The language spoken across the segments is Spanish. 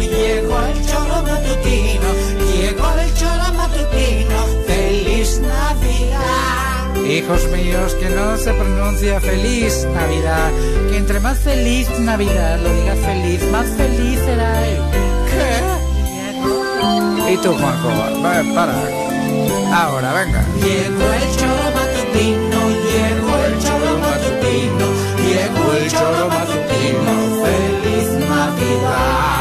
Llegó el choro matutino, llegó el choro matutino, feliz Navidad. Hijos míos, que no se pronuncia feliz Navidad, que entre más feliz Navidad lo digas feliz, más feliz será. ¿Qué? ¿Y tú, Juanjo? Va, para. Ahora, venga. Llegó el choro matutino, llegó el choro matutino, llegó el choro matutino, feliz Navidad.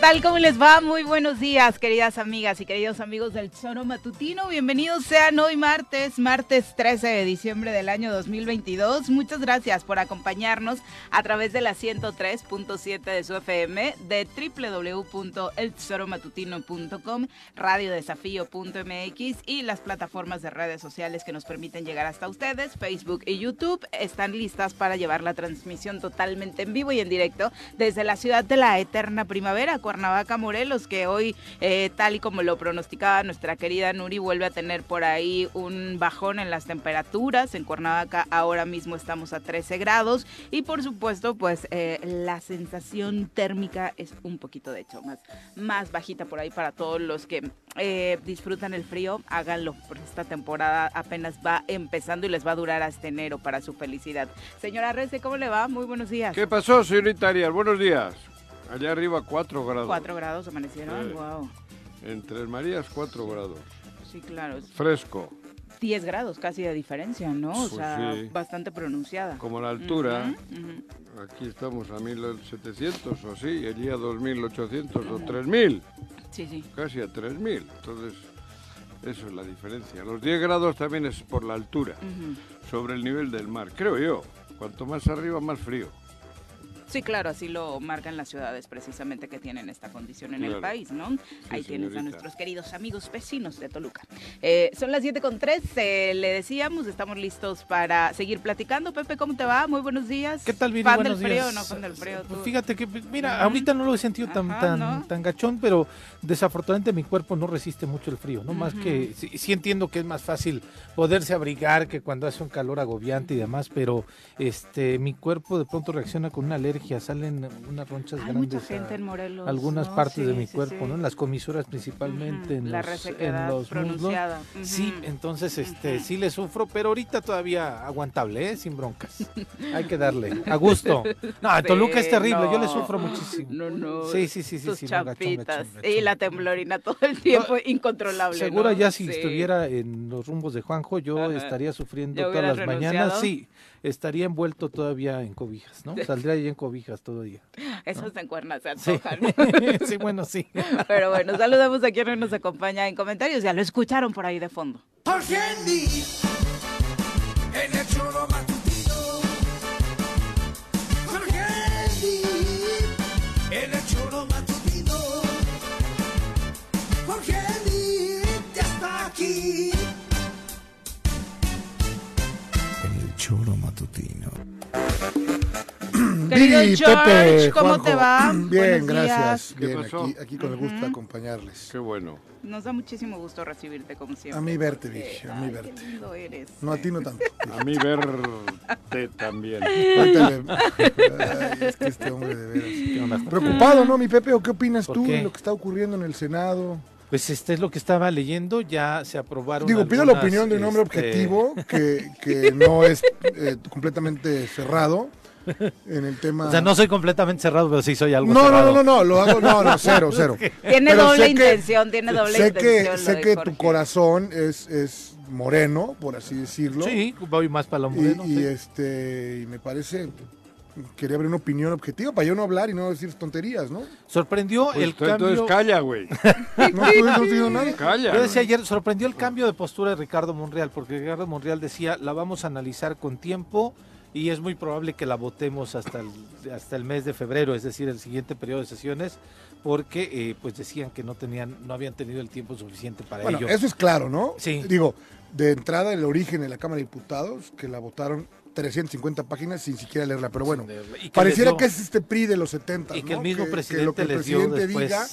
Tal? ¿Cómo les va? Muy buenos días, queridas amigas y queridos amigos del Choro Matutino. Bienvenidos sean hoy martes, martes 13 de diciembre del año 2022. Muchas gracias por acompañarnos a través de la 103.7 de su FM, de www.elchoromatutino.com, radiodesafío.mx y las plataformas de redes sociales que nos permiten llegar hasta ustedes, Facebook y YouTube, están listas para llevar la transmisión totalmente en vivo y en directo desde la ciudad de la eterna primavera, Cuernavaca, Morelos, que hoy, eh, tal y como lo pronosticaba nuestra querida Nuri, vuelve a tener por ahí un bajón en las temperaturas. En Cuernavaca ahora mismo estamos a 13 grados y por supuesto, pues eh, la sensación térmica es un poquito, de hecho, más, más bajita por ahí para todos los que eh, disfrutan el frío, háganlo, porque esta temporada apenas va empezando y les va a durar hasta enero para su felicidad. Señora Rece, ¿cómo le va? Muy buenos días. ¿Qué pasó, señorita Arias? Buenos días. Allá arriba 4 grados. 4 grados amanecieron, Sí. wow. En Tres Marías 4 grados. Sí, claro. Fresco. 10 grados casi de diferencia, ¿no? O Pues sea, sí. bastante pronunciada. Como la altura. Aquí estamos a 1700 o sí, allí a 2800 o 3000. Sí, sí. Casi a 3000. Entonces, eso es la diferencia. Los 10 grados también es por la altura, sobre el nivel del mar. Creo yo. Cuanto más arriba, más frío. Sí, claro, así lo marcan las ciudades precisamente que tienen esta condición en el país, ¿no? Ahí tienes a nuestros queridos amigos vecinos de Toluca. Eh, son las 7 con 3, eh, le decíamos, estamos listos para seguir platicando. Pepe, ¿cómo te va? Muy buenos días. ¿Qué tal, Viri? ¿Fan Buenos del frío días. no fan del frío? Pues tú? fíjate que, mira, Ujú. ahorita no lo he sentido tan, Ajá, tan, ¿no? tan gachón, pero desafortunadamente mi cuerpo no resiste mucho el frío, ¿no? Más que, sí, sí entiendo que es más fácil poderse abrigar que cuando hace un calor agobiante y demás, pero este, mi cuerpo de pronto reacciona con una alergia, salen unas ronchas Hay grandes. mucha gente a en Morelos. algunas ¿no? partes de Sí, mi sí, cuerpo, sí. ¿no? En las comisuras principalmente, Ujú, en, la los, en los muslos. pronunciada. Ujú. Sí, entonces este Ujú. sí le sufro, pero ahorita todavía aguantable, ¿eh? sin broncas. Hay que darle, a gusto. No, en Toluca es terrible, yo le no. sufro muchísimo. No, no. Sí, sí, sí, sí, no, chapitas. gachón, Y la temblorina todo el tiempo incontrolable. Seguro ¿no? ya si estuviera en los rumbos de Juanjo, yo estaría sufriendo ¿Ya todas las mañanas. renunciado? Sí, estaría envuelto todavía en cobijas, ¿no? Saldría ya en cobijas todavía. Esos en cuernas se Sí. antojan. sí, bueno, sí. Pero bueno, saludamos a quien nos acompaña en comentarios. Ya lo escucharon por ahí de fondo. En el choro matutino. En el choro matutino. Ya está aquí. Choro matutino. Querido Viri, George, Pepe, ¿cómo Juanjo. te va? Bien, Buenos gracias. aquí, aquí con el gusto de acompañarles. Qué bueno. Nos da muchísimo gusto recibirte como siempre. A mí verte, Vicky, a mí ay, verte. Qué lindo eres. No a ti no tanto. A mí verte también. Ay, es que este hombre de veras. Preocupado, ¿no, mi Pepe? ¿O qué opinas ¿Por tú de lo que está ocurriendo en el Senado? Pues este es lo que estaba leyendo, ya se aprobaron. Digo, pido la opinión de un hombre este, objetivo que, que no es eh, completamente cerrado en el tema. O sea, no soy completamente cerrado, pero sí soy algo no, no, cerrado. no, no, no, lo hago, no, no, cero, cero. Tiene Pero doble que- intención, tiene doble sé intención. que, sé que Jorge. tu corazón es, es moreno, por así decirlo. Sí, voy más para lo Y, moreno. y, sí. este, y me parece, quería abrir una opinión objetiva para yo no hablar y no decir tonterías, ¿no? Sorprendió Pues el tú entonces cambio. calla, güey. No estoy, no nada. Calla. Yo decía ayer, sorprendió el cambio de postura de Ricardo Monreal, porque Ricardo Monreal decía, la vamos a analizar con tiempo y es muy probable que la votemos hasta el, hasta el mes de febrero, es decir, el siguiente periodo de sesiones, porque eh, pues decían que no tenían, no habían tenido el tiempo suficiente para Bueno, ello. eso es claro, ¿no? Sí. Digo, de entrada el origen de la Cámara de Diputados, que la votaron 350 páginas sin siquiera leerla, pero bueno, que pareciera que es este PRI de los 70, y que el mismo que, presidente lo que el les dio presidente después. diga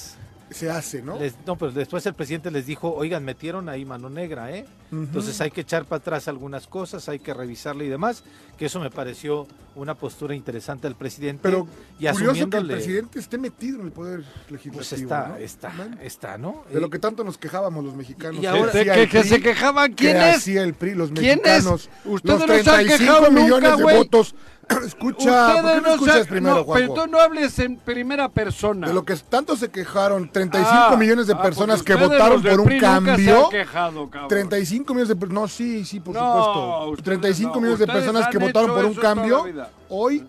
se hace, ¿no? les- no, pero después el presidente les dijo, oigan, metieron ahí mano negra, ¿eh? Ujú. Entonces hay que echar para atrás algunas cosas, hay que revisarle y demás, que eso me pareció una postura interesante del presidente. Pero y curioso que el presidente esté metido en el poder legislativo, pues está, ¿no? está, está, ¿no? De lo Eh, que tanto nos quejábamos los mexicanos. Y ahora- que que, que se quejaban. ¿Quién que es? hacía el PRI, los ¿Quién es? mexicanos. Ustedes los no se han 35 quejado nunca, millones de güey. votos. Escucha, ¿por qué no, se- escuchas primero, no? Pero tú no hables en primera persona. De lo que tanto se quejaron 35 Ah, millones de ah, personas porque que votaron por un PRI, nunca se cambio. han quejado, cabrón. 35 millones de personas. No, sí, sí, por No, supuesto. ustedes 35 no. millones de personas que votaron por un cambio. Hoy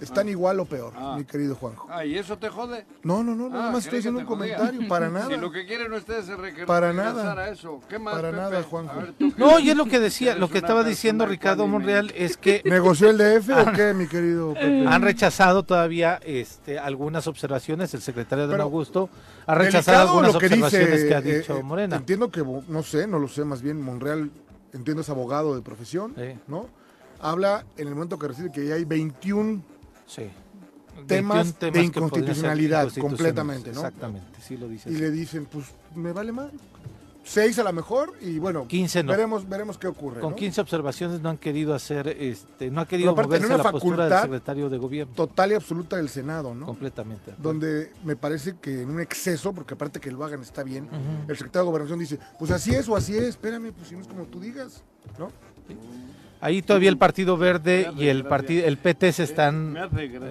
están igual o peor, Ah. mi querido Juanjo. Ah, ¿y eso te jode? No, no, no, nada Ah, más estoy haciendo un jodía. comentario. Para nada. Si lo que quieren ustedes es re- Para nada. a eso. ¿Qué más, Para Pepe? nada, Juanjo. No, y es lo que decía, lo que estaba diciendo Ricardo. Monreal es que ¿Negoció el DF o qué, mi querido Pepe? han rechazado todavía este, algunas observaciones, el secretario de Pero, Augusto ha rechazado algunas que observaciones dice, que ha eh, dicho eh, Morena. Entiendo que, no sé, no lo sé, más bien Monreal, entiendo es abogado de profesión, Sí. ¿no? Habla en el momento que recibe que ya hay 21 Sí. temas 21 de inconstitucionalidad, completamente, ¿no? Exactamente, sí lo dice. y le dicen, pues me vale más. Seis a lo mejor y bueno, 15 no. veremos, veremos qué ocurre. Con ¿no? 15 observaciones no han querido hacer, este, no ha querido aparte, en moverse una la postura del facultad secretario de gobierno. Total y absoluta del Senado, ¿no? Completamente. Donde me parece que en un exceso, porque aparte que lo hagan está bien, el secretario de Gobernación dice, pues así es o así es, espérame, pues si no es como tú digas, ¿no? Ahí todavía el Partido Verde y el partido, el PT se están,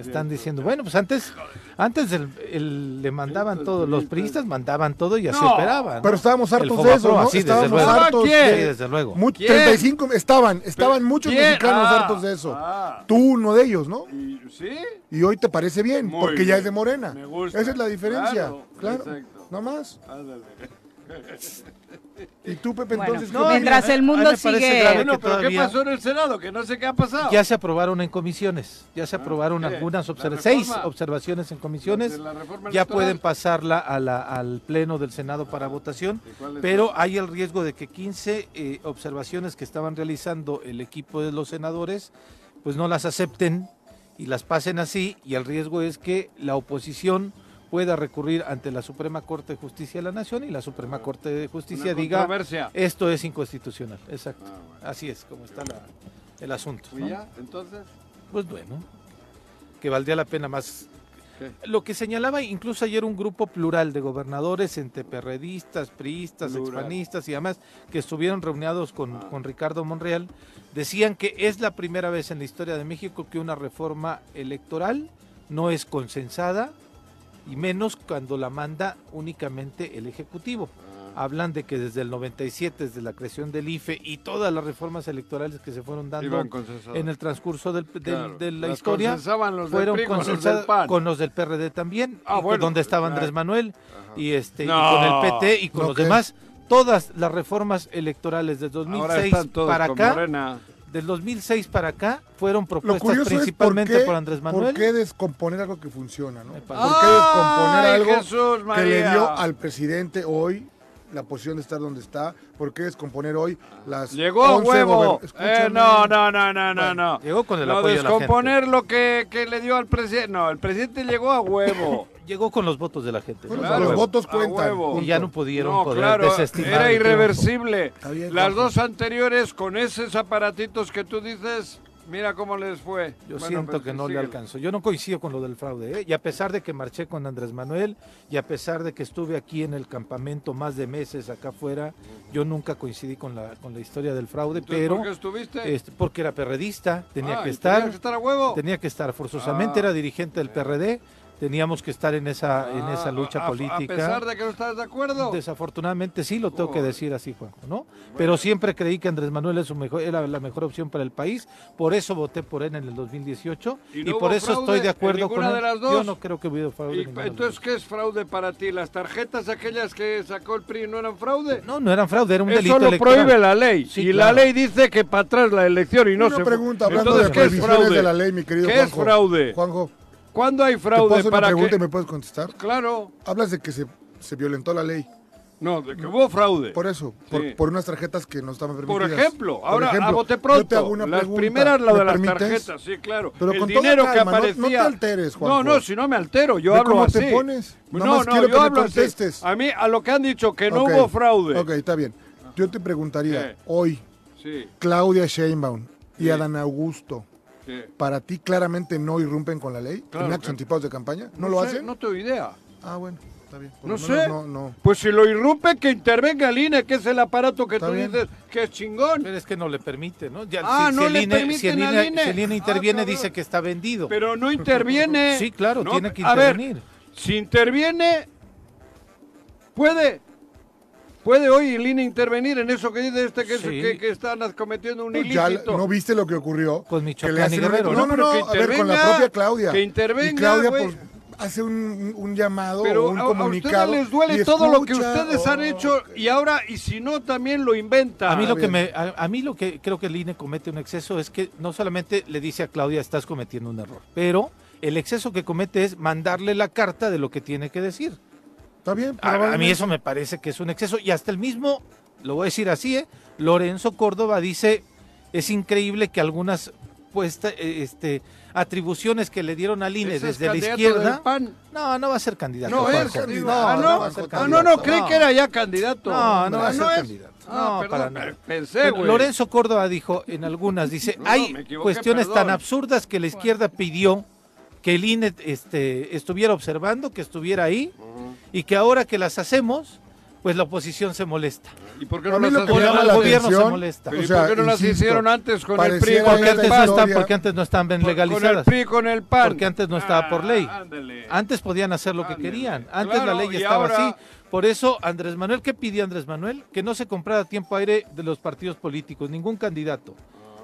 están diciendo, bueno, pues antes, antes el- el- le mandaban todo, los priistas mandaban todo y así No, operaban. Pero estábamos hartos de eso, ¿no? sí, desde estábamos luego. hartos ¿Quién? de- Sí, desde luego. Mu- ¿Quién? 35 estaban, estaban muchos ¿Quién? mexicanos Ah, hartos de eso. ah. Tú uno de ellos, ¿no? Y- ¿Sí? Y hoy te parece bien, Muy porque ya es de Morena. Me gusta. Esa es la diferencia. Claro, Claro, exacto. no más. Ándale. Y tú, Pepe, Bueno, entonces, no, mientras el mundo sigue... Bueno, pero ¿qué pasó en el Senado? Que no sé qué ha pasado. Ya se aprobaron en comisiones, ya se aprobaron Ah, ¿qué? algunas ¿La observaciones, seis observaciones en comisiones, De la reforma ya pueden pasarla a la- al pleno del Senado para votación, ¿Y cuál es pero hay el riesgo de que 15 eh, observaciones que estaban realizando el equipo de los senadores, pues no las acepten y las pasen así, y el riesgo es que la oposición pueda recurrir ante la Suprema Corte de Justicia de la Nación y la Suprema Corte de Justicia Una diga esto es inconstitucional. Exacto. Ah, bueno. Así es como está la- el asunto. ¿Y ¿no? ya? Entonces, Pues bueno, que valdría la pena más. ¿Qué? Lo que señalaba incluso ayer un grupo plural de gobernadores entre perredistas, priistas, expanistas y demás que estuvieron reunidos con, Ah. con Ricardo Monreal, decían que es la primera vez en la historia de México que una reforma electoral no es consensada y menos cuando la manda únicamente el Ejecutivo. Ah. Hablan de que desde el 97, desde la creación del IFE y todas las reformas electorales que se fueron dando en el transcurso del- del- Claro. de la Las historia los fueron PRI con los del consensadas PAN. con los del PRD también, Ah, bueno, donde estaba. Andrés Manuel Ajá. y este y con el PT y con No, los ¿qué? demás. Todas las reformas electorales Ahora 2006 están todos para acá, Morena. Del 2006 para acá fueron propuestas por principalmente qué, por Andrés Manuel. ¿por qué descomponer algo que funciona, no? ¿Por qué descomponer ¡Ay, algo Jesús, que le dio al presidente hoy la posición de estar donde está? ¿Por qué descomponer hoy las Llegó a 11 huevo. Eh, no, no, no, no, no, Bueno, no. Llegó con el no apoyo de la descomponer lo que, que le dio al presidente. No, el presidente llegó a huevo. Llegó con los votos de la gente. Bueno, ¿no? Claro. los votos cuentan. y ya no pudieron No, poder claro, desestimar era irreversible. Bien, Las dos anteriores con esos aparatitos que tú dices, Mira cómo les fue. Yo Bueno, siento pues, que no le alcanzó. Yo no coincido con lo del fraude. ¿eh? Y a pesar de que marché con Andrés Manuel y a pesar de que estuve aquí en el campamento más de meses acá afuera, yo nunca coincidí con la, con la historia del fraude, Entonces, pero ¿Por qué estuviste? este, porque era perredista, tenía Ah, que ¿y estar, tenías que estar a huevo. tenía que estar forzosamente, Ah. era dirigente del PRD, teníamos que estar en esa, en Ah, esa lucha a- a- política. A pesar de que no estás de acuerdo. Desafortunadamente sí, lo tengo que decir así, Juanjo, ¿no? Pero siempre creí que Andrés Manuel es su mejor, era la mejor opción para el país, por eso voté por él en el 2018 ¿Y y, no por hubo eso estoy de en acuerdo con él. de las Yo dos? no creo que hubiera fraude. Y, entonces. ¿qué es fraude para ti? ¿Las tarjetas aquellas que sacó el PRI no eran fraude? No, no eran fraude, era un delito Eso lo electoral. prohíbe la ley. Sí, y claro. la ley dice que para atrás la elección y no Una se pregunta hablando Entonces, de ¿qué es fraude? de la ley, mi querido ¿Qué Juanjo. es fraude? Juanjo, ¿Cuándo hay ¿te puedo fraude hacer una para pregunta que... y me puedes contestar? Claro. Hablas de que se, se violentó la ley. No, de que hubo fraude. Por eso, por, Sí. por unas tarjetas que no estaban Por permitidas. ejemplo, ahora Por ejemplo, a bote yo pronto. te hago una las pregunta, primeras, lo ¿me de las permites? tarjetas, sí, claro. Pero el con toda dinero que calma, no- aparecía. no te alteres, No, Juanjo. no, si no me altero, yo hablo cómo así. te pones. No, más no, quiero yo que me hablo así. contestes. A mí, a lo que han dicho que no hubo fraude. Ok, está bien. Yo te preguntaría, ¿Qué? hoy, Sí, Claudia Sheinbaum y. Adán Augusto, sí. ¿para ti claramente no irrumpen con la ley? Claro ¿En actos anticipados de campaña? ¿No, lo sé, hacen? No tengo idea. Ah, bueno, está bien. Por No sé. No, no. Pues si lo irrumpe, que intervenga el INE, que es el aparato que Está tú bien. dices que es chingón. Pero es que no le permite, ¿no? Ya, Ah, si, no si le INE, si el al INE- INE. si el INE Ah, interviene, dice que está vendido. Pero no interviene. Sí, claro, No, tiene que a ver, intervenir. si interviene, puede. ¿Puede hoy el INE intervenir en eso que dice este que, es- Sí. que, que están cometiendo un Pues ya ilícito? no viste lo que ocurrió. Con Que Michoacán y Guerrero, No, ¿no? no, A ver, con la intervenga, propia Claudia. que intervenga, Y Claudia pues, hace un, un llamado Pero o un a- a, comunicado. ustedes les duele todo lo que ustedes han hecho y ahora, y si no, también lo inventa. A mí, lo que me, a, a mí lo que creo que el INE comete un exceso es que no solamente le dice a Claudia estás cometiendo un error, pero el exceso que comete es mandarle la carta de lo que tiene que decir. Está bien. A, a mí eso me parece que es un exceso y hasta el mismo, lo voy a decir así, ¿eh? Lorenzo Córdoba dice, es increíble que algunas puesta, eh, este, atribuciones que le dieron al INE desde la candidato izquierda, no, no va a ser candidato. No es candidato. No, ah, no no, va a ser Ah, no, no, candidato. creí No. que era ya candidato. No, no va a Ah, ser es. candidato. Ah, No, perdón, para nada. Pensé, güey. Lorenzo Córdoba dijo en algunas, dice, No, no, hay cuestiones tan absurdas que la izquierda pidió que el INE este, estuviera observando, que estuviera ahí, y que ahora que las hacemos, pues la oposición se molesta. ¿Y por qué no las por qué no las hicieron antes con el PRI? Porque antes, no están, porque antes no estaban bien Con- Con el legalizadas. PRI, con el PAN. Porque antes no estaba por ley. Ah. Antes podían hacer lo que Ándale. querían. Antes Claro, la ley estaba ahora- así. Por eso Andrés Manuel, ¿qué pidió Andrés Manuel? Que no se comprara tiempo aire de los partidos políticos, ningún candidato.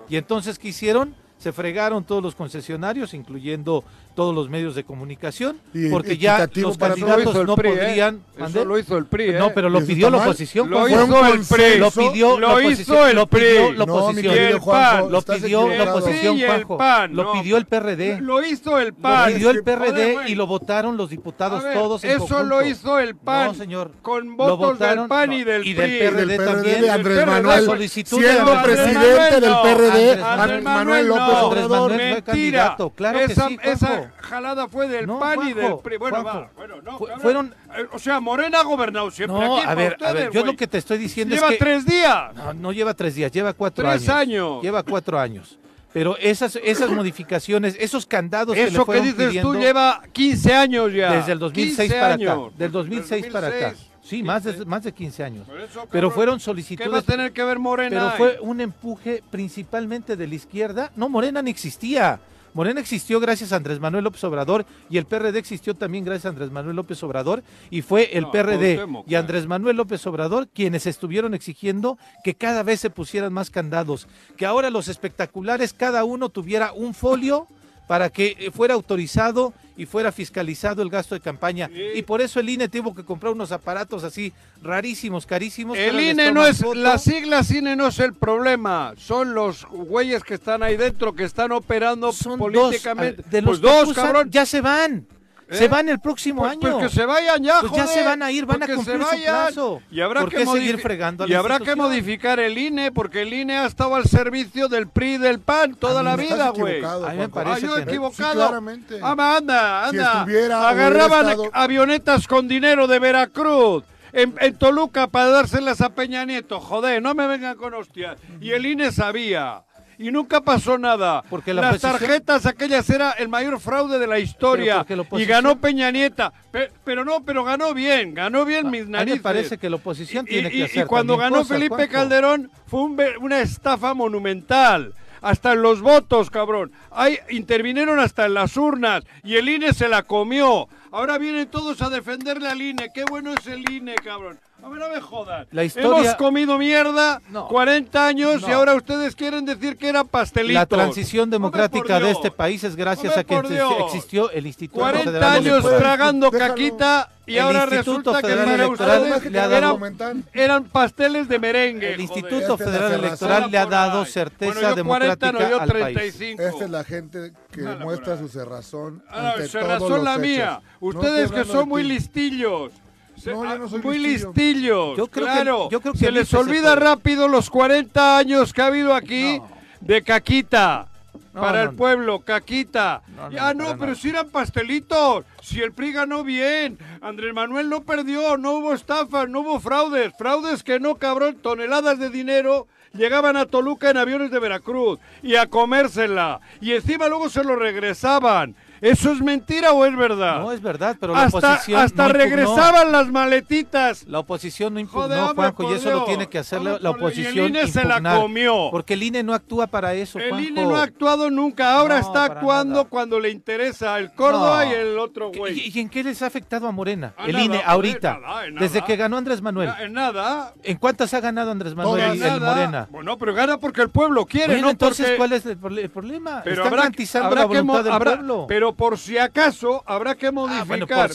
Y entonces, ¿qué hicieron? Se fregaron todos los concesionarios, incluyendo todos los medios de comunicación, Y porque ya los lo candidatos el no PRI, ¿eh? podrían... ¿Mande? Eso lo hizo el PRI, ¿eh? No, pero ¿Y lo pidió la oposición. Lo hizo el PRI. Lo pidió Lo la oposición. el Lo pidió PRI. la oposición. Y. Lo pidió la oposición, y Juanjo. Lo pidió el PRD. Lo hizo el Lo PAN. pidió el PRD y lo votaron los diputados todos en Eso conjunto. lo hizo el PAn. No, señor. Con Lo votos votaron- del PAN y del y PRI. del PRD del PRD también. de Andrés Manuel, siendo presidente del. PRD, Andrés Manuel López Obrador. Manuel fue Mentira. candidato, claro que sí. Esa jalada fue del No, PAN y del Juanjo, PRI. Bueno, Juanjo. va. Bueno, no, cabrón. fueron- Eh, O sea, Morena ha gobernado siempre No, aquí a ver, a ustedes, ver, yo güey. lo que te estoy diciendo Lleva es que... tres días. No, no lleva tres días, lleva cuatro Tres años. Lleva cuatro años. Pero esas, esas modificaciones, esos candados que le Eso que fueron dices pidiendo tú lleva 15 años ya. desde el 2006 15 para años. acá. Del 2006 para acá. 2006. Sí, más de, más de 15 años. Por eso, Pero fueron ¿Qué va a solicitudes... tener que ver Morena? Pero ahí? fue un empuje principalmente de la izquierda. No, Morena no existía. Morena existió gracias a Andrés Manuel López Obrador y el PRD existió también gracias a Andrés Manuel López Obrador y fue el No, PRD y Andrés Manuel López Obrador quienes estuvieron exigiendo que cada vez se pusieran más candados, que ahora los espectaculares cada uno tuviera un folio para que eh, fuera autorizado y fuera fiscalizado el gasto de campaña. Y por eso el INE tuvo que comprar unos aparatos así rarísimos, carísimos. El INE no toman es, foto. las siglas INE no es el problema, son los güeyes que están ahí dentro, que están operando son políticamente. dos, de los pues dos, acusan, cabrón. ya se van. ¿Eh? Se van el próximo Pues, año. pues que se vayan ya, Pues ya joder, se van a ir, van a cumplir su plazo. Y habrá ¿Por que qué seguir modifi- fregando a Y la habrá que modificar el INE, porque el INE ha estado al servicio del PRI y del PAN toda la vida, güey. A mí me Juanjo. Ah, parece yo que- equivocado. Sí, claramente. Ah, ma, anda, Si anda. estuviera, Agarraban estado- avionetas con dinero de Veracruz. En, en Toluca para dárselas a Peña Nieto, joder, no me vengan con hostias. Y el INE sabía. Y nunca pasó nada. Porque la Las oposición- tarjetas aquellas era el mayor fraude de la Pero historia la y ganó Peña Nieta. Pe- pero no, pero ganó bien, ganó bien mis A mí narices. parece que la oposición Y- tiene y, que y hacer cuando también ganó cosas, Felipe. Calderón fue un una estafa monumental. Hasta en los votos, cabrón. Ahí intervinieron hasta en las urnas y el INE se la comió. Ahora vienen todos a defenderle al INE. Qué bueno es el INE, cabrón. A ver, no me jodan. La historia- Hemos comido mierda No. 40 años y No. ahora ustedes quieren decir que eran pastelitos. La transición democrática de este país es gracias a que Dios. existió el Instituto 40 Federal años Electoral. tragando Déjalo. caquita y El ahora Instituto resulta que Federal para Electoral ustedes le ha dado- eran, Comentar. eran pasteles de merengue. El. Instituto Esta es la Federal cerrazón. Electoral le ha dado ahí. certeza bueno, yo 40, democrática no, yo al país. 35. Esta es la gente que Jala por muestra ahí. su cerrazón Ah, ante se todos razón los la hechos. mía. Ustedes que son muy ti. listillos. Se- No, yo ah, no soy muy listillo. listillos. Yo creo que- claro. yo creo que se les se olvida rápido los 40 años que ha habido aquí No. de caquita. No, para no, el pueblo, caquita. No, no, pero si eran pastelitos. Si el PRI ganó bien. Andrés Manuel no perdió. No hubo estafas, no hubo fraudes. Fraudes que no, cabrón. Toneladas de dinero llegaban a Toluca en aviones de Veracruz y a comérsela. Y encima luego se lo regresaban. ¿Eso es mentira o es verdad? No es verdad, pero la hasta oposición hasta no regresaban las maletitas. La oposición no impugnó, Joder, Juanjo, y eso lo tiene que hacer la, la Dios. Y el oposición. INE se la comió. Porque el INE no actúa para eso, El Juanjo. INE no ha actuado nunca, ahora No, está actuando nada. cuando le interesa el Córdoba No. y el otro ¿Qué- güey. ¿Y, y en qué les ha afectado a Morena? El nada, INE ahorita, nada, en desde que ganó Andrés Manuel. En nada. ¿En cuántas ha ganado Andrés Manuel Todas. y el nada. Morena? Bueno, pero gana porque el pueblo quiere, Bueno, no entonces, porque... ¿cuál es el, problema? Pero Están habrá, garantizando habrá la que voluntad del habrá- pueblo. Pero por si acaso, habrá que modificar. Ah, bueno, por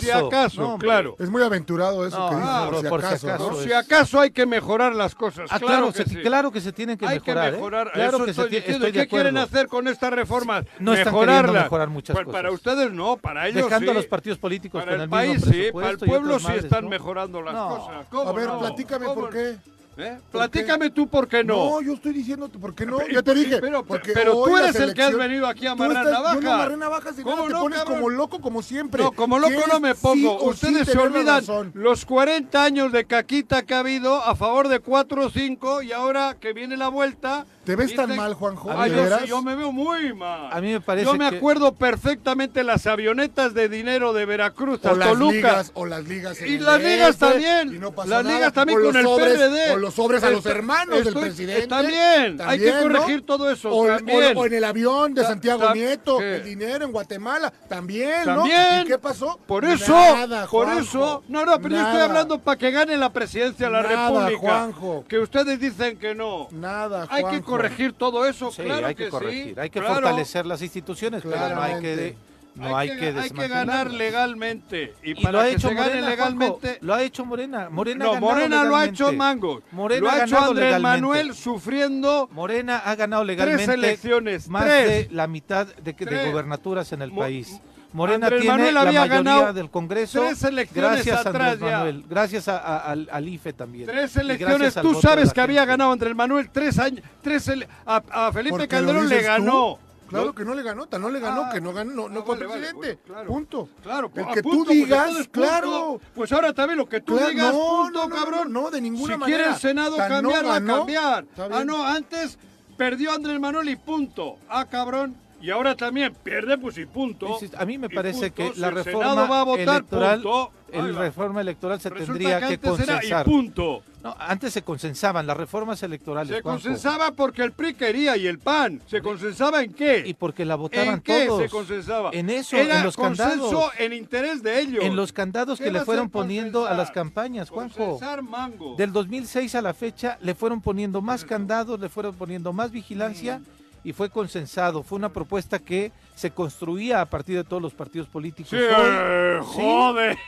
si acaso. No, claro. Es muy aventurado eso No, que dice, por, si por si acaso. acaso. ¿no? Por es- si acaso hay que mejorar las cosas. Ah, claro, claro, que se- sí. claro que se tienen que Hay mejorar. que ¿eh? mejorar. Claro Eso que se estoy diciendo. estoy ¿Y de qué quieren hacer con estas reformas? No están queriendo Mejorarlas. mejorar muchas Pues Para ustedes no, para ellos Dejando sí. a los partidos políticos Para con el el país mismo sí, para el pueblo sí están mejorando las cosas. ¿Cómo A ver, platícame ¿Cómo por qué. ¿Eh? Platícame tú por qué no. No, yo estoy diciendo por qué no. Pero- Ya te dije. pero- porque pero tú eres el que has venido aquí a amarrar estás- Yo no navajas. amarré navajas ¿Cómo nada. Te no, pones cabrón? como loco como siempre. No, como loco ¿Quieres no me pongo. sí Ustedes se olvidan los 40 años de caquita que ha habido a favor de 4 o 5 y ahora que viene la vuelta. ¿Te ves tan mal, Juanjo? Ah, ¿De yo, sí, yo me veo muy mal. A mí me parece Yo me que- acuerdo perfectamente las avionetas de dinero de Veracruz a o las Toluca. ligas, o las ligas en Y el las ligas DF, también. y no pasó las nada. ligas también O con los el sobres, PRD. O los sobres a los Estoy- hermanos del presidente. eh, También, hay que corregir todo eso. O, también. o- o en el avión de Santiago ta- Nieto, ¿qué? el dinero en Guatemala, también, ¿no? ¿Y qué pasó? Por eso, Nada, por Juanjo, eso. No, no, pero yo estoy hablando para que gane la presidencia de la Nada, República. Juanjo. Que ustedes dicen que no. Nada, Hay que Juanjo. Corregir todo eso, Sí, claro hay que, sí, corregir, hay que claro. fortalecer las instituciones, pero no hay que, Claramente. no hay que, hay que ganar legalmente. Y, Y para lo ha que hecho se gane Morena, legalmente. Juanjo, lo ha hecho Morena. Morena ha no, ganado Morena lo ha hecho. Mangos. Morena lo ha ha hecho Andrés legalmente. Manuel sufriendo Morena ha ganado legalmente elecciones, más tres. de la mitad de, que- de Tres. gobernaturas en el Mo- país. Morena Andrés tiene Manuel la había mayoría ganado del Congreso tres elecciones gracias a atrás Andrés ya. Manuel, gracias a- a- al, al IFE también. Tres elecciones. gracias Tú sabes que había ganado Andrés Manuel tres años. Tres ele- a, a Felipe Porque Calderón le tú. ganó. Claro ¿No? que no le ganó, tan no le ganó Ah, que no ganó, no, no ah, fue vale, vale, presidente. claro. Punto. Claro, El que tú punto, digas, claro. Pues ahora también lo que tú Claro, digas, no, punto, no, no, cabrón. no, de ninguna si manera. quiere el Senado Tan cambiar, va a cambiar. Ah, no, antes perdió Andrés Manuel y punto. Ah, cabrón. Y ahora también pierde, pues y punto. A mí me parece punto. que Si la el reforma va a votar, electoral, punto. El reforma electoral se Resulta tendría que, era consensar. y punto. No, antes se consensaban las reformas electorales. Se Juanjo, consensaba porque el PRI quería y el PAN. ¿Se consensaba en qué? y porque la votaban ¿En qué todos. se consensaba? En eso, Era en los consenso candados. en interés de ellos. En los candados ¿Qué que le fueron poniendo a las campañas, Juanjo. Consensar mango. Del 2006 a la fecha le fueron poniendo más candados, le fueron poniendo más vigilancia y fue consensado. Fue una propuesta que se construía a partir de todos los partidos políticos. Sí, Hoy- Sí. joder.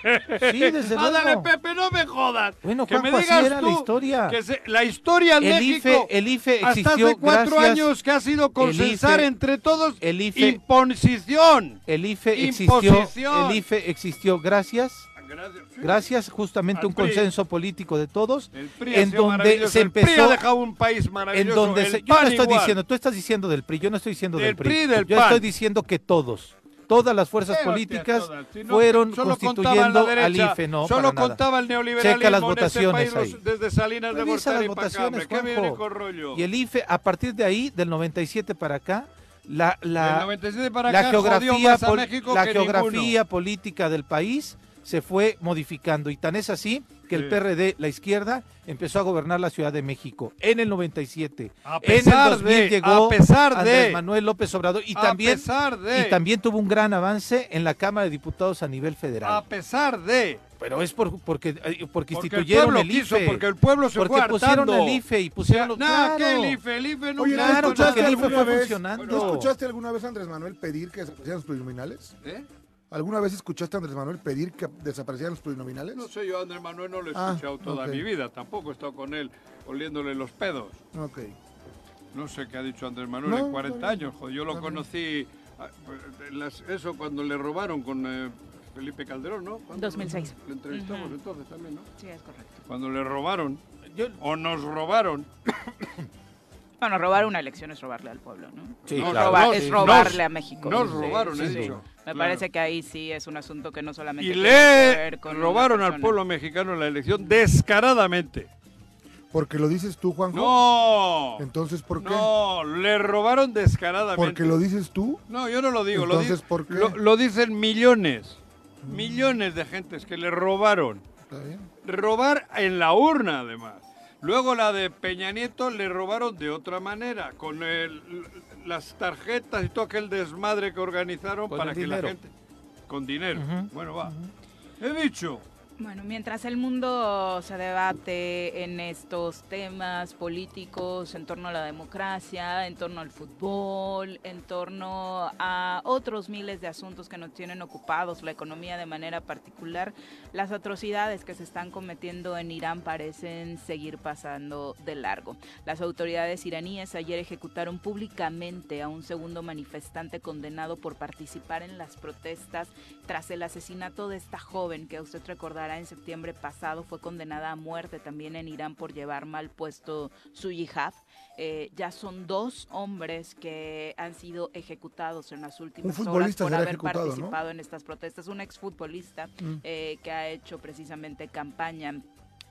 Sí, desde Ándale. Pepe, no me jodas. Bueno, que me Juanjo, así digas era la tú historia. que se- la historia en El México IFE, el IFE hasta existió hace cuatro gracias- años que ha sido consensar IFE entre todos el IFE imposición. El IFE existió, Imposición. el IFE existió gracias, Gracias. sí. gracias justamente a un PRI. consenso político de todos, El PRI ha en donde se El PRI ha empezó, dejado un país en maravilloso. donde el se, yo no estoy igual. diciendo, tú estás diciendo del PRI, yo no estoy diciendo del, Del PRI del yo PAN. estoy diciendo que todos, todas las fuerzas ¿Qué políticas hostias todas? Si no, fueron constituyendo derecha, al IFE, no, Solo para nada. contaba el neoliberalismo Checa las en este votaciones país, ahí. desde Salinas de las votaciones. Y el IFE, a partir de ahí, del 97 para acá, la, la, Del 97 para la acá geografía, a México la geografía política del país se fue modificando y tan es así que el Sí. PRD, la izquierda, empezó a gobernar la Ciudad de México en el 97. A en pesar el 2000 de- llegó a pesar de- Andrés Manuel López Obrador y A también pesar de- y también tuvo un gran avance en la Cámara de Diputados a nivel A federal. pesar de... Pero es por, porque, eh, porque Porque el instituyeron el quiso, IFE. porque el pueblo se porque fue pusieron hartando. el IFE y pusieron los No, claro. que el IFE, el IFE no Oye, ¿no Claro, escuchaste porque el IFE fue vez- funcionando. ¿No escuchaste alguna vez a Andrés Manuel pedir que desaparecieran los plurinominales? ¿Eh? ¿Alguna vez escuchaste a Andrés Manuel pedir que desaparecieran los plurinominales? No sé, yo a Andrés Manuel no lo he Ah, escuchado toda mi vida, tampoco he estado con él oliéndole los pedos. Ok. No sé qué ha dicho Andrés Manuel No, en 40 está bien. años. joder, Yo lo conocí, ah, pues, las- eso cuando le robaron con eh, Felipe Calderón, ¿no? ¿Cuándo 2006. Lo entrevistamos entonces también, ¿no? Sí, es correcto. Cuando le robaron, Yo- o nos robaron. Bueno, robar una elección es robarle al pueblo, ¿no? Sí, No, claro. Robar- nos- es robarle nos- a México. Nos robaron, sí, he sí. Me Claro. parece que ahí sí es un asunto que no solamente Y le ver con una robaron al pueblo mexicano en la elección descaradamente. Porque lo dices tú, Juanjo. No. Entonces, ¿por qué? No, le robaron descaradamente. Porque lo dices tú. No, yo no lo digo. Entonces, lo, di- ¿por qué? Lo, lo dicen millones. Millones de gentes que le robaron. Está bien. Robar en la urna, además. Luego la de Peña Nieto le robaron de otra manera, con el- las tarjetas y todo aquel desmadre que organizaron para que dinero. la gente... Con dinero. Bueno, va. He dicho. Bueno, mientras el mundo se debate en estos temas políticos, en torno a la democracia, en torno al fútbol, en torno a otros miles de asuntos que nos tienen ocupados, la economía de manera particular, las atrocidades que se están cometiendo en Irán parecen seguir pasando de largo. Las autoridades iraníes ayer ejecutaron públicamente a un segundo manifestante condenado por participar en las protestas tras el asesinato de esta joven que usted recordará en septiembre pasado fue condenada a muerte también en Irán por llevar mal puesto su hijab. Eh, ya son dos hombres que han sido ejecutados en las últimas horas por haber participado en estas protestas. Un exfutbolista Mm. eh, que ha hecho precisamente campaña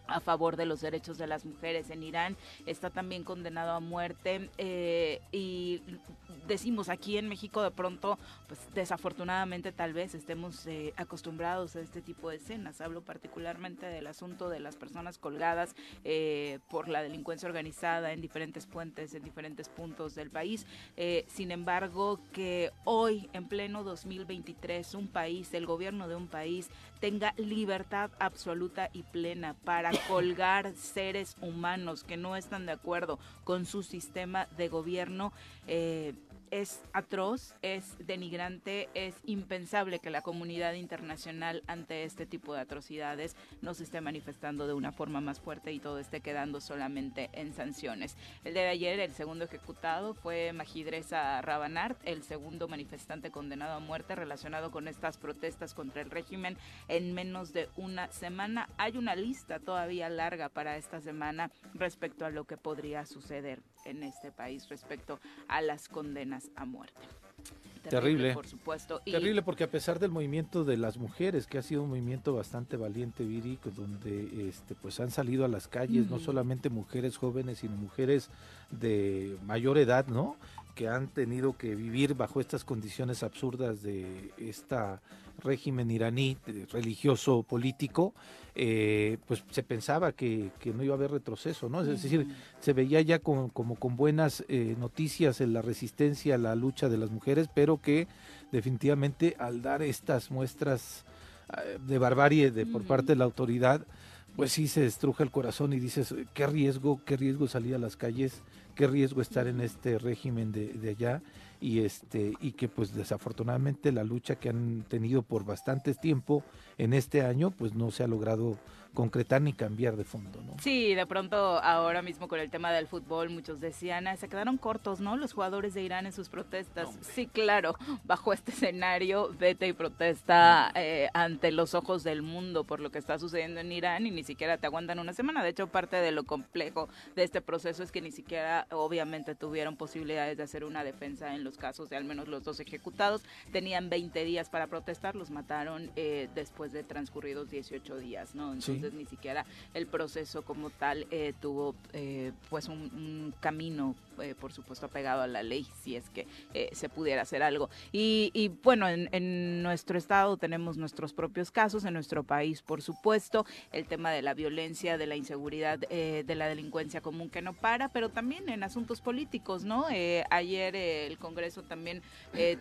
a favor de los derechos de las mujeres en Irán, está también condenado a muerte eh, y decimos aquí en México de pronto, pues desafortunadamente tal vez estemos eh, acostumbrados a este tipo de escenas. Hablo particularmente del asunto de las personas colgadas eh, por la delincuencia organizada en diferentes puentes, en diferentes puntos del país. Sin embargo, que hoy, en pleno 2023, un país, el gobierno de un país, tenga libertad absoluta y plena para colgar seres humanos que no están de acuerdo con su sistema de gobierno, eh, es atroz, es denigrante, es impensable que la comunidad internacional ante este tipo de atrocidades no se esté manifestando de una forma más fuerte y todo esté quedando solamente en sanciones. El de ayer el segundo ejecutado fue Majidresa Rabanart, el segundo manifestante condenado a muerte relacionado con estas protestas contra el régimen en menos de una semana. Hay una lista todavía larga para esta semana respecto a lo que podría suceder en este país respecto a las condenas a muerte. Terrible. por supuesto. Y- Terrible porque a pesar del movimiento de las mujeres, que ha sido un movimiento bastante valiente, Viri, donde este, pues han salido a las calles no solamente mujeres jóvenes, sino mujeres de mayor edad, ¿no? Que han tenido que vivir bajo estas condiciones absurdas de este régimen iraní religioso político, eh, pues se pensaba que, que no iba a haber retroceso, ¿no? Es decir, se veía ya con- como con buenas eh, noticias en la resistencia a la lucha de las mujeres, pero que definitivamente al dar estas muestras eh, de barbarie de, por parte de la autoridad, pues sí se estruja el corazón y dices, qué riesgo, qué riesgo salir a las calles, qué riesgo estar en este régimen de, de allá y este y que pues desafortunadamente la lucha que han tenido por bastante tiempo en este año pues no se ha logrado concretar ni cambiar de fondo, ¿no? Sí, de pronto ahora mismo con el tema del fútbol muchos decían, "Ah, se quedaron cortos, ¿no? Los jugadores de Irán en sus protestas. sí, claro, bajo este escenario vete y protesta eh, ante los ojos del mundo por lo que está sucediendo en Irán y ni siquiera te aguantan una semana. De hecho, parte de lo complejo de este proceso es que ni siquiera obviamente tuvieron posibilidades de hacer una defensa en los casos de al menos los dos ejecutados. Tenían 20 días para protestar, los mataron eh, después de transcurridos 18 días, ¿no? Entonces ni siquiera el proceso como tal eh, tuvo eh, pues un camino, eh, por supuesto, apegado a la ley, si es que eh, se pudiera hacer algo. Y, bueno, en, nuestro estado tenemos nuestros propios casos, en nuestro país, por supuesto, el tema de la violencia, de la inseguridad, eh, de la delincuencia común que no para, pero también en asuntos políticos, ¿no? Ayer el Congreso también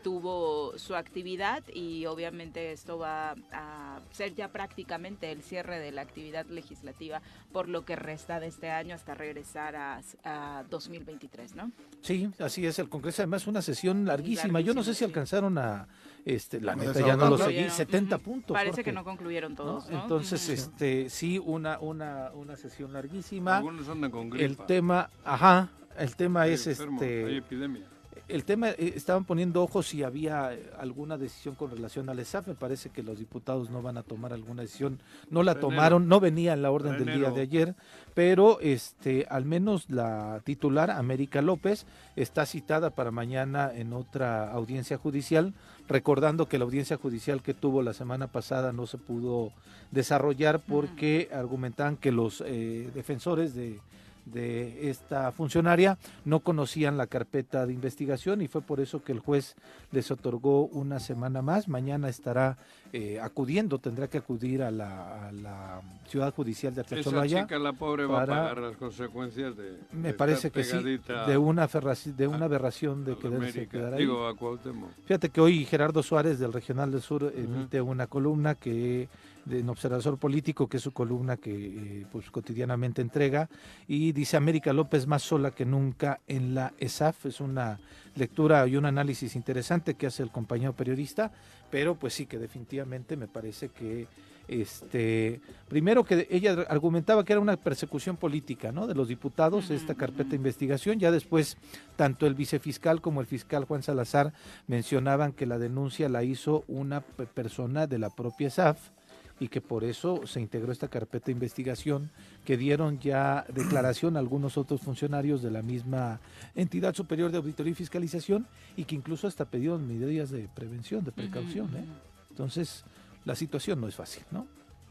tuvo su actividad y obviamente esto va a ser ya prácticamente el cierre de la actividad legislativa por lo que resta de este año hasta regresar a 2023, ¿no? Sí, así es, el Congreso además una sesión larguísima. Yo no sé si sí. alcanzaron a, este, la neta ya no lo seguí, 70 Ujú. puntos. Parece Jorge, que no concluyeron todos, ¿no? Entonces, este, sí, una, una, una sesión larguísima. Algunos andan con gripa. El tema, ajá, el tema Hay es Hay este, epidemia. el tema, eh, estaban poniendo ojos si había eh, alguna decisión con relación al ESAF. Me parece que los diputados no van a tomar alguna decisión. No la tomaron, no venía en la orden del día de ayer, pero este, al menos la titular, América López, está citada para mañana en otra audiencia judicial, recordando que la audiencia judicial que tuvo la semana pasada no se pudo desarrollar porque argumentaban que los eh, defensores de de esta funcionaria no conocían la carpeta de investigación y fue por eso que el juez les otorgó una semana más. Mañana estará eh, acudiendo, tendrá que acudir a la, a la ciudad judicial de Esa Atlacholaya. chica, la pobre, va a para- pagar las consecuencias de. Me de parece que sí, de una, de una a- aberración de a América. quedar ahí. Digo, a Cuauhtémoc. Fíjate que hoy Gerardo Suárez del Regional del Sur emite una columna que de en Observador Político, que es su columna que eh, pues cotidianamente entrega, y dice América López más sola que nunca en la ESAF. Es una lectura y un análisis interesante que hace el compañero periodista, pero pues sí que definitivamente me parece que este primero que ella argumentaba que era una persecución política ¿no? de los diputados esta carpeta de investigación ya después tanto el vicefiscal como el fiscal Juan Salazar mencionaban que la denuncia la hizo una pe- persona de la propia SAF y que por eso se integró esta carpeta de investigación que dieron ya declaración a algunos otros funcionarios de la misma entidad superior de auditoría y fiscalización y que incluso hasta pidieron medidas de prevención, de precaución. ¿eh? Entonces, la situación no es fácil, ¿no?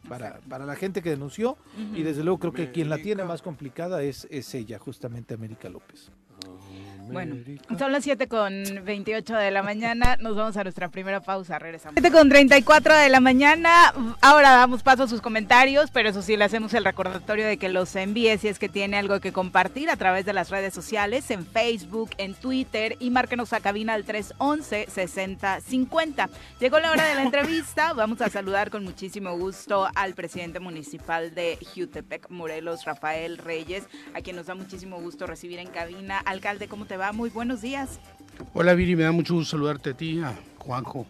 Para, para la gente que denunció y desde luego creo que quien la tiene más complicada es, es ella, justamente América López. Bueno, son las 7 con 28 de la mañana. Nos vamos a nuestra primera pausa. Regresamos. 7 con 34 de la mañana. Ahora damos paso a sus comentarios, pero eso sí, le hacemos el recordatorio de que los envíe si es que tiene algo que compartir a través de las redes sociales, en Facebook, en Twitter y márquenos a cabina al 311-6050. Llegó la hora de la entrevista. Vamos a saludar con muchísimo gusto al presidente municipal de Jutepec, Morelos, Rafael Reyes, a quien nos da muchísimo gusto recibir en cabina. Alcalde, ¿cómo te va? Muy buenos días. Hola Viri, me da mucho gusto saludarte a ti, a Juanjo,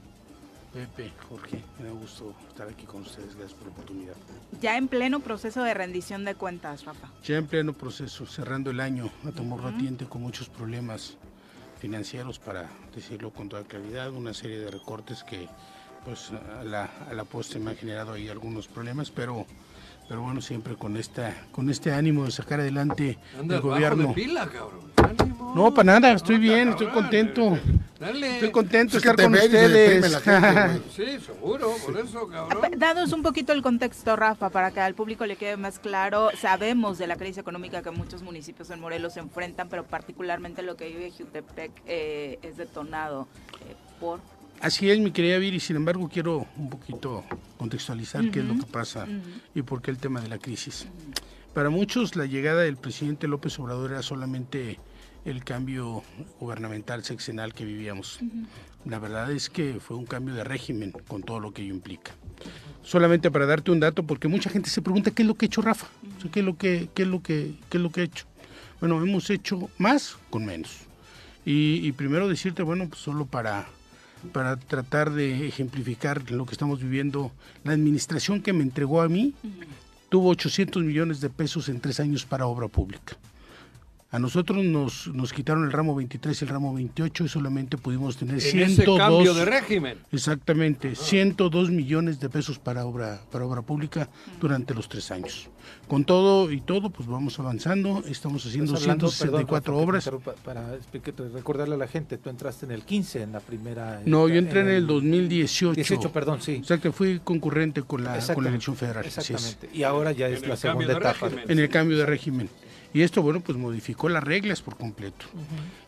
Pepe, Jorge. Me da gusto estar aquí con ustedes. Gracias por la oportunidad. Ya en pleno proceso de rendición de cuentas, Rafa. Ya en pleno proceso, cerrando el año, a tomar ratiente con muchos problemas financieros, para decirlo con toda claridad, una serie de recortes que pues a la, a la postre me han generado ahí algunos problemas, pero pero bueno, siempre con esta con este ánimo de sacar adelante Anda el bajo gobierno. de pila, cabrón. Ánimo. No, para nada, estoy No, bien, estoy contento. Dale. Estoy contento de Es que estar con ustedes. gente. Sí, seguro, por eso, cabrón. Danos un poquito el contexto, Rafa, para que al público le quede más claro. Sabemos de la crisis económica que muchos municipios en Morelos se enfrentan, pero particularmente lo que vive Jutepec eh, es detonado eh, por... Así es, mi querida Viri, sin embargo quiero un poquito contextualizar qué es lo que pasa y por qué el tema de la crisis. Para muchos la llegada del presidente López Obrador era solamente el cambio gubernamental sexenal que vivíamos. La verdad es que fue un cambio de régimen con todo lo que ello implica. Solamente para darte un dato, porque mucha gente se pregunta qué es lo que ha hecho Rafa, O sea, qué es lo que, qué es lo que, qué es lo que ha hecho. Bueno, hemos hecho más con menos. Y, y primero decirte, bueno, pues solo para, para tratar de ejemplificar lo que estamos viviendo, la administración que me entregó a mí tuvo 800 millones de pesos en tres años para obra pública. A nosotros nos, nos quitaron el ramo 23 y el ramo 28 y solamente pudimos tener En 102 ese cambio de régimen. Exactamente, 102 millones de pesos para obra para obra pública durante los tres años. Con todo y todo, pues vamos avanzando. Estamos haciendo hablando, 164 perdón, que obras. Para explicar- recordarle a la gente, tú entraste en el 15, en la primera... No, yo entré en el 2018. 18, perdón, sí. Exacto, fui concurrente con la, con la elección federal. Exactamente. Y ahora ya es En la segunda etapa. régimen. En el cambio de régimen. Y esto, bueno, pues modificó las reglas por completo.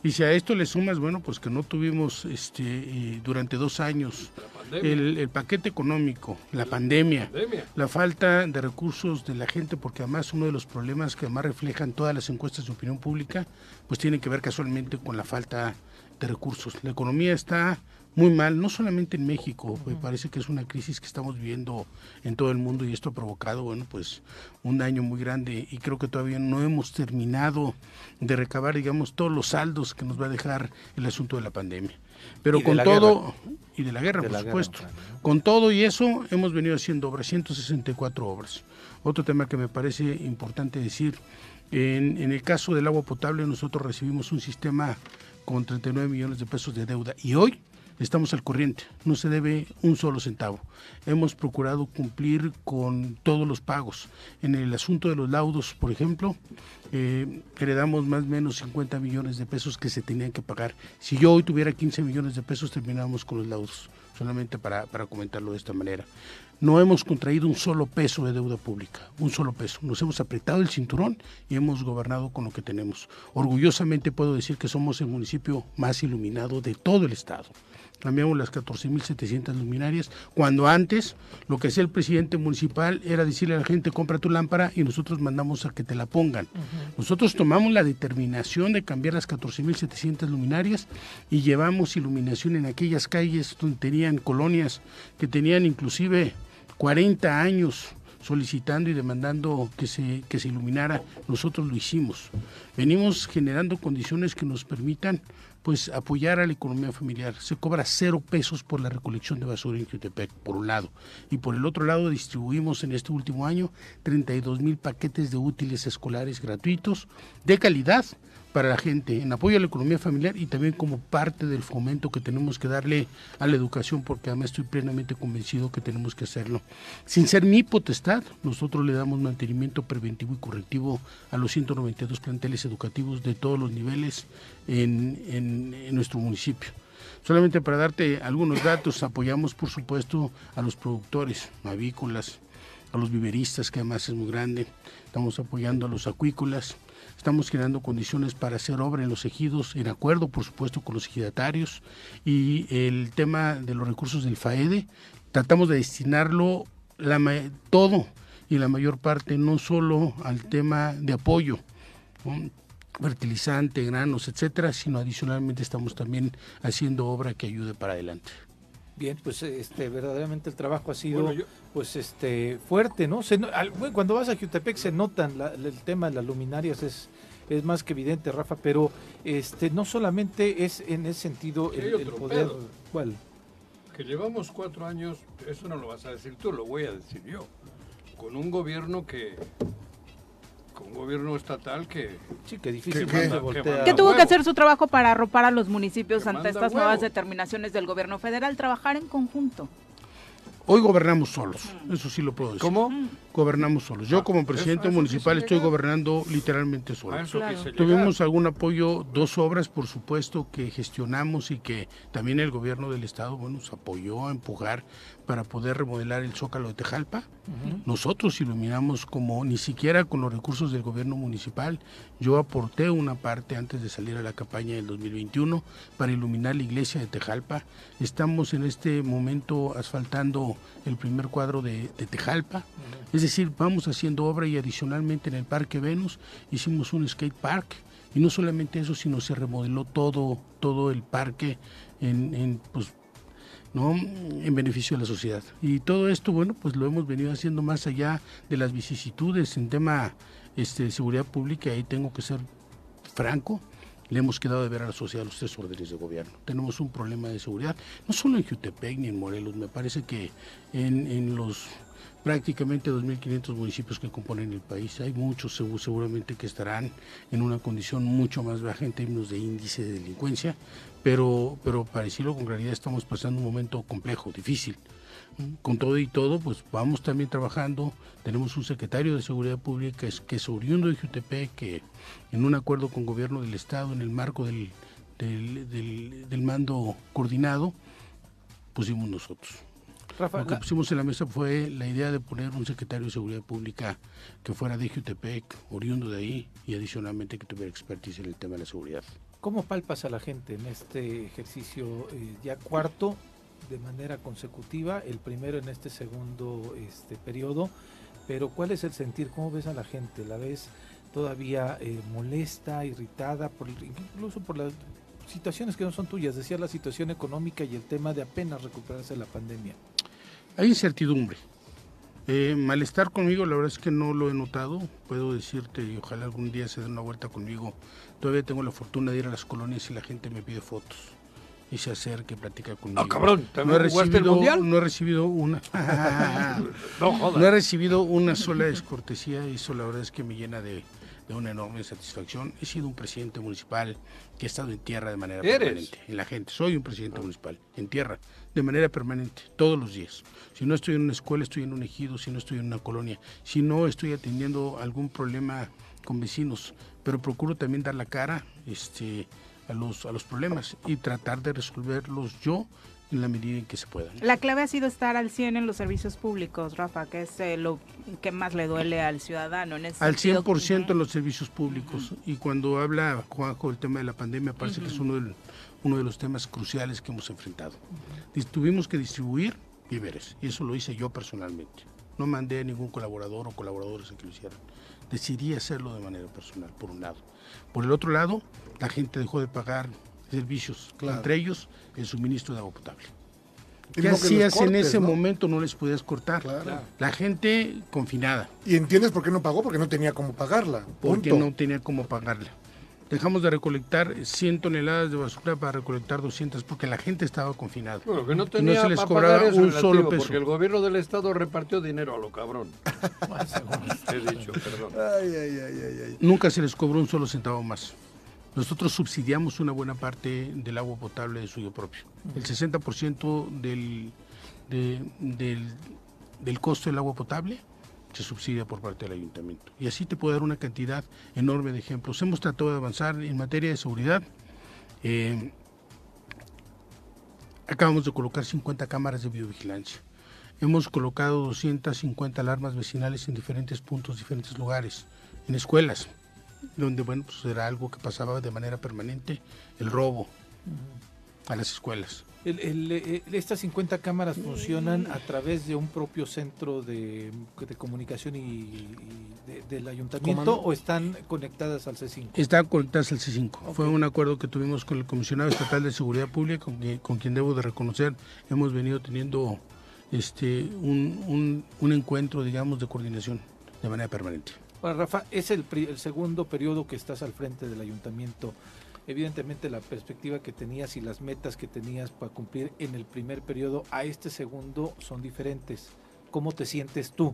Y si a esto le sumas, bueno, pues que no tuvimos este durante dos años el, el paquete económico, la pandemia, pandemia. la falta de recursos de la gente, porque además uno de los problemas que más reflejan todas las encuestas de opinión pública, pues tiene que ver casualmente con la falta de recursos. La economía está muy mal, no solamente en México, me parece que es una crisis que estamos viviendo en todo el mundo y esto ha provocado, bueno, pues un daño muy grande y creo que todavía no hemos terminado de recabar, digamos, todos los saldos que nos va a dejar el asunto de la pandemia. Pero con todo, y de la guerra, De por la guerra, supuesto, con todo y eso hemos venido haciendo obras, 164 obras. Otro tema que me parece importante decir, en, en el caso del agua potable nosotros recibimos un sistema con 39 millones de pesos de deuda y hoy estamos al corriente, no se debe un solo centavo. Hemos procurado cumplir con todos los pagos. En el asunto de los laudos, por ejemplo, eh, heredamos más o menos 50 millones de pesos que se tenían que pagar. Si yo hoy tuviera 15 millones de pesos, terminamos con los laudos, solamente para, para comentarlo de esta manera. No hemos contraído un solo peso de deuda pública, un solo peso. Nos hemos apretado el cinturón y hemos gobernado con lo que tenemos. Orgullosamente puedo decir que somos el municipio más iluminado de todo el estado. Cambiamos las 14.700 luminarias, cuando antes lo que hacía el presidente municipal era decirle a la gente, compra tu lámpara y nosotros mandamos a que te la pongan. Nosotros tomamos la determinación de cambiar las 14.700 luminarias y llevamos iluminación en aquellas calles donde tenían colonias que tenían inclusive 40 años solicitando y demandando que se, que se iluminara, nosotros lo hicimos. Venimos generando condiciones que nos permitan pues apoyar a la economía familiar. Se cobra cero pesos por la recolección de basura en Jutepec, por un lado. Y por el otro lado distribuimos en este último año 32 mil paquetes de útiles escolares gratuitos de calidad para la gente, en apoyo a la economía familiar y también como parte del fomento que tenemos que darle a la educación, porque además estoy plenamente convencido que tenemos que hacerlo. Sin ser mi potestad, nosotros le damos mantenimiento preventivo y correctivo a los 192 planteles educativos de todos los niveles en, en- en nuestro municipio. Solamente para darte algunos datos, apoyamos por supuesto a los productores avícolas, a los viveristas, que además es muy grande, estamos apoyando a los acuícolas, estamos generando condiciones para hacer obra en los ejidos, en acuerdo por supuesto con los ejidatarios, y el tema de los recursos del FAEDE, tratamos de destinarlo todo y la mayor parte no solo al tema de apoyo, fertilizante, granos, etcétera, sino adicionalmente estamos también haciendo obra que ayude para adelante. Bien, pues este verdaderamente el trabajo ha sido Bueno, yo- pues este fuerte, ¿no? Se no- al- bueno, cuando vas a Jutepec se notan la- el tema de las luminarias es es más que evidente, Rafa, pero este no solamente es en ese sentido el, poder pedo. ¿cuál? Que llevamos cuatro años, eso no lo vas a decir tú, lo voy a decir yo. Con un gobierno que. Con un gobierno estatal que. Sí, que ¿Qué? difícilmente voltea. ¿Qué que Ah, tuvo que hacer su trabajo para arropar a los municipios Que ante estas huevo. nuevas determinaciones del gobierno federal, trabajar en conjunto. Hoy gobernamos solos, eso sí lo puedo decir. ¿Cómo? Gobernamos solos. Yo Ah, como presidente eso municipal estoy llegar. gobernando literalmente solo. Claro. Tuvimos algún apoyo, dos obras, por supuesto, que gestionamos y que también el gobierno del estado bueno, nos apoyó a empujar para poder remodelar el Zócalo de Tejalpa. Nosotros iluminamos como ni siquiera con los recursos del gobierno municipal. Yo aporté una parte antes de salir a la campaña del 2021 para iluminar la iglesia de Tejalpa. Estamos en este momento asfaltando el primer cuadro de, de Tejalpa. Es decir, vamos haciendo obra y adicionalmente en el Parque Venus hicimos un skate park. Y no solamente eso, sino se remodeló todo, todo el parque en, en, pues, ¿no? en beneficio de la sociedad. Y todo esto, bueno, pues lo hemos venido haciendo más allá de las vicisitudes en tema este, de seguridad pública, ahí tengo que ser franco, le hemos quedado de ver a la sociedad los tres órdenes de gobierno. Tenemos un problema de seguridad, no solo en Jutepec ni en Morelos, me parece que en, en los prácticamente 2.500 municipios que componen el país. Hay muchos seguramente que estarán en una condición mucho más baja en términos de índice de delincuencia, pero, pero para decirlo con claridad estamos pasando un momento complejo, difícil. Con todo y todo, pues vamos también trabajando. Tenemos un secretario de Seguridad Pública que es oriundo de Jutepec, que en un acuerdo con gobierno del Estado, en el marco del, del, del mando coordinado, pusimos nosotros. Rafa, Lo que pusimos en la mesa fue la idea de poner un secretario de Seguridad Pública que fuera de Jutepec, oriundo de ahí, y adicionalmente que tuviera expertise en el tema de la seguridad. ¿Cómo palpas a la gente en este ejercicio eh, ya cuarto de manera consecutiva, el primero en este segundo este periodo? Pero ¿cuál es el sentir? ¿Cómo ves a la gente? ¿La ves todavía eh, molesta, irritada, por, incluso por las situaciones que no son tuyas? Decía la situación económica y el tema de apenas recuperarse de la pandemia. Hay incertidumbre. Eh, malestar conmigo, la verdad es que no lo he notado. Puedo decirte, y ojalá algún día se dé una vuelta conmigo. Todavía tengo la fortuna de ir a las colonias y la gente me pide fotos y se acerca y platica conmigo. Ah, cabrón, no he recibido, no he recibido una no, no, he recibido una sola descortesía y eso la verdad es que me llena de, de una enorme satisfacción. He sido un presidente municipal que ha estado en tierra de manera permanente. En la gente, soy un presidente municipal, en tierra, de manera permanente, todos los días. Si no estoy en una escuela, estoy en un ejido, si no estoy en una colonia, si no estoy atendiendo algún problema con vecinos, pero procuro también dar la cara este, a, los, a los problemas y tratar de resolverlos yo en la medida en que se pueda. La clave ha sido estar al 100 en los servicios públicos, Rafa, que es eh, lo que más le duele al ciudadano. En al 100% en los servicios públicos. Y cuando habla Juanjo del tema de la pandemia, parece que es uno, del, uno de los temas cruciales que hemos enfrentado. Tuvimos que distribuir víveres, y eso lo hice yo personalmente. No mandé a ningún colaborador o colaboradores a que lo hicieran. Decidí hacerlo de manera personal, por un lado. Por el otro lado, la gente dejó de pagar servicios, entre ellos el suministro de agua potable. ¿Qué hacías en ese momento? No les podías cortar. La gente confinada. ¿Y entiendes por qué no pagó? Porque no tenía cómo pagarla. Porque no tenía cómo pagarla. Dejamos de recolectar 100 toneladas de basura para recolectar 200 porque la gente estaba confinada. Bueno, que no tenía se les cobraba un solo peso. Porque el gobierno del estado repartió dinero a lo cabrón. He dicho, perdón. Nunca se les cobró un solo centavo más. Nosotros subsidiamos una buena parte del agua potable de suyo propio. El 60% del, del, del costo del agua potable se subsidia por parte del ayuntamiento. Y así te puedo dar una cantidad enorme de ejemplos. Hemos tratado de avanzar en materia de seguridad. Eh, acabamos de colocar 50 cámaras de videovigilancia. Hemos colocado 250 alarmas vecinales en diferentes puntos, diferentes lugares, en escuelas donde bueno, pues era algo que pasaba de manera permanente, el robo a las escuelas. Eh, ¿Estas 50 cámaras funcionan a través de un propio centro de, comunicación y, del ayuntamiento o están conectadas al C5? Están conectadas al C5. Fue un acuerdo que tuvimos con el comisionado estatal de seguridad pública, con, quien debo de reconocer hemos venido teniendo este un, un encuentro, digamos, de coordinación de manera permanente. Rafa, es el, segundo periodo que estás al frente del ayuntamiento. Evidentemente la perspectiva que tenías y las metas que tenías para cumplir en el primer periodo a este segundo son diferentes. ¿Cómo te sientes tú?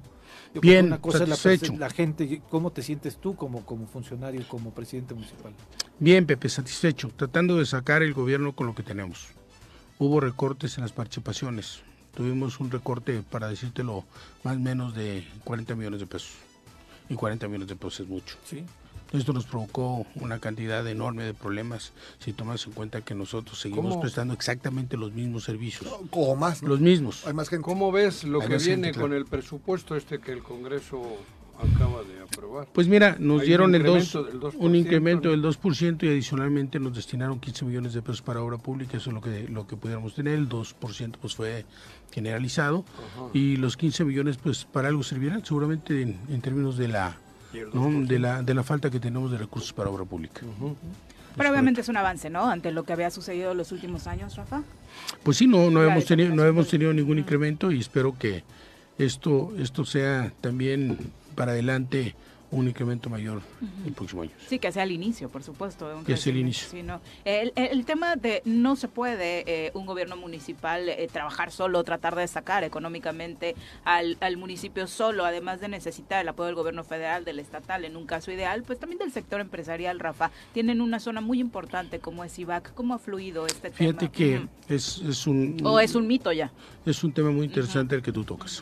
Bien, una cosa satisfecho. La, gente, ¿cómo te sientes tú como, como funcionario, como presidente municipal? Bien, Pepe, satisfecho, tratando de sacar el gobierno con lo que tenemos. Hubo recortes en las participaciones. Tuvimos un recorte, para decírtelo, más o menos de 40 millones de pesos y 40 millones de pesos es mucho. Sí. Esto nos provocó una cantidad enorme de problemas si tomas en cuenta que nosotros seguimos prestando exactamente los mismos servicios. O más. Los mismos. Hay más gente. ¿Cómo ves lo que viene con el presupuesto este que el Congreso acaba de aprobar? Pues mira, nos dieron el 2, un incremento del 2% y adicionalmente nos destinaron 15 millones de pesos para obra pública, eso es lo que, lo que pudiéramos tener, el 2% pues fue generalizado y los 15 millones pues para algo servirán seguramente en, términos de la, de la de la falta que tenemos de recursos para obra pública. Pero obviamente es un avance, ¿no? Ante lo que había sucedido en los últimos años, Rafa. Pues sí, no, no hemos tenido, no hemos tenido ningún incremento y espero que esto, esto sea también para adelante un incremento mayor el próximo año. Sí, que sea el inicio, por supuesto. de un Que sea el inicio. el, tema de no se puede eh, un gobierno municipal eh, trabajar solo, tratar de sacar económicamente al, al municipio solo, además de necesitar el apoyo del gobierno federal, del estatal, en un caso ideal, pues también del sector empresarial, Rafa. Tienen una zona muy importante como es IVAC. ¿Cómo ha fluido este Fíjate tema? que Ujú. es, es un... ¿O es un mito ya? Es un tema muy interesante el que tú tocas.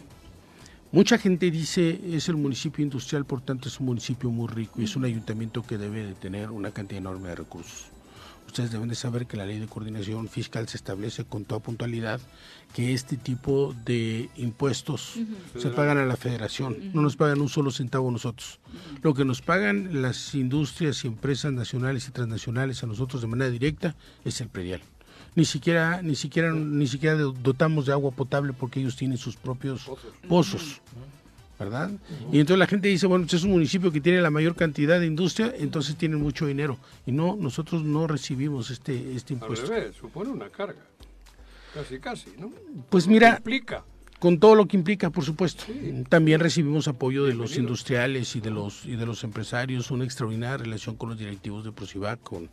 Mucha gente dice es el municipio industrial, por tanto es un municipio muy rico y es un ayuntamiento que debe de tener una cantidad enorme de recursos. Ustedes deben de saber que la ley de coordinación fiscal se establece con toda puntualidad que este tipo de impuestos se pagan a la federación, no nos pagan un solo centavo a nosotros. Lo que nos pagan las industrias y empresas nacionales y transnacionales a nosotros de manera directa es el predial ni siquiera ni siquiera ni siquiera dotamos de agua potable porque ellos tienen sus propios pozos, ¿verdad? Y entonces la gente dice, bueno, pues es un municipio que tiene la mayor cantidad de industria, entonces tienen mucho dinero y no nosotros no recibimos este este Al impuesto. revés, supone una carga. Casi, casi, ¿no? Pues mira, Implica. con todo lo que implica, por supuesto. También recibimos apoyo de los industriales y de los y de los empresarios, una extraordinaria relación con los directivos de Prosivac, con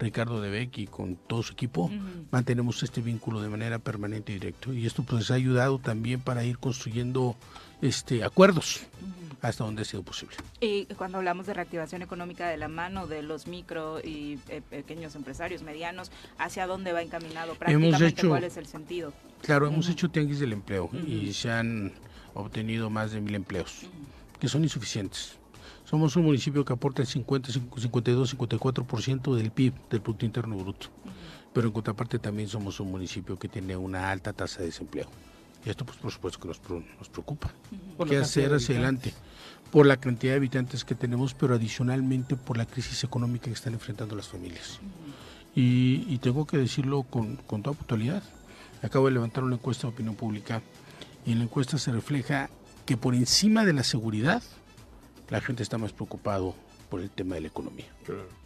Ricardo De Beck y con todo su equipo. Mantenemos este vínculo de manera permanente y directo y esto pues ha ayudado también para ir construyendo este acuerdos hasta donde ha sido posible. Y cuando hablamos de reactivación económica de la mano de los micro y eh, pequeños empresarios, medianos, ¿hacia dónde va encaminado? Prácticamente, hecho- ¿cuál es el sentido? Claro, hemos hecho tianguis del empleo y se han obtenido más de mil empleos, que son insuficientes. Somos un municipio que aporta el 50, 52, 54% del PIB, del Producto Interno Bruto. Pero en contraparte también somos un municipio que tiene una alta tasa de desempleo. Y esto, pues, por supuesto que nos, nos preocupa. Por ¿Qué hacer hacia adelante? Por la cantidad de habitantes que tenemos, pero adicionalmente por la crisis económica que están enfrentando las familias. Y, y tengo que decirlo con, con toda puntualidad. Acabo de levantar una encuesta de opinión pública y en la encuesta se refleja que por encima de la seguridad, la gente está más preocupado por el tema de la economía.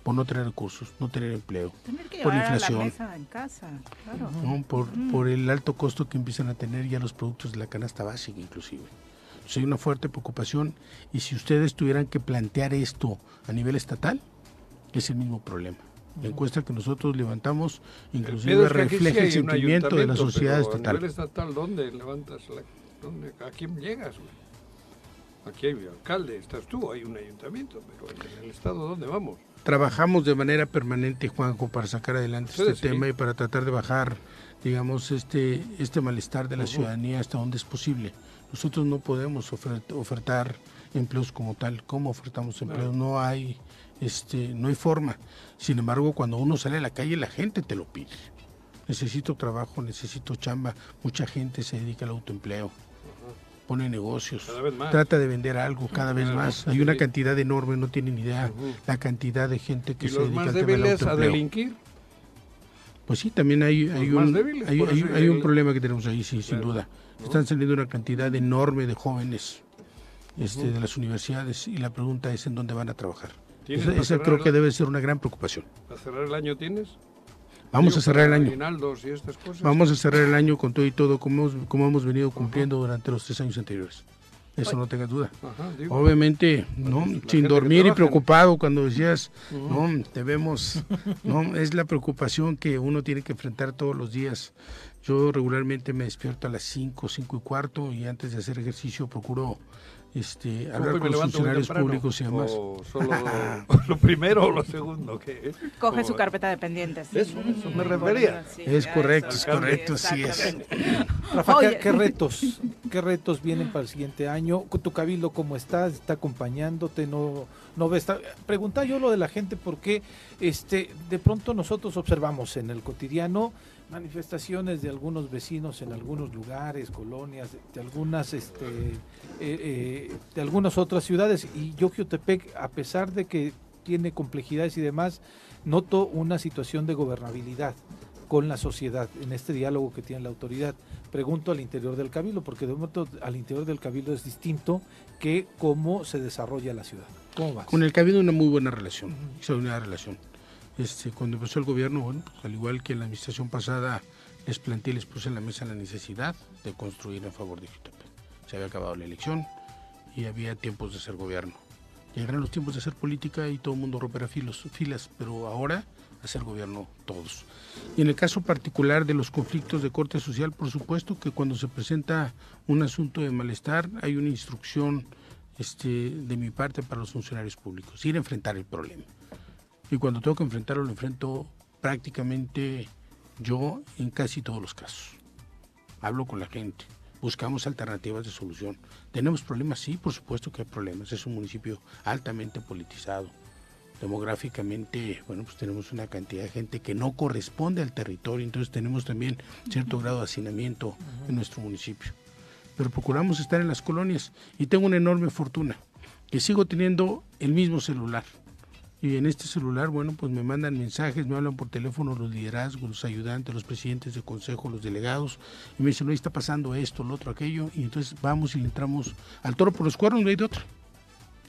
Por no tener recursos, no tener empleo, Tener que por a la inflación, mesa en casa, claro. ¿no? por, por el alto costo que empiezan a tener ya los productos de la canasta básica inclusive. Entonces, hay una fuerte preocupación y si ustedes tuvieran que plantear esto a nivel estatal, es el mismo problema. La encuesta que nosotros levantamos El inclusive aquí refleja sí el sentimiento de la sociedad pero estatal. A nivel estatal, ¿dónde levantas la, dónde, ¿A quién llegas? güey? Aquí hay un alcalde, estás tú, hay un ayuntamiento, pero en el estado, ¿dónde vamos? Trabajamos de manera permanente, Juanjo, para sacar adelante este sí. tema y para tratar de bajar, digamos, este, este malestar de la ciudadanía hasta donde es posible. Nosotros no podemos ofer- ofertar empleos como tal. ¿Cómo ofertamos empleos? No hay, este, no hay forma. Sin embargo, cuando uno sale a la calle, la gente te lo pide. Necesito trabajo, necesito chamba. Mucha gente se dedica al autoempleo. Pone negocios, trata de vender algo cada vez más. Hay una cantidad enorme, no tienen idea la cantidad de gente que ¿Y se los dedica más débiles a delinquir? Pues sí, también hay, hay un, débiles, hay, hay- hay un problema que tenemos ahí, sí, sin duda. Están saliendo una cantidad enorme de jóvenes este, de las universidades y la pregunta es en dónde van a trabajar. ¿Tienes Esa, creo el- que debe ser una gran preocupación. ¿Para cerrar el año tienes? Vamos a cerrar el año. Vamos a cerrar el año con todo y todo como hemos, como hemos venido cumpliendo durante los tres años anteriores. Eso no tengas duda. Ajá, digo. Obviamente, ¿no? la gente sin dormir y preocupado cuando decías, no, debemos, no, es la preocupación que uno tiene que enfrentar todos los días. Yo regularmente me despierto a las 5, 5 y cuarto y antes de hacer ejercicio procuro este, ¿Cómo hablar con funcionarios públicos y demás. ¿O solo lo primero o lo segundo? ¿Qué? Coge ¿Cómo? su carpeta de pendientes. Eso, eso me refería. sí, Es correcto, eso, es correcto, sí es. Rafa, ¿qué, Oye. qué retos, qué retos vienen para el siguiente año? ¿Tu cabildo cómo está? ¿Está acompañándote? ¿No, no ves? Pregunta yo lo de la gente porque este, de pronto nosotros observamos en el cotidiano manifestaciones de algunos vecinos en algunos lugares, colonias, de, algunas, este, eh, eh, de algunas otras ciudades y Yoquiotepec, a pesar de que tiene complejidades y demás, noto una situación de gobernabilidad con la sociedad en este diálogo que tiene la autoridad. Pregunto al interior del cabildo, porque de momento al interior del cabildo es distinto que cómo se desarrolla la ciudad. ¿Cómo vas? Con el cabildo una muy buena relación, extraordinaria relación. Este, cuando empezó el gobierno, bueno, pues, al igual que en la administración pasada, les planteé, les puse en la mesa la necesidad de construir en favor de Jutepec. Se había acabado la elección y había tiempos de ser gobierno. Llegarán los tiempos de hacer política y todo el mundo romperá filas, pero ahora hacer gobierno todos. Y en el caso particular de los conflictos de corte social, por supuesto que cuando se presenta un asunto de malestar hay una instrucción este, de mi parte para los funcionarios públicos, ir a enfrentar el problema. Y cuando tengo que enfrentarlo, lo enfrento prácticamente yo en casi todos los casos. Hablo con la gente, buscamos alternativas de solución. ¿Tenemos problemas? Sí, por supuesto que hay problemas. Es un municipio altamente politizado. Demográficamente, bueno, pues tenemos una cantidad de gente que no corresponde al territorio, entonces tenemos también cierto grado de hacinamiento en nuestro municipio. Pero procuramos estar en las colonias y tengo una enorme fortuna, que sigo teniendo el mismo celular. Y en este celular, bueno, pues me mandan mensajes, me hablan por teléfono los liderazgos, los ayudantes, los presidentes de consejo, los delegados, y me dicen, no, está pasando esto, lo otro, aquello, y entonces vamos y le entramos al toro por los cuernos, no hay de otro.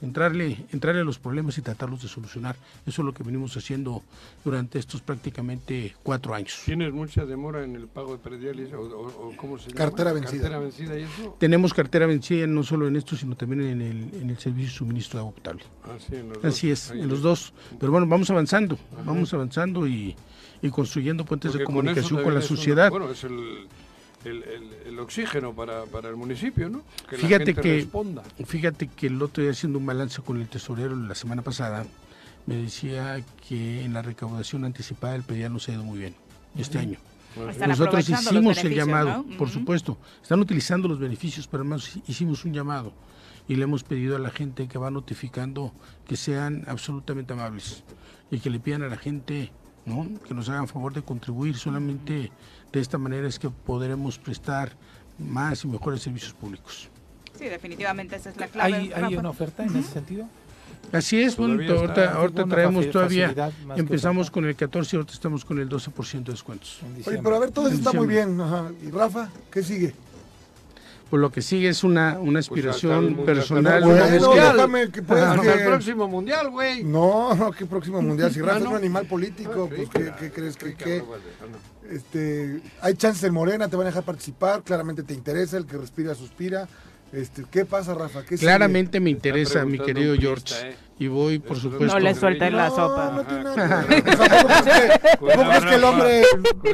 Entrarle, entrarle a los problemas y tratarlos de solucionar. Eso es lo que venimos haciendo durante estos prácticamente cuatro años. ¿Tienes mucha demora en el pago de prediales o, o- o cómo se llama? Cartera vencida. Cartera vencida y eso. Tenemos cartera vencida no solo en esto, sino también en el, en el servicio de suministro de agua potable. Ah, sí, en los Así dos. es, Ahí en los dos. Pero bueno, vamos avanzando, vamos avanzando y, y construyendo puentes Porque de con comunicación eso con la es una- sociedad. bueno, es el, el, el- el oxígeno para, para el municipio, ¿no? Que Fíjate la gente que, responda. fíjate que el otro día haciendo un balance con el tesorero la semana pasada, me decía que en la recaudación anticipada el pedial nos ha ido muy bien este año. Están Nosotros hicimos el llamado, ¿no? por supuesto. Están utilizando los beneficios, pero además hicimos un llamado y le hemos pedido a la gente que va notificando que sean absolutamente amables y que le pidan a la gente ¿no? que nos hagan favor de contribuir. Solamente de esta manera es que podremos prestar más y mejores servicios públicos. Sí, definitivamente esa es la clave. ¿Hay, hay una oferta en ese sentido? Así es, bueno, ahorita, ahorita traemos todavía, empezamos con el 14 y ahorita estamos con el 12% de descuentos. En Oye, pero a ver, todo eso está muy bien. Ajá. ¿Y Rafa? ¿Qué sigue? Pues lo que sigue es una, una el aspiración mundial, personal. Bueno, búsqueda- déjame que pues, que- el próximo mundial, güey. No, no, qué próximo mundial. Si Rafa Ah, es no. un animal político, Ah, pues ¿qué, crees que qué? no. Este, hay chances en Morena, te van a dejar participar, claramente te interesa, el que respira suspira. Este, ¿qué pasa, Rafa? ¿Qué sigue? Claramente me interesa, mi querido George. ¿eh? Y voy, por supuesto. No le suelten la no, sopa. No, tiene Ajá, nada que ver. O sea, ¿cómo crees que- Cuidado, ¿Cómo crees que el Rafa. hombre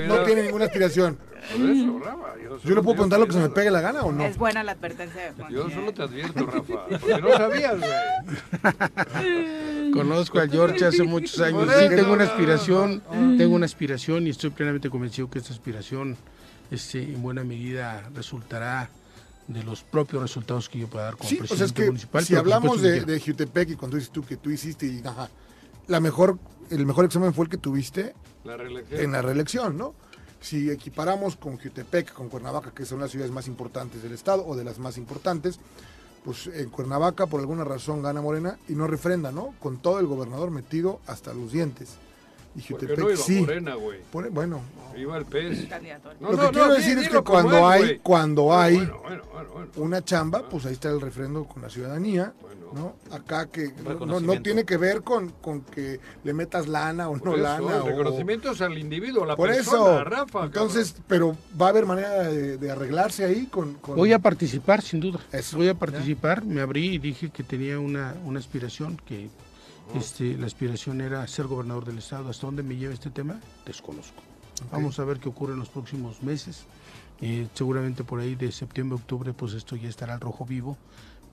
no tiene ninguna aspiración? Por eso, Rafa, yo ¿Yo le puedo preguntar lo que se me pegue la gana o no? Es buena la advertencia de Juan. Yo solo te advierto, Rafa, porque no sabías, güey. Conozco al George hace muchos años. Sí, tengo una aspiración, tengo una aspiración y estoy plenamente convencido que esta aspiración este, en buena medida resultará de los propios resultados que yo pueda dar como Sí, o presidente sea, es que municipal. si hablamos de, de Jutepec y cuando dices tú que tú hiciste y ajá, la mejor, el mejor examen fue el que tuviste La en la reelección, ¿no? Si equiparamos con Jutepec, con Cuernavaca, que son las ciudades más importantes del estado o de las más importantes, pues en Cuernavaca por alguna razón gana Morena y no refrenda, ¿no? Con todo el gobernador metido hasta los dientes. Y Porque no iba sí. Morena, güey. Bueno, Iba el pez. No, lo no, que quiero no, decir es que cuando es, hay, cuando Ah, hay Bueno, bueno, bueno, bueno. una chamba, pues ahí está el refrendo con la ciudadanía, Bueno. ¿no? Acá que no- tiene que ver con, con que le metas lana o Por no eso, lana. el o- reconocimiento es al individuo, a la por persona, eso, Rafa. entonces, pero va a haber manera de, de arreglarse ahí con... con- Voy a participar, sin duda. Eso, Voy a ya. participar. Me abrí y dije que tenía una, una aspiración, que este, la aspiración era ser gobernador del estado. ¿Hasta dónde me lleva este tema? Desconozco. Vamos a ver qué ocurre en los próximos meses. Eh, seguramente por ahí de septiembre, octubre, pues esto ya estará al rojo vivo.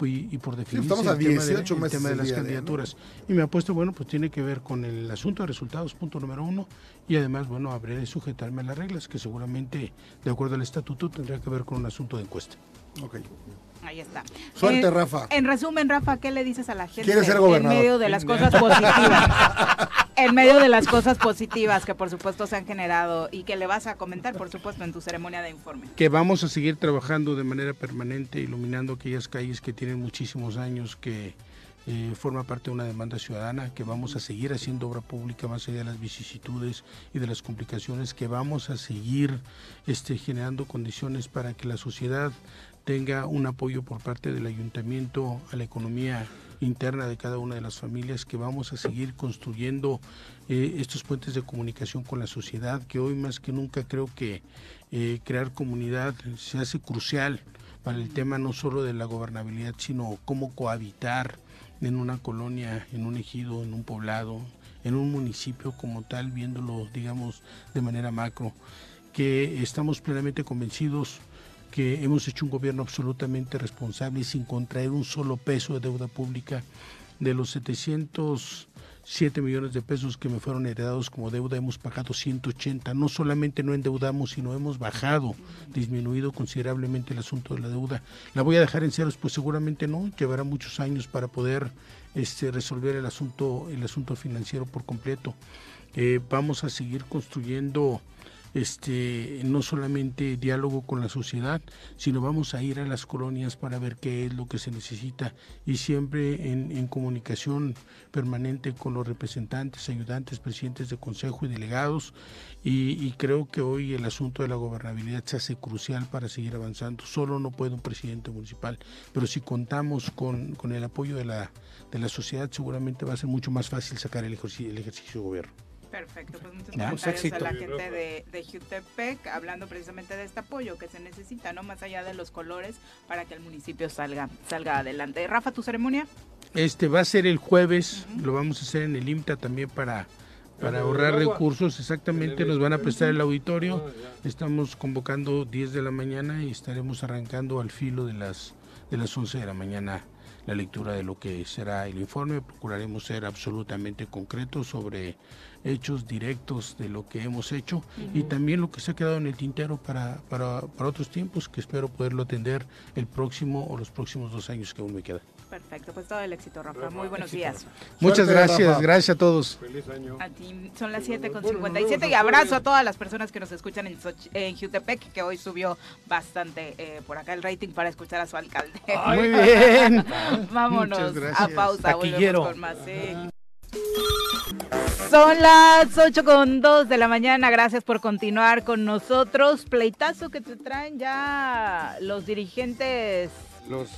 Y, y por definición estamos a el, tema de, 18 el meses tema de las día de, ¿no? candidaturas. Y me apuesto, bueno, pues tiene que ver con el asunto de resultados, punto número uno. Y además, bueno, habré de sujetarme a las reglas, que seguramente, de acuerdo al estatuto, tendría que ver con un asunto de encuesta. Ok. Ahí está. Suerte, Eh, Rafa. En resumen, Rafa, ¿qué le dices a la gente Quiere ser en gobernador. medio de las cosas positivas? en medio de las cosas positivas que por supuesto se han generado y que le vas a comentar, por supuesto, en tu ceremonia de informe. que vamos a seguir trabajando de manera permanente, iluminando aquellas calles que tienen muchísimos años, que eh, forma parte de una demanda ciudadana, que vamos a seguir haciendo obra pública más allá de las vicisitudes y de las complicaciones, que vamos a seguir este, generando condiciones para que la sociedad tenga un apoyo por parte del ayuntamiento a la economía interna de cada una de las familias, que vamos a seguir construyendo eh, estos puentes de comunicación con la sociedad, que hoy más que nunca creo que eh, crear comunidad se hace crucial para el tema no solo de la gobernabilidad, sino cómo cohabitar en una colonia, en un ejido, en un poblado, en un municipio como tal, viéndolo, digamos, de manera macro, que estamos plenamente convencidos que hemos hecho un gobierno absolutamente responsable y sin contraer un solo peso de deuda pública de los 707 millones de pesos que me fueron heredados como deuda, hemos pagado 180. No solamente no endeudamos, sino hemos bajado, disminuido considerablemente el asunto de la deuda. ¿La voy a dejar en ceros? Pues seguramente no, llevará muchos años para poder este, resolver el asunto, el asunto financiero por completo. Eh, vamos a seguir construyendo este no solamente diálogo con la sociedad, sino vamos a ir a las colonias para ver qué es lo que se necesita y siempre en, comunicación permanente con los representantes, ayudantes, presidentes de consejo y delegados y, y creo que hoy el asunto de la gobernabilidad se hace crucial para seguir avanzando. Solo no puede un presidente municipal, pero si contamos con, con el apoyo de la, de la sociedad seguramente va a ser mucho más fácil sacar el ejercicio, el ejercicio de gobierno. Perfecto, pues muchos Ya, comentarios pues, a la gente de, de Jutepec hablando precisamente de este apoyo que se necesita, ¿no? Más allá de los colores para que el municipio salga, salga adelante. Rafa, ¿tu ceremonia? Este va a ser el jueves, lo vamos a hacer en el IMTA también para, para ahorrar recursos, exactamente, nos van a prestar el auditorio, estamos convocando 10 de la mañana y estaremos arrancando al filo de las, de las 11 de la mañana la lectura de lo que será el informe, procuraremos ser absolutamente concretos sobre hechos directos de lo que hemos hecho y también lo que se ha quedado en el tintero para, para, para otros tiempos que espero poderlo atender el próximo o los próximos dos años que aún me quedan. Perfecto, pues todo el éxito, Rafa. Muy buenos días. Muchas Suerte, gracias, Rafa. gracias a todos. Feliz año. A ti son las 7 con Bueno, 57 y abrazo a todas las personas que nos escuchan en, Xoch- en Jutepec, que hoy subió bastante eh, por acá el rating para escuchar a su alcalde. Muy bien. Vámonos Muchas gracias. a pausa, Taquillero. volvemos con más. sí. Son las 8 con 2 de la mañana, gracias por continuar con nosotros. Pleitazo que te traen ya los dirigentes, Los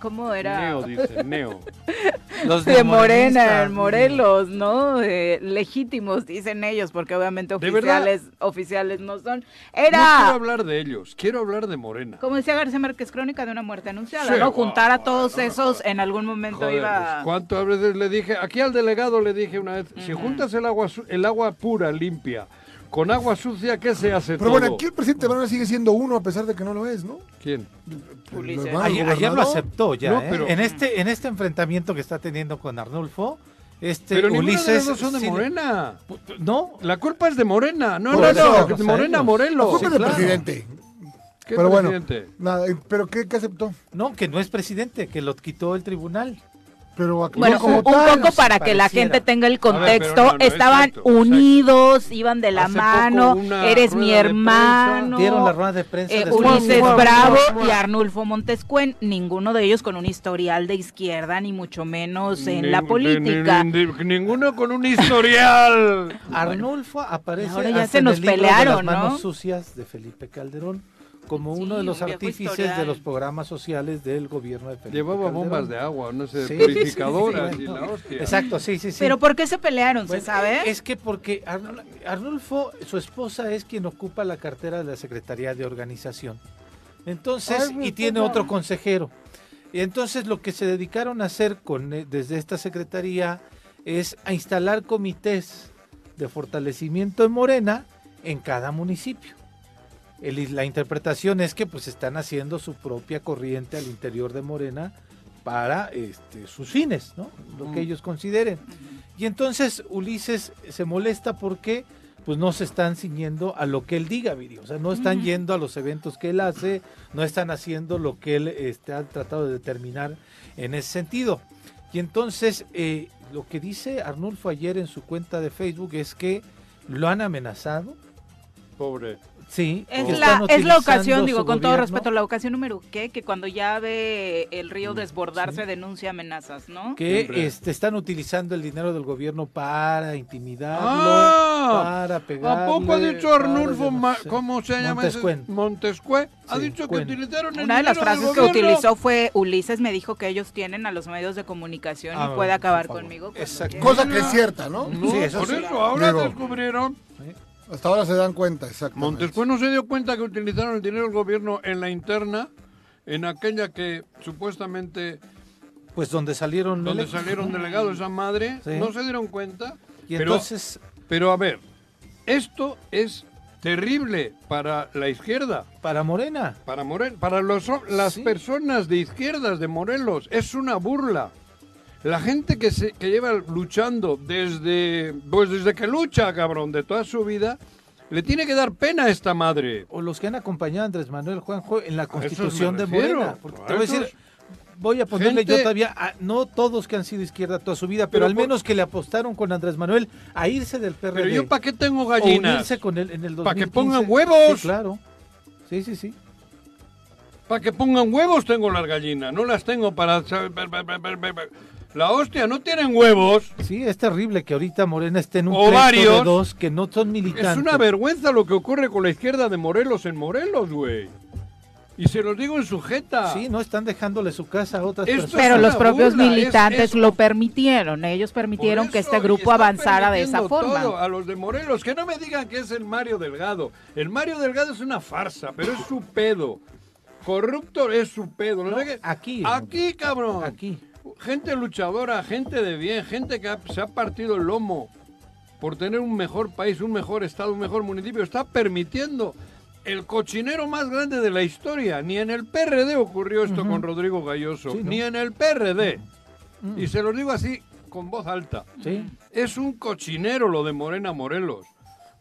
¿cómo era? Neo, dice, Neo. Los de Morena, morenistas, en Morelos, ¿no? Eh, legítimos, dicen ellos, porque obviamente ¿De oficiales, oficiales no son. No quiero Era, hablar de ellos, quiero hablar de Morena. como decía García Márquez, crónica de una muerte anunciada, Sí, ¿no? Juntar a todos esos en algún momento Joder, iba... pues, ¿Cuántas veces le dije? Aquí al delegado le dije una vez, si juntas el agua, su- el agua pura, limpia, con agua sucia, ¿qué se hace Pero todo? bueno, aquí el presidente Morena sigue siendo uno a pesar de que no lo es, ¿no? ¿Quién? Ulises. Hermano Ayer, ayer lo gobernador. aceptó ya. No, ¿eh? pero- en, este, en este enfrentamiento que está teniendo con Arnulfo, este Pero ninguno de Ulises. los dos son de sí- Morena. No, La culpa es de Morena. No, Por no, eso, no, lo de Morena, sabemos. Morelos. La culpa Sí, es del claro. presidente. ¿Qué Pero bueno, presidente? nada, eh, ¿pero qué, qué aceptó? no, que no es presidente, que lo quitó el tribunal. Pero Bueno, como un, tal. poco para que la gente tenga el ver, contexto, no, no, estaban exacto, unidos, iban de la Hace mano, eres mi hermano. Dieron la rueda de prensa Eh. Ulises Bravo mua. y Arnulfo Montescuen, ninguno de ellos con un historial de izquierda, ni mucho menos en Ni- la ni- política. ni- ni- ninguno con un historial. Arnulfo aparece Ahora ya se en nos pelearon, de las manos ¿no? sucias de Felipe Calderón como Sí, uno de los un artífices de los programas sociales del gobierno de Felipe Llevaba Calderón. bombas de agua, no sé, Sí, purificadoras sí, sí, y la hostia. Exacto, sí, sí, sí. Pero ¿por qué se pelearon? Bueno, ¿Se sabe? Es que porque Arnul- Arnulfo, su esposa es quien ocupa la cartera de la Secretaría de Organización. Entonces, Ay, y tiene otro consejero. Y entonces lo que se dedicaron a hacer con, eh, desde esta secretaría es a instalar comités de fortalecimiento en Morena en cada municipio. El- la interpretación es que pues están haciendo su propia corriente al interior de Morena para este, sus fines, ¿no? Lo que Mm. ellos consideren. Y entonces Ulises se molesta porque pues no se están ciñendo a lo que él diga, Viri. O sea, no están yendo a los eventos que él hace, no están haciendo lo que él este, ha tratado de determinar en ese sentido. Y entonces eh, lo que dice Arnulfo ayer en su cuenta de Facebook es que lo han amenazado. Pobre. Sí, Es que la, es la ocasión, digo, con todo gobierno. respeto, la ocasión número ¿qué? Que cuando ya ve el Mm, río desbordarse denuncia amenazas, ¿no? que este, están utilizando el dinero del gobierno para intimidarlo, Ah, para pegarle. ¿A poco ha dicho para Arnulfo, cómo se llama? Montescuen. Montescue. Ha Sí, dicho que utilizaron el Una de las dinero frases que utilizó fue Ulises me dijo que ellos tienen a los medios de comunicación Ah, y puede acabar conmigo. Cosa que es cierta, ¿no? No, Sí, eso por sí. eso ahora Digo. descubrieron. Hasta ahora se dan cuenta, exactamente. Montesquieu no se dio cuenta que utilizaron el dinero del gobierno en la interna, en aquella que supuestamente Pues donde salieron donde salieron delegados esa madre, Sí. no se dieron cuenta. Y pero, entonces, pero a ver, esto es terrible para la izquierda, para Morena. para Morel, para los, las Sí. personas de izquierdas de Morelos, es una burla. La gente que se que lleva luchando desde pues desde que lucha, cabrón, de toda su vida, le tiene que dar pena a esta madre. o los que han acompañado a Andrés Manuel Juanjo en la constitución de Morena. Porque te voy a decir, voy a ponerle gente- yo todavía, a- no todos que han sido izquierda toda su vida, pero, Pero al por- menos que le apostaron con Andrés Manuel a irse del PRD. Pero yo para qué tengo o gallinas? unirse con él en el 2015. Pa' que pongan huevos. Sí, claro. Sí, sí, sí. Para que pongan huevos tengo las gallinas, no las tengo para... La hostia, no tienen huevos. Sí, es terrible que ahorita Morena esté en un Ovarios. pleito de dos que no son militantes. Es una vergüenza lo que ocurre con la izquierda de Morelos en Morelos, güey. Y se los digo en sujeta. Sí, no están dejándole su casa a otras Esto personas. Pero los propios burla, militantes es- lo permitieron. Ellos permitieron que este grupo avanzara de esa forma. todo a los de Morelos, que no me digan que es el Mario Delgado. El Mario Delgado es una farsa, pero es su pedo. Corrupto es su pedo. aquí. Aquí, cabrón. Aquí. Gente luchadora, gente de bien, gente que ha- se ha partido el lomo por tener un mejor país, un mejor estado, un mejor municipio. Está permitiendo el cochinero más grande de la historia. Ni en el PRD ocurrió esto con Rodrigo Galloso. Sí, ¿no? Ni en el PRD. Y se lo digo así con voz alta. Sí. Es un cochinero lo de Morena Morelos.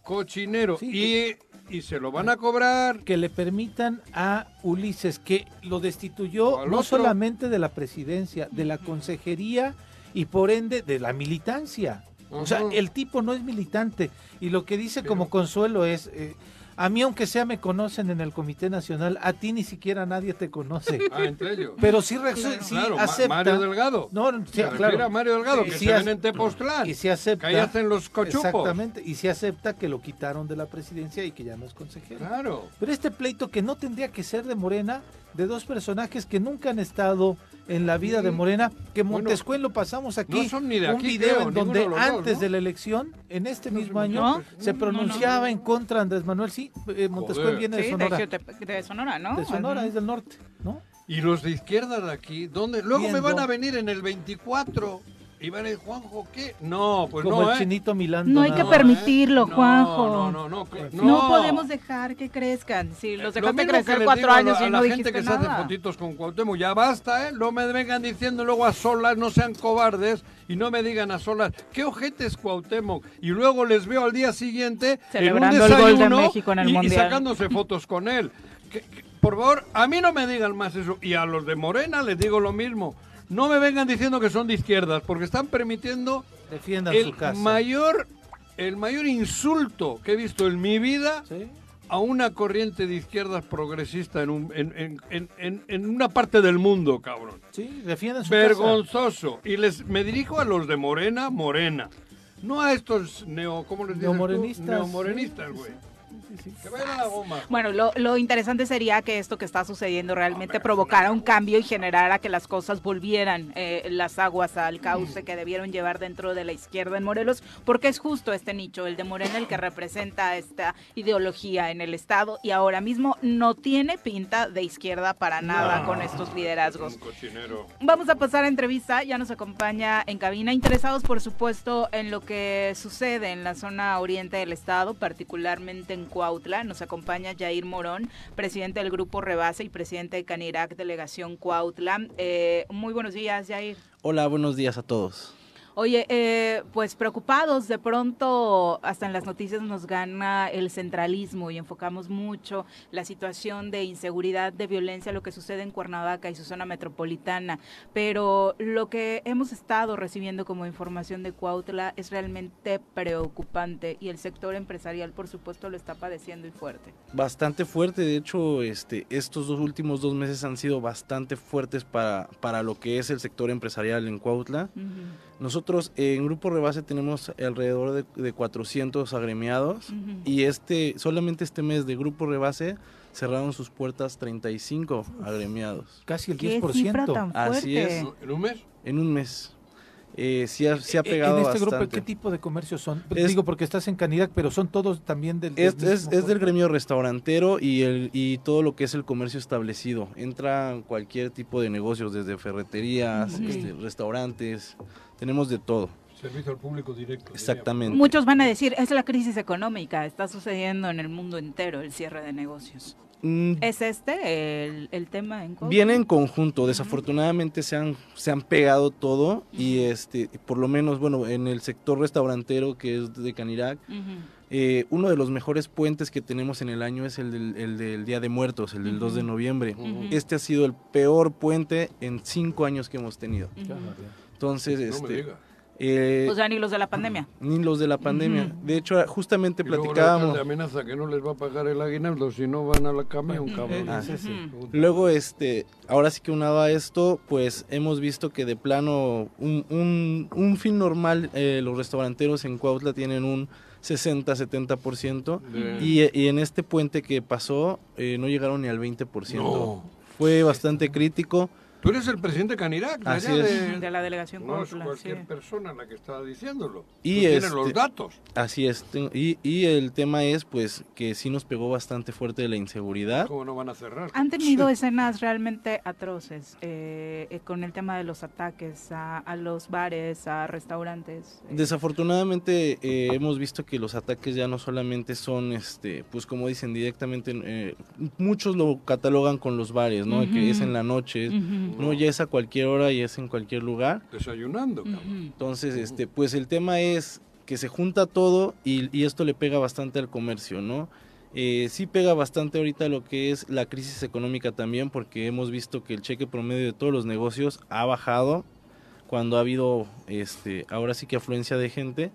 Cochinero. Sí, y, y se lo van a cobrar. que le permitan a Ulises, que lo destituyó no otro. solamente de la presidencia, de la consejería y por ende de la militancia. O sea, el tipo no es militante. Y lo que dice como consuelo es, eh, a mí aunque sea me conocen en el Comité Nacional, a ti ni siquiera nadie te conoce. Ah, entre ellos. Pero sí, sí Claro, Ma- acepta. Mario Delgado. No, no, sí, claro. a Mario Delgado, que Sí, se en Tepoztlán. Y sí acepta. Que ahí hacen los cochupos. Exactamente. Y sí acepta que lo quitaron de la presidencia y que ya no es consejero. Claro. Pero este pleito que no tendría que ser de Morena, de dos personajes que nunca han estado en la vida de Morena, que Bueno, Montescuén lo pasamos aquí, no son ni de un aquí, video creo, en donde dos, antes ¿no? de la elección, en este mismo año, se pronunciaba en contra de Andrés Manuel. Sí, eh, Montescuén Joder. viene de Sí, de, Sonora. Jutepec- de Sonora, ¿no? De Sonora, es del norte, ¿no? Y los de izquierda de aquí, ¿dónde? Luego me Viendo. van a venir en el 24. Y van a decir, Juanjo, ¿qué? No, pues Como no, el ¿eh? chinito Milán. No hay que permitirlo, ¿eh? Juanjo. No, no, no, no. No, no. podemos dejar que crezcan. Si los Lo dejaste crecer cuatro digo a años la- y a no la gente que se hace fotitos con Cuauhtémoc, ya basta, ¿eh? No me vengan diciendo luego a solas, no sean cobardes y no me digan a solas, ¿qué ojete es Cuauhtémoc? Y luego les veo al día siguiente Celebrando en el un gol de desayuno México en el y, y Mundial. sacándose fotos con él. Que- que- por favor, a mí no me digan más eso. Y a los de Morena les digo lo mismo. No me vengan diciendo que son de izquierdas, porque están permitiendo Defiendan el su casa. mayor, el mayor insulto que he visto en mi vida Sí. a una corriente de izquierdas progresista en, un, en, en- en- una parte del mundo, cabrón. Sí, defiendan su casa. Vergonzoso. Y les me dirijo a los de Morena, Morena. No a estos neo, ¿cómo les tú? Neomorenistas, Neomorenistas, güey. Sí, sí, sí. Que vayan a la goma. Bueno, lo, lo interesante sería que esto que está sucediendo realmente provocara un cambio y generara que las cosas volvieran eh, las aguas al cauce que debieron llevar dentro de la izquierda en Morelos, porque es justo este nicho, el de Morena, el que representa esta ideología en el Estado y ahora mismo no tiene pinta de izquierda para nada No. con estos liderazgos. Un cochinero. Vamos a pasar a entrevista, ya nos acompaña en cabina, interesados por supuesto en lo que sucede en la zona oriente del estado, particularmente en Cuautla. Nos acompaña Jair Morón, presidente del Grupo Rebase y presidente de Canirac, delegación Cuautla. Eh, muy buenos días, Jair. Hola, buenos días a todos. Oye, eh, pues preocupados, de pronto hasta en las noticias nos gana el centralismo y enfocamos mucho la situación de inseguridad, de violencia, lo que sucede en Cuernavaca y su zona metropolitana, pero lo que hemos estado recibiendo como información de Cuautla es realmente preocupante y el sector empresarial, por supuesto, lo está padeciendo y fuerte. Bastante fuerte, de hecho, este, estos dos últimos dos meses han sido bastante fuertes para, para lo que es el sector empresarial en Cuautla. Nosotros en Grupo Rebase tenemos alrededor de, de 400 agremiados y este solamente este mes de Grupo Rebase cerraron sus puertas 35 agremiados Casi el ¿Qué cifra 10%. tan Así es. ¿En un mes? en un mes. Eh, sí, ha, sí ha Eh, pegado En este grupo, bastante. ¿qué tipo de comercios son? Es- Digo, porque estás en Canirac, pero son todos también del... del Es, es, mismo es del gremio restaurantero y, el, y todo lo que es el comercio establecido. Entra cualquier tipo de negocios, desde ferreterías, este, restaurantes, tenemos de todo. Servicio al público directo. Exactamente. Muchos van a decir, es la crisis económica, está sucediendo en el mundo entero el cierre de negocios. Mm, ¿Es este el, el tema en Cuautla? Viene en conjunto, desafortunadamente se han, se han pegado todo y este, por lo menos, bueno, en el sector restaurantero que es de Canirac, eh, uno de los mejores puentes que tenemos en el año es el del, el del Día de Muertos, el del 2 de noviembre. Este ha sido el peor puente en cinco años que hemos tenido. Entonces, No me este, diga. Eh, O sea, ni los de la pandemia. ni los de la pandemia. De hecho, justamente Y platicábamos. amenaza que no les va a pagar el aguinaldo si no van a la camión, cabrón. Ah, sí, sí. Ujú. Luego, este, ahora sí que unado a esto, pues hemos visto que de plano, un, un, un fin normal, eh, los restauranteros en Cuautla tienen un 60-70%, De- y, y en este puente que pasó, eh, no llegaron ni al 20%. No. Fue bastante crítico. Tú eres el presidente Canirac, de Así allá es. de- De la delegación No es cualquier sí. persona la que está diciéndolo. Y Tú tienes este- los datos. Así es. Y, y el tema es, pues, que sí nos pegó bastante fuerte la inseguridad. ¿Cómo no van a cerrar? Han tenido escenas realmente atroces eh, eh, con el tema de los ataques a, a los bares, a restaurantes. eh. Desafortunadamente eh, hemos visto que los ataques ya no solamente son, este, pues como dicen directamente, eh, muchos lo catalogan con los bares, ¿no? Que es en la noche, Ujú. No, ya es a cualquier hora y es en cualquier lugar. Desayunando, cabrón. Entonces, este, pues el tema es que se junta todo y, y esto le pega bastante al comercio, ¿no? Eh, sí pega bastante ahorita lo que es la crisis económica también, porque hemos visto que el cheque promedio de todos los negocios ha bajado cuando ha habido, este, ahora sí que afluencia de gente.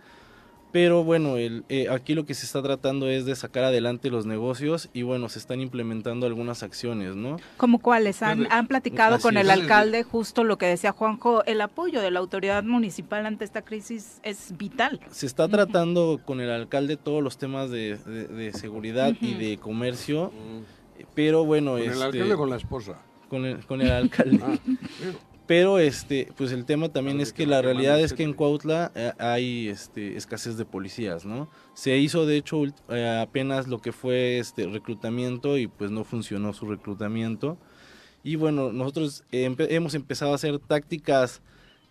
Pero bueno, el, eh, aquí lo que se está tratando es de sacar adelante los negocios y bueno, se están implementando algunas acciones, ¿no? ¿Cómo cuáles? Han, Desde- han platicado Así con es. el alcalde justo lo que decía Juanjo, el apoyo de la autoridad municipal ante esta crisis es vital. Se está tratando con el alcalde todos los temas de, de- de seguridad y de comercio, Mm. pero bueno, Con el este, alcalde o con la esposa. con el, con el alcalde. Ah. Pero este, pues el tema también es que la realidad es que en. Cuautla eh, hay este, escasez de policías, ¿no? Se hizo de hecho eh, apenas lo que fue este reclutamiento y pues no funcionó su reclutamiento. Y bueno, nosotros empe- hemos empezado a hacer tácticas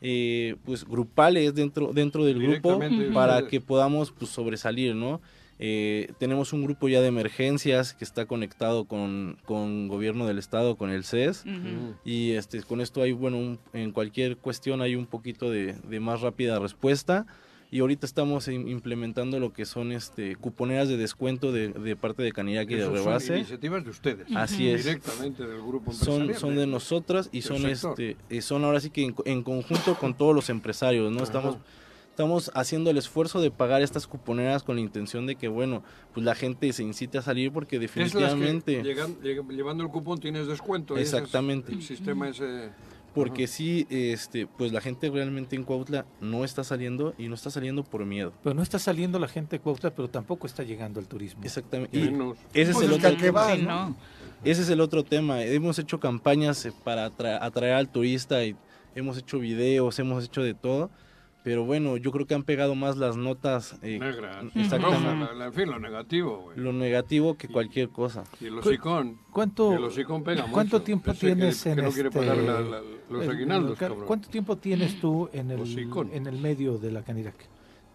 eh, pues grupales dentro dentro del grupo para que podamos pues sobresalir, ¿no? Eh, tenemos un grupo ya de emergencias que está conectado con, con gobierno del estado, con el CES. Y este, con esto hay, bueno, un- en cualquier cuestión hay un poquito de, de más rápida respuesta. Y ahorita estamos im- implementando lo que son este, cuponeras de descuento de, de parte de Canirac y de Esas son Rebase. iniciativas de ustedes. Así es. Directamente del grupo Son, empresarial. son de nosotras y son, sector. este, eh, son ahora sí que en, en conjunto con todos los empresarios, ¿no? Ajá. estamos haciendo el esfuerzo de pagar estas cuponeras con la intención de que, bueno, pues la gente se incite a salir porque Es definitivamente... llegan- lleg- llevando el cupón tienes descuento. y ese es Exactamente. El sistema ese... Porque sí, este, pues la gente realmente en Cuautla no está saliendo y no está saliendo por miedo. Pero no está saliendo la gente de Cuautla, pero tampoco está llegando al turismo. Exactamente. Y ese es Pues el es que otro que ese es el otro tema. Hemos hecho campañas eh, para atra- atraer al turista y hemos hecho videos, hemos hecho de todo. Pero bueno, yo creo que han pegado más las notas, eh, Negras. Exactamente. rojas, la- la- en fin, lo negativo, güey. lo negativo que cualquier cosa. Y el ¿Cu- hocicón. ¿Cuánto, y el hocicón pega ¿cuánto mucho. tiempo Ese que- tienes que en no quiere este- pagar la- la- los el- aguinaldos, el- cabrón. ¿Cuánto tiempo tienes tú en el, Hocicón. en el medio de la Canirac?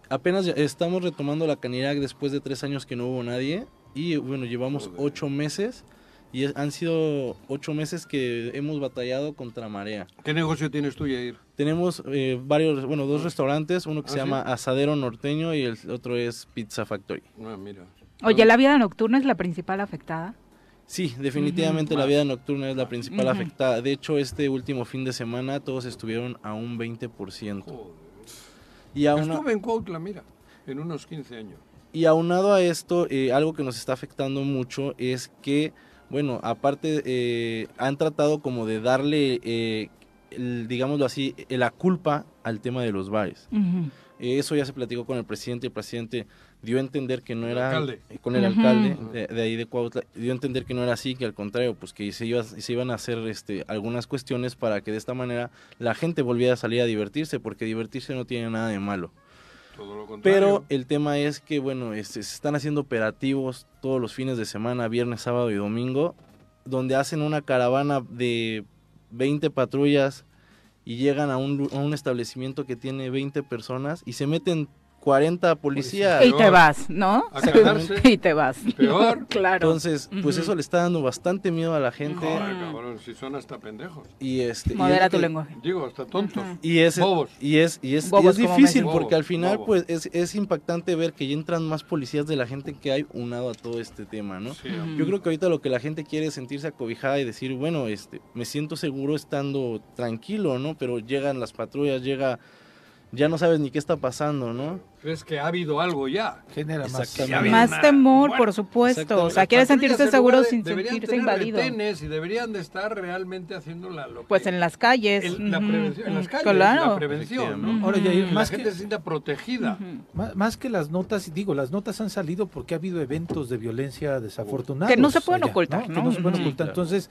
Apenas estamos retomando la Canirac después de tres años que no hubo nadie. Y bueno, llevamos Joder. ocho meses. Y es- han sido ocho meses que hemos batallado contra marea. ¿Qué negocio tienes tú, Yair? Tenemos eh, varios, bueno, dos restaurantes, uno que ¿Ah, se sí? llama Asadero Norteño y el otro es Pizza Factory. Ah, mira. Oye, ¿la vida nocturna es la principal afectada? Sí, definitivamente la vida nocturna es la principal afectada. De hecho, este último fin de semana todos estuvieron a un 20%. Joder. Y, Estuve en Cuautla, mira, en unos 15 años. y aunado a esto, eh, algo que nos está afectando mucho es que, bueno, aparte eh, han tratado como de darle, eh, el- digámoslo así, eh, la culpa al tema de los bares. Eh, Eso ya se platicó con el presidente. El presidente dio a entender que no era alcalde. eh, con el alcalde de, de ahí de Cuautla, dio a entender que no era así, que al contrario, pues que se, iba, se iban a hacer este, algunas cuestiones para que de esta manera la gente volviera a salir a divertirse, porque divertirse no tiene nada de malo. Pero el tema es que, bueno, este, se están haciendo operativos todos los fines de semana, viernes, sábado y domingo, donde hacen una caravana de 20 patrullas y llegan a un, lu- a un establecimiento que tiene 20 personas y se meten 40 policías. Y te vas, ¿no? A. Y te vas. Peor. claro. Entonces, pues eso le está dando bastante miedo a la gente. Joder, cabrón, si son hasta pendejos. Y este y Modera tu que- lenguaje. Digo, hasta tontos. Y es, Bobos. y es, y es, y es difícil porque al final pues es, es impactante ver que ya entran más policías de la gente que hay unado a todo este tema, ¿no? Sí. Yo creo que ahorita lo que la gente quiere es sentirse acobijada y decir, bueno, este, me siento seguro estando tranquilo, ¿no? Pero llegan las patrullas, llega, ya no sabes ni qué está pasando, ¿no? ¿Crees que ha habido algo ya? Genera más. Más temor, bueno, por supuesto. O sea, quieres sentirse en seguro de- sin sentirse tener invadido. y deberían de estar realmente haciendo la, lo Pues que- en las calles. el- la prevención, en las ujú, calles, Claro. la prevención, ¿no? Ahora, Que más la gente que- se sienta protegida. Ujú. Má- Más que las notas, digo, las notas han salido porque ha habido eventos de violencia desafortunados. Que no se pueden allá, ocultar, Que ¿no? no se pueden ocultar. Entonces,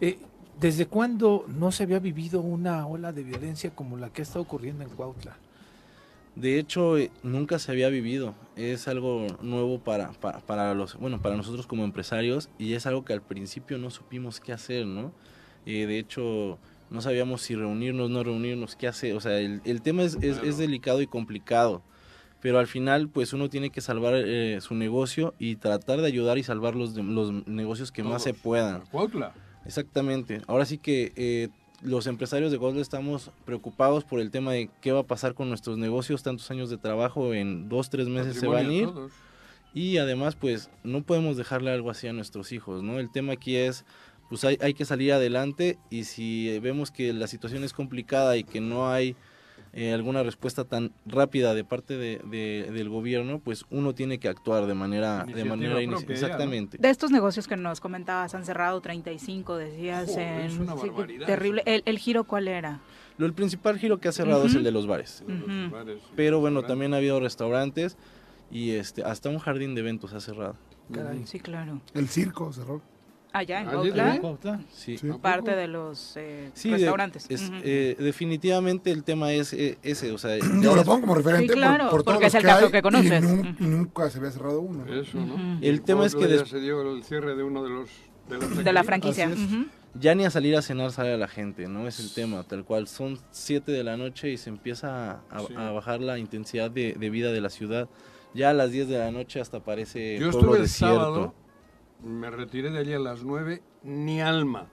eh, ¿desde cuándo no se había vivido una ola de violencia como la que está ocurriendo en Cuautla? De hecho, eh, nunca se había vivido. Es algo nuevo para, para, para los, bueno, para nosotros como empresarios y es algo que al principio no supimos qué hacer, ¿no? Eh, de hecho, no sabíamos si reunirnos, no reunirnos, qué hacer. O sea, el, el tema es, es, es delicado y complicado. Pero al final, pues uno tiene que salvar eh, su negocio y tratar de ayudar y salvar los, de- los negocios que más se puedan. Cuautla. Exactamente. Ahora sí que eh, los empresarios de Gosla estamos preocupados por el tema de qué va a pasar con nuestros negocios, tantos años de trabajo, en dos, tres meses se van a ir. todos. Y además, pues no podemos dejarle algo así a nuestros hijos, ¿no? El tema aquí es, pues hay, hay que salir adelante y si vemos que la situación es complicada y que no hay eh, alguna respuesta tan rápida de parte de, de- del gobierno, pues uno tiene que actuar de manera, de Iniciativa manera inici- ya, ¿no? exactamente. De estos negocios que nos comentabas, han cerrado 35, decías. Joder, es en- una sí, barbaridad terrible. ¿El, el giro cuál era? Lo, el principal giro que ha cerrado es el de los bares. De Pero bueno, también ha habido restaurantes y este hasta un jardín de eventos ha cerrado. Caray. Sí, claro. El circo cerró. Allá en Ah, Cuautla, ¿sí? Cuautla. Sí. Sí. ¿A parte de los eh, Sí, de- restaurantes. es- Ujú. eh, definitivamente el tema es eh, ese, o sea, ya Yo lo pongo como referente Sí, claro, por, por porque es los el caso hay que conoces. Y, nun- nunca se había cerrado uno. ¿no? Eso, ¿no? El tema es que ya se dio el cierre de uno de los de, las de la franquicia. Ya ni a salir a cenar sale la gente, ¿no? Es el tema, tal cual. Son 7 de la noche y se empieza a, a- Sí. a bajar la intensidad de, de vida de la ciudad. Ya a las 10 de la noche hasta parece Yo pueblo estuve el desierto. sábado, me retiré de allí a las 9, ni alma.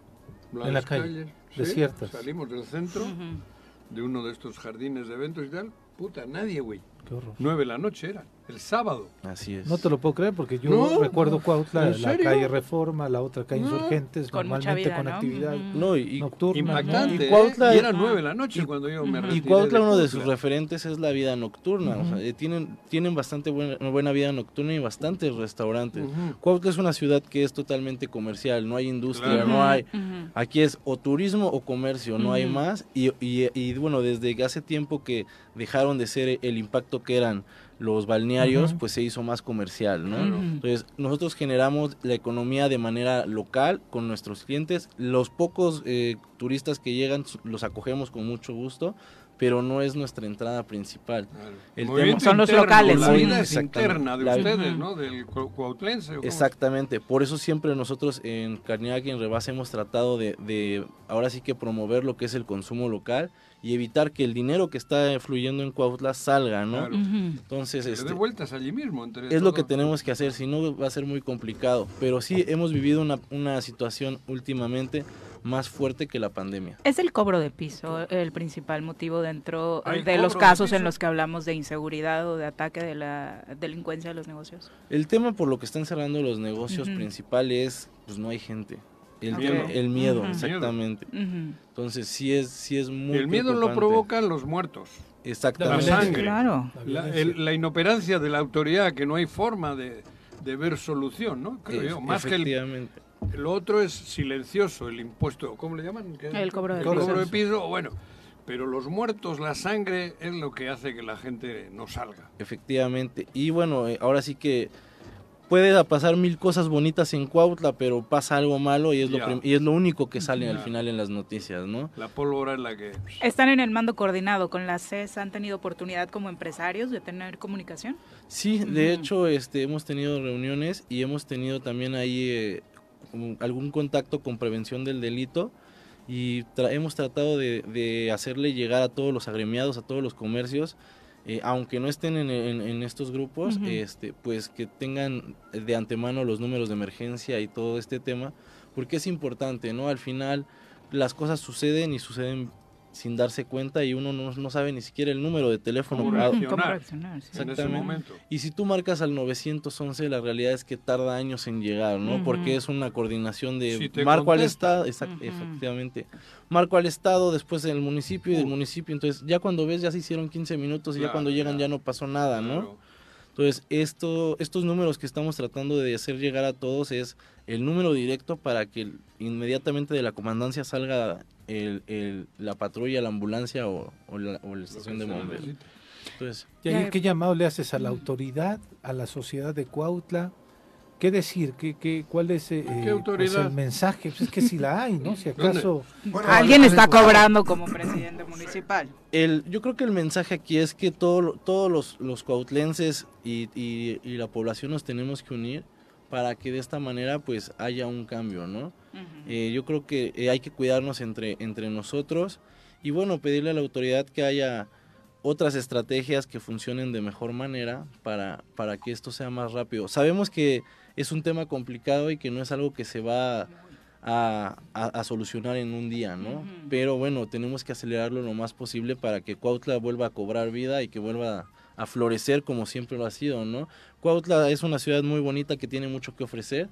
En la calle, ¿sí? desiertas. Salimos del centro, de uno de estos jardines de eventos y tal. Puta, nadie, güey. Qué horror. 9 de la noche era, el sábado. Así es. No te lo puedo creer porque yo No, recuerdo Cuautla, ¿en la calle Reforma, la otra calle No. Insurgentes, Con mucha normalmente vida, con ¿no? actividad. No, y, nocturna. ¿no? Impactante, Y Cuautla- ¿eh? Y eran 9 de la noche cuando yo me retiré. Y Cuautla, uno de Cuautla. sus referentes es la vida nocturna. o sea, eh, tienen, tienen bastante buena, buena vida nocturna y bastantes restaurantes. Ujú. Cuautla es una ciudad que es totalmente comercial, no hay industria, Claro. no hay... Aquí es o turismo o comercio, no hay más. Y, y- y, bueno, desde hace tiempo que dejaron de ser el impacto que eran los balnearios, pues se hizo más comercial, ¿no? Entonces, nosotros generamos la economía de manera local con nuestros clientes. Los pocos eh, turistas que llegan los acogemos con mucho gusto, pero no es nuestra entrada principal. Claro. El Movimiento tema- Son los interno, locales, La vida es Exactamente. interna de La- ustedes. ¿no? Del cu- cuautlense. Exactamente, por eso siempre nosotros en Carniac y en Rebase hemos tratado de, de ahora sí que promover lo que es el consumo local y evitar que el dinero que está fluyendo en Cuautla salga, ¿no? Claro. Ujú. Entonces, Se le este, vueltas allí mismo. Entre es lo que tenemos que hacer, si no va a ser muy complicado, pero sí hemos vivido una, una situación últimamente más fuerte que la pandemia. Es el cobro de piso el principal motivo dentro ¿Hay de los de casos en los que hablamos de inseguridad o de ataque de la delincuencia de los negocios. El tema por lo que están cerrando los negocios Ujú. principal es, pues no hay gente. El Ok. tema- el miedo, Ujú. exactamente. Ujú. Entonces sí es, sí es muy El miedo lo provocan los muertos. Exactamente. La sangre. Claro. La el- la inoperancia de la autoridad, que no hay forma de, de ver solución, ¿no? Creo Ef- yo. Más que el, efectivamente. el otro es silencioso, el impuesto, ¿cómo le llaman? El cobro de El piso. cobro de piso, bueno, Pero los muertos, la sangre, es lo que hace que la gente no salga. Efectivamente. Y bueno, eh, ahora sí que puede pasar mil cosas bonitas en Cuautla, pero pasa algo malo y es lo, y es lo único que sale al final en las noticias, ¿no? La pólvora es la que... Están en el mando coordinado con la CES, ¿han tenido oportunidad como empresarios de tener comunicación? Sí, de hecho, este, hemos tenido reuniones y hemos tenido también ahí eh, algún contacto con prevención del delito y tra- hemos tratado de, de hacerle llegar a todos los agremiados, a todos los comercios, eh, aunque no estén en, en- en estos grupos, este, pues que tengan de antemano los números de emergencia y todo este tema, porque es importante, ¿no? Al final las cosas suceden y suceden sin darse cuenta y uno no, no sabe ni siquiera el número de teléfono. ¿Cómo a- reaccionar? ¿Cómo reaccionar? Sí. En ese Exactamente. momento. y si tú marcas al 911, la realidad es que tarda años en llegar, ¿no? Porque es una coordinación de Si marco al contesta. estado, exact- efectivamente, marco al estado, después del municipio y del municipio, entonces ya cuando ves ya se hicieron 15 minutos y ya cuando llegan claro. ya no pasó nada, ¿no? Claro. Entonces, esto, estos números que estamos tratando de hacer llegar a todos es el número directo para que inmediatamente de la comandancia salga el, el- la patrulla, la ambulancia o, o la, o la estación de bomberos. Entonces, Yair, ¿qué llamado le haces a la autoridad, a la sociedad de Cuautla? ¿Qué decir? ¿Qué, qué, ¿Cuál es eh, pues, autoridad? el mensaje? Pues es que si la hay, ¿no? Si acaso... Bueno, Alguien está cobrando como presidente municipal. el, yo creo que el mensaje aquí es que todo, todos los, los cuautlenses y, y- y la población nos tenemos que unir para que de esta manera pues haya un cambio, ¿no? Eh, yo creo que eh, hay que cuidarnos entre, entre nosotros y bueno, pedirle a la autoridad que haya otras estrategias que funcionen de mejor manera para, para que esto sea más rápido. Sabemos que es un tema complicado y que no es algo que se va a, a- a solucionar en un día, ¿no? Ujú. Pero bueno, tenemos que acelerarlo lo más posible para que Cuautla vuelva a cobrar vida y que vuelva a florecer como siempre lo ha sido, ¿no? Cuautla es una ciudad muy bonita que tiene mucho que ofrecer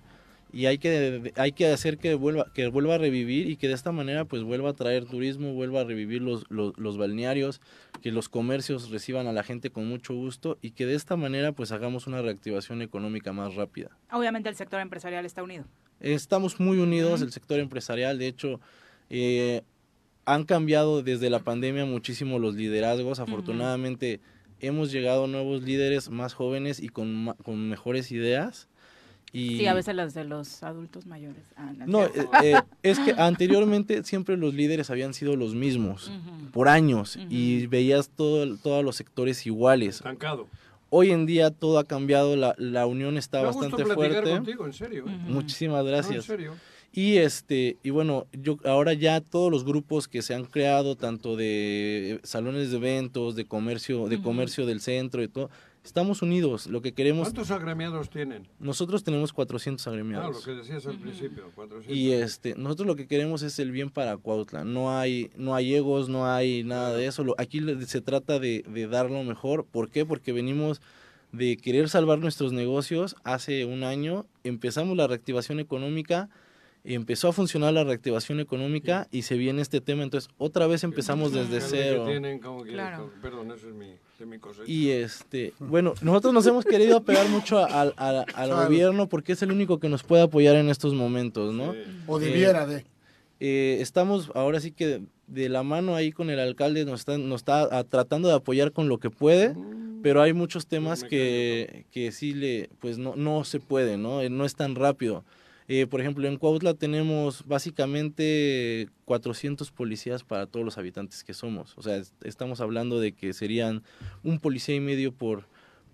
y hay que hay que hacer que vuelva que vuelva a revivir y que de esta manera pues vuelva a traer turismo vuelva a revivir los, los, los balnearios que los comercios reciban a la gente con mucho gusto y que de esta manera pues hagamos una reactivación económica más rápida. Obviamente el sector empresarial está unido. estamos muy unidos el sector empresarial de hecho eh, han cambiado desde la pandemia muchísimo los liderazgos. Afortunadamente hemos llegado nuevos líderes más jóvenes y con, con mejores ideas y Sí, a veces las de los adultos mayores. Ah, no, eh, eh, es que anteriormente siempre los líderes habían sido los mismos por años y veías todo, todos los sectores iguales. Estancado. Hoy en día todo ha cambiado, la, la unión está Me gusto bastante fuerte. contigo, en serio. ¿eh? Muchísimas No, en gracias. serio. Y este y bueno, yo ahora ya todos los grupos que se han creado tanto de salones de eventos, de comercio, de comercio del centro y todo, estamos unidos. Lo que queremos ¿Cuántos agremiados tienen? nosotros tenemos 400 Ah, agremiados. lo que decías al principio, 400. Y este, nosotros lo que queremos es el bien para Cuautla. No hay, no hay egos, no hay nada de eso. Lo- Aquí le- se trata de, de dar lo mejor. ¿Por qué? Porque venimos de querer salvar nuestros negocios. Hace un año empezamos la reactivación económica, empezó a funcionar la reactivación económica y se viene este tema. Entonces, otra vez empezamos desde cero. tienen, como que- Claro. perdón, eso es mi, de mi cosecha. Y este, bueno, nosotros nos hemos querido apegar mucho a- al- al- al Claro. gobierno porque es el único que nos puede apoyar en estos momentos, ¿no? Sí. O debiera de. Eh, estamos ahora sí que de, de la mano ahí con el alcalde, nos está, nos está ah, tratando de apoyar con lo que puede, pero hay muchos temas que, que sí le, pues no, no se puede, ¿no? Eh, No es tan rápido. Eh, por ejemplo, en Cuautla tenemos básicamente 400 policías para todos los habitantes que somos. O sea, es- estamos hablando de que serían un policía y medio por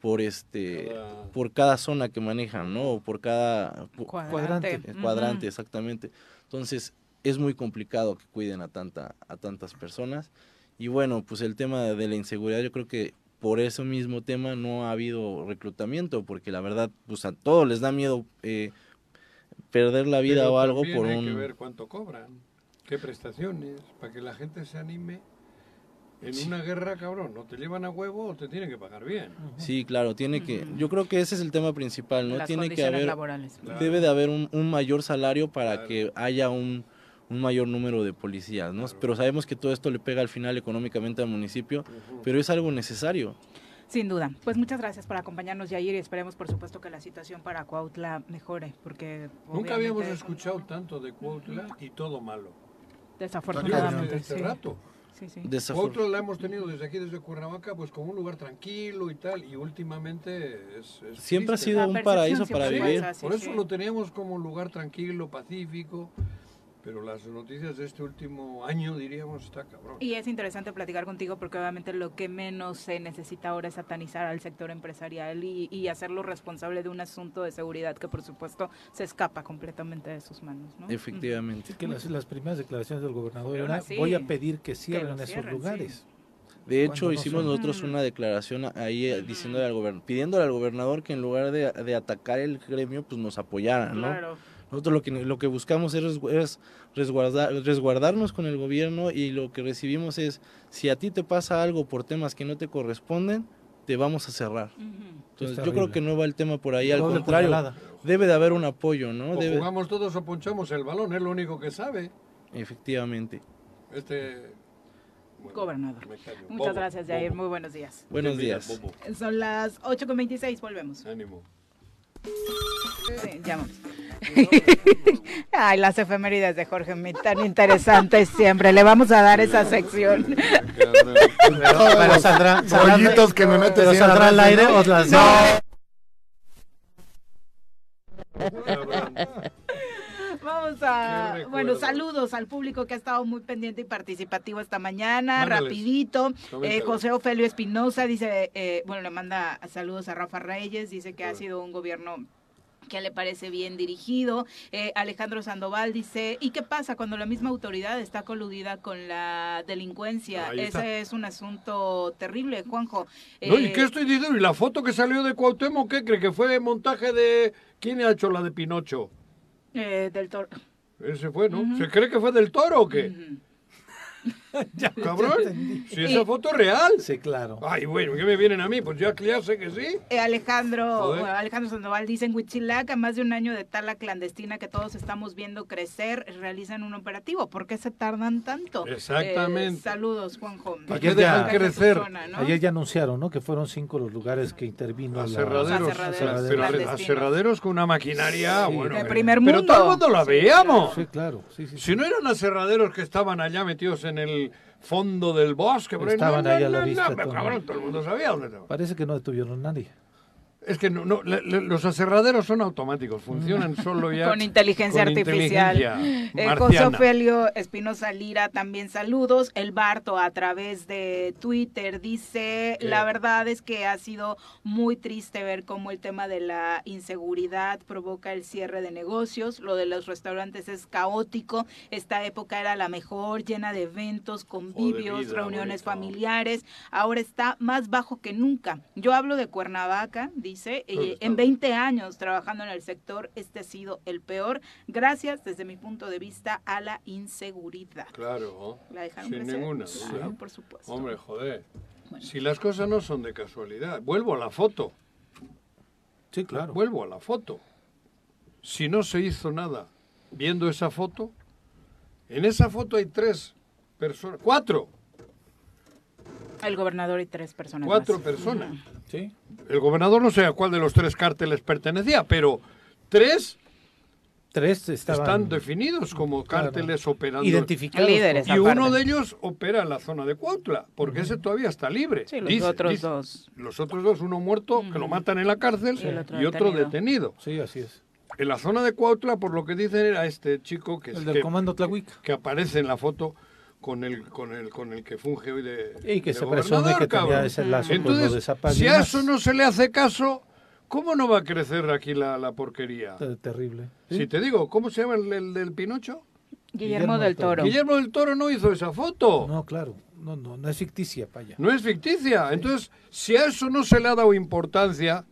por este Cada- por cada zona que manejan, ¿no? O por cada Cuadrante. eh, cuadrante, exactamente. Entonces, es muy complicado que cuiden a tanta a tantas personas y bueno, pues el tema de la inseguridad yo creo que por ese mismo tema no ha habido reclutamiento porque la verdad pues a todos les da miedo eh, perder la vida Pero o algo por hay un que ver cuánto cobran, qué prestaciones, para que la gente se anime. En una guerra, cabrón, o te llevan a huevo o te tienen que pagar bien. Sí, claro, tiene que yo creo que ese es el tema principal, no Las tiene que haber laborales. Claro. debe de haber un, un mayor salario para Claro. que haya un, un mayor número de policías, ¿no? Pero sabemos que todo esto le pega al final económicamente al municipio, pero es algo necesario. Sin duda. Pues muchas gracias por acompañarnos, Yair, y esperemos, por supuesto, que la situación para Cuautla mejore, porque Nunca habíamos escuchado tanto de Cuautla y todo malo. Desafortunadamente, Este sí. rato. sí, sí. Desafor- Nosotros la hemos tenido desde aquí, desde Cuernavaca, pues como un lugar tranquilo y tal, y últimamente es... es Siempre ha sido La un paraíso para vivir. Por eso sí. lo teníamos como un lugar tranquilo, pacífico, pero las noticias de este último año, diríamos, está cabrón. Y es interesante platicar contigo porque obviamente lo que menos se necesita ahora es satanizar al sector empresarial y, y hacerlo responsable de un asunto de seguridad que por supuesto se escapa completamente de sus manos. ¿no? Efectivamente. Que las, las primeras declaraciones del gobernador Fueron era, así, voy a pedir que cierren esos lugares. De hecho, no hicimos son. nosotros una declaración ahí eh, diciéndole al gobernador, pidiéndole al gobernador que en lugar de, de atacar el gremio, pues nos apoyara, ¿no? Claro. Nosotros lo que, lo que buscamos es, res- es resguardar, resguardarnos con el gobierno y lo que recibimos es, si a ti te pasa algo por temas que no te corresponden, te vamos a cerrar. Entonces, Es yo creo que no va el tema por ahí, al contrario, debe de haber un apoyo, ¿no? O Debe, jugamos todos o ponchamos el balón, es lo único que sabe. efectivamente. Este... bueno, Gobernador. Muchas Bobo, gracias, Jair. bobo. Muy buenos días. Buenos días. bobo. Son las 8.26, volvemos. Ánimo. Ya. Ay, las efemérides de Jorge, mi- tan interesantes siempre. Le vamos a dar esa sección. Pero saldrá, saldrá- Rollitos que me metes pero saldrá al aire ¿no? o las Vamos a, bueno, saludos al público que ha estado muy pendiente y participativo esta mañana, Mándales. rapidito. Eh. José Ofelio Espinosa dice, eh, bueno, le manda saludos a Rafa Reyes, dice que ha sido un gobierno que le parece bien dirigido. Eh, Alejandro Sandoval dice, ¿y qué pasa cuando la misma autoridad está coludida con la delincuencia? Ese es un asunto terrible, Juanjo. No, ¿Y Eh, qué estoy diciendo? ¿Y la foto que salió de Cuauhtémoc qué cree? ¿Que fue montaje de... ¿Quién ha hecho la de Pinocho? Eh, del Toro. Ese fue, ¿no? ¿Se cree que fue del toro o qué? Cabrón, si esa foto es real. Sí, claro. Ay, bueno, ¿qué me vienen a mí? Pues ya, ya sé que sí. Eh, Alejandro, bueno, Alejandro Sandoval dice en Huitzilac, a más de un año de tala clandestina que todos estamos viendo crecer, realizan un operativo. ¿Por qué se tardan tanto? Exactamente. Eh, saludos, Juanjo. ¿Para qué Esa dejan crecer? zona, ¿no? Ayer ya anunciaron, ¿no? Que fueron cinco los lugares que intervino la... Aserraderos, Aserraderos pero clandestinos. aserraderos con una maquinaria, Sí. bueno. De eh, primer Pero mundo. todo el mundo la Sí, veíamos. Sí, claro. Sí, sí, sí. Si no eran aserraderos que estaban allá metidos en el fondo del bosque, ahí, Estaban no, ahí no, a la no, vista no, pero todo. cabrón, todo el mundo sabía dónde estaban. Parece que no detuvieron a nadie. Es que no, no, le- le- los aserraderos son automáticos, funcionan solo ya Con inteligencia con artificial. inteligencia Eh, José. Ofelio Espinosa Lira, también saludos. El Barto a través de Twitter dice, ¿Qué? la verdad es que ha sido muy triste ver cómo el tema de la inseguridad provoca el cierre de negocios. Lo de los restaurantes es caótico. Esta época era la mejor, llena de eventos, convivios, vida, reuniones bonito. familiares. Ahora está más bajo que nunca. Yo hablo de Cuernavaca, dice, ¿Dónde eh, en 20 años trabajando en el sector, este ha sido el peor. Gracias, desde mi punto de vista, a la inseguridad. Claro, La dejaron sin crecer. ninguna Sí, duda. por supuesto. Hombre, joder. Bueno. Si las cosas no son de casualidad, vuelvo a la foto. Sí, claro. Vuelvo a la foto. Si no se hizo nada viendo esa foto, en esa foto hay tres personas, cuatro, El gobernador y tres personas cuatro más. personas. Sí. El gobernador no sé a cuál de los tres cárteles pertenecía, pero tres Tres estaban están definidos como claro, cárteles operando. identificados. Líderes. Y aparte. uno de ellos opera en la zona de Cuautla, porque ese todavía está libre. Sí, los Dice- otros dice. dos. Los otros dos, uno muerto, que lo matan en la cárcel, Y el otro y otro detenido. Sí, así es. En la zona de Cuautla, por lo que dicen, era este chico que, El del que, comando Tlahuica. que aparece en la foto con el, con el, con el que funge hoy de. Y que de se presume que tenía ese lazo Entonces, de si a eso no se le hace caso, ¿cómo no va a crecer aquí la, la porquería? Te- Terrible. ¿Sí? Si te digo, ¿cómo se llama el, el del Pinocho? Guillermo, del Toro. Guillermo del Toro no hizo esa foto. No, claro. No, no, no es ficticia, paya. No es ficticia. Entonces, si a eso no se le ha dado importancia,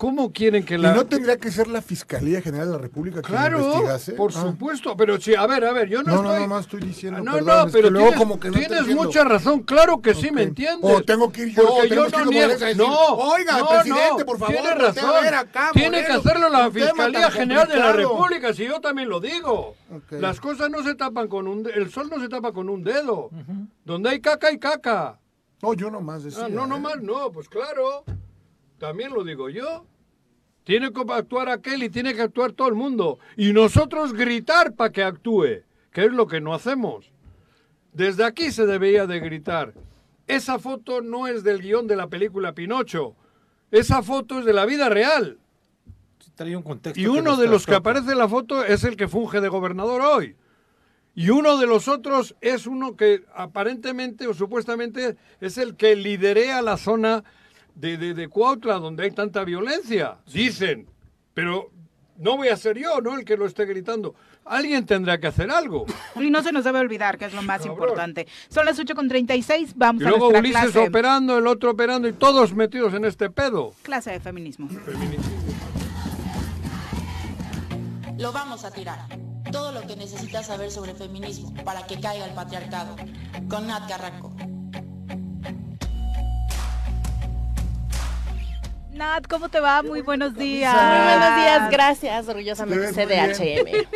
¿cómo quieren que ¿Y la... no tendría que ser la Fiscalía General de la República quien Claro, investigase? por Ah. supuesto, pero sí, a ver, a ver, yo no, No, no, estoy... no, más estoy diciendo, Ah, no, perdón, no, es pero que luego tienes, como que no tienes mucha razón, claro que sí. ¿me entiendes? O tengo que ir yo, Porque yo que no niego- a no, "Oiga, no, presidente, no, por favor, tiene a razón, ver acá, tiene que hacerlo la Fiscalía General de la complicado". República, si yo también lo digo. Las cosas no se tapan con un... El sol no se tapa con un dedo. Donde hay caca, hay caca. No, yo nomás decía. Ah, no, no ¿eh? más, no, pues claro. También lo digo yo. Tiene que actuar aquel y tiene que actuar todo el mundo. Y nosotros gritar para que actúe, que es lo que no hacemos. Desde aquí se debía de gritar. Esa foto no es del guion de la película Pinocho. Esa foto es de la vida real. Trae un contexto Y uno de los que trastoca. aparece en la foto es el que funge de gobernador hoy. Y uno de los otros es uno que aparentemente o supuestamente es el que liderea la zona de, de, de Cuautla donde hay tanta violencia. Dicen. Pero no voy a ser yo, ¿no? El que lo esté gritando. Alguien tendrá que hacer algo. Y no se nos debe olvidar que es lo más Cabrón. importante. Son las 8.36, vamos Y a luego nuestra Ulises clase, operando, el otro operando y todos metidos en este pedo. clase de feminismo. Lo vamos a tirar. Todo lo que necesitas saber sobre feminismo para que caiga el patriarcado. Con Nat Carranco. Nat, ¿cómo te va? Muy buenos días. Muy buenos días, gracias, orgullosamente muy CDHM.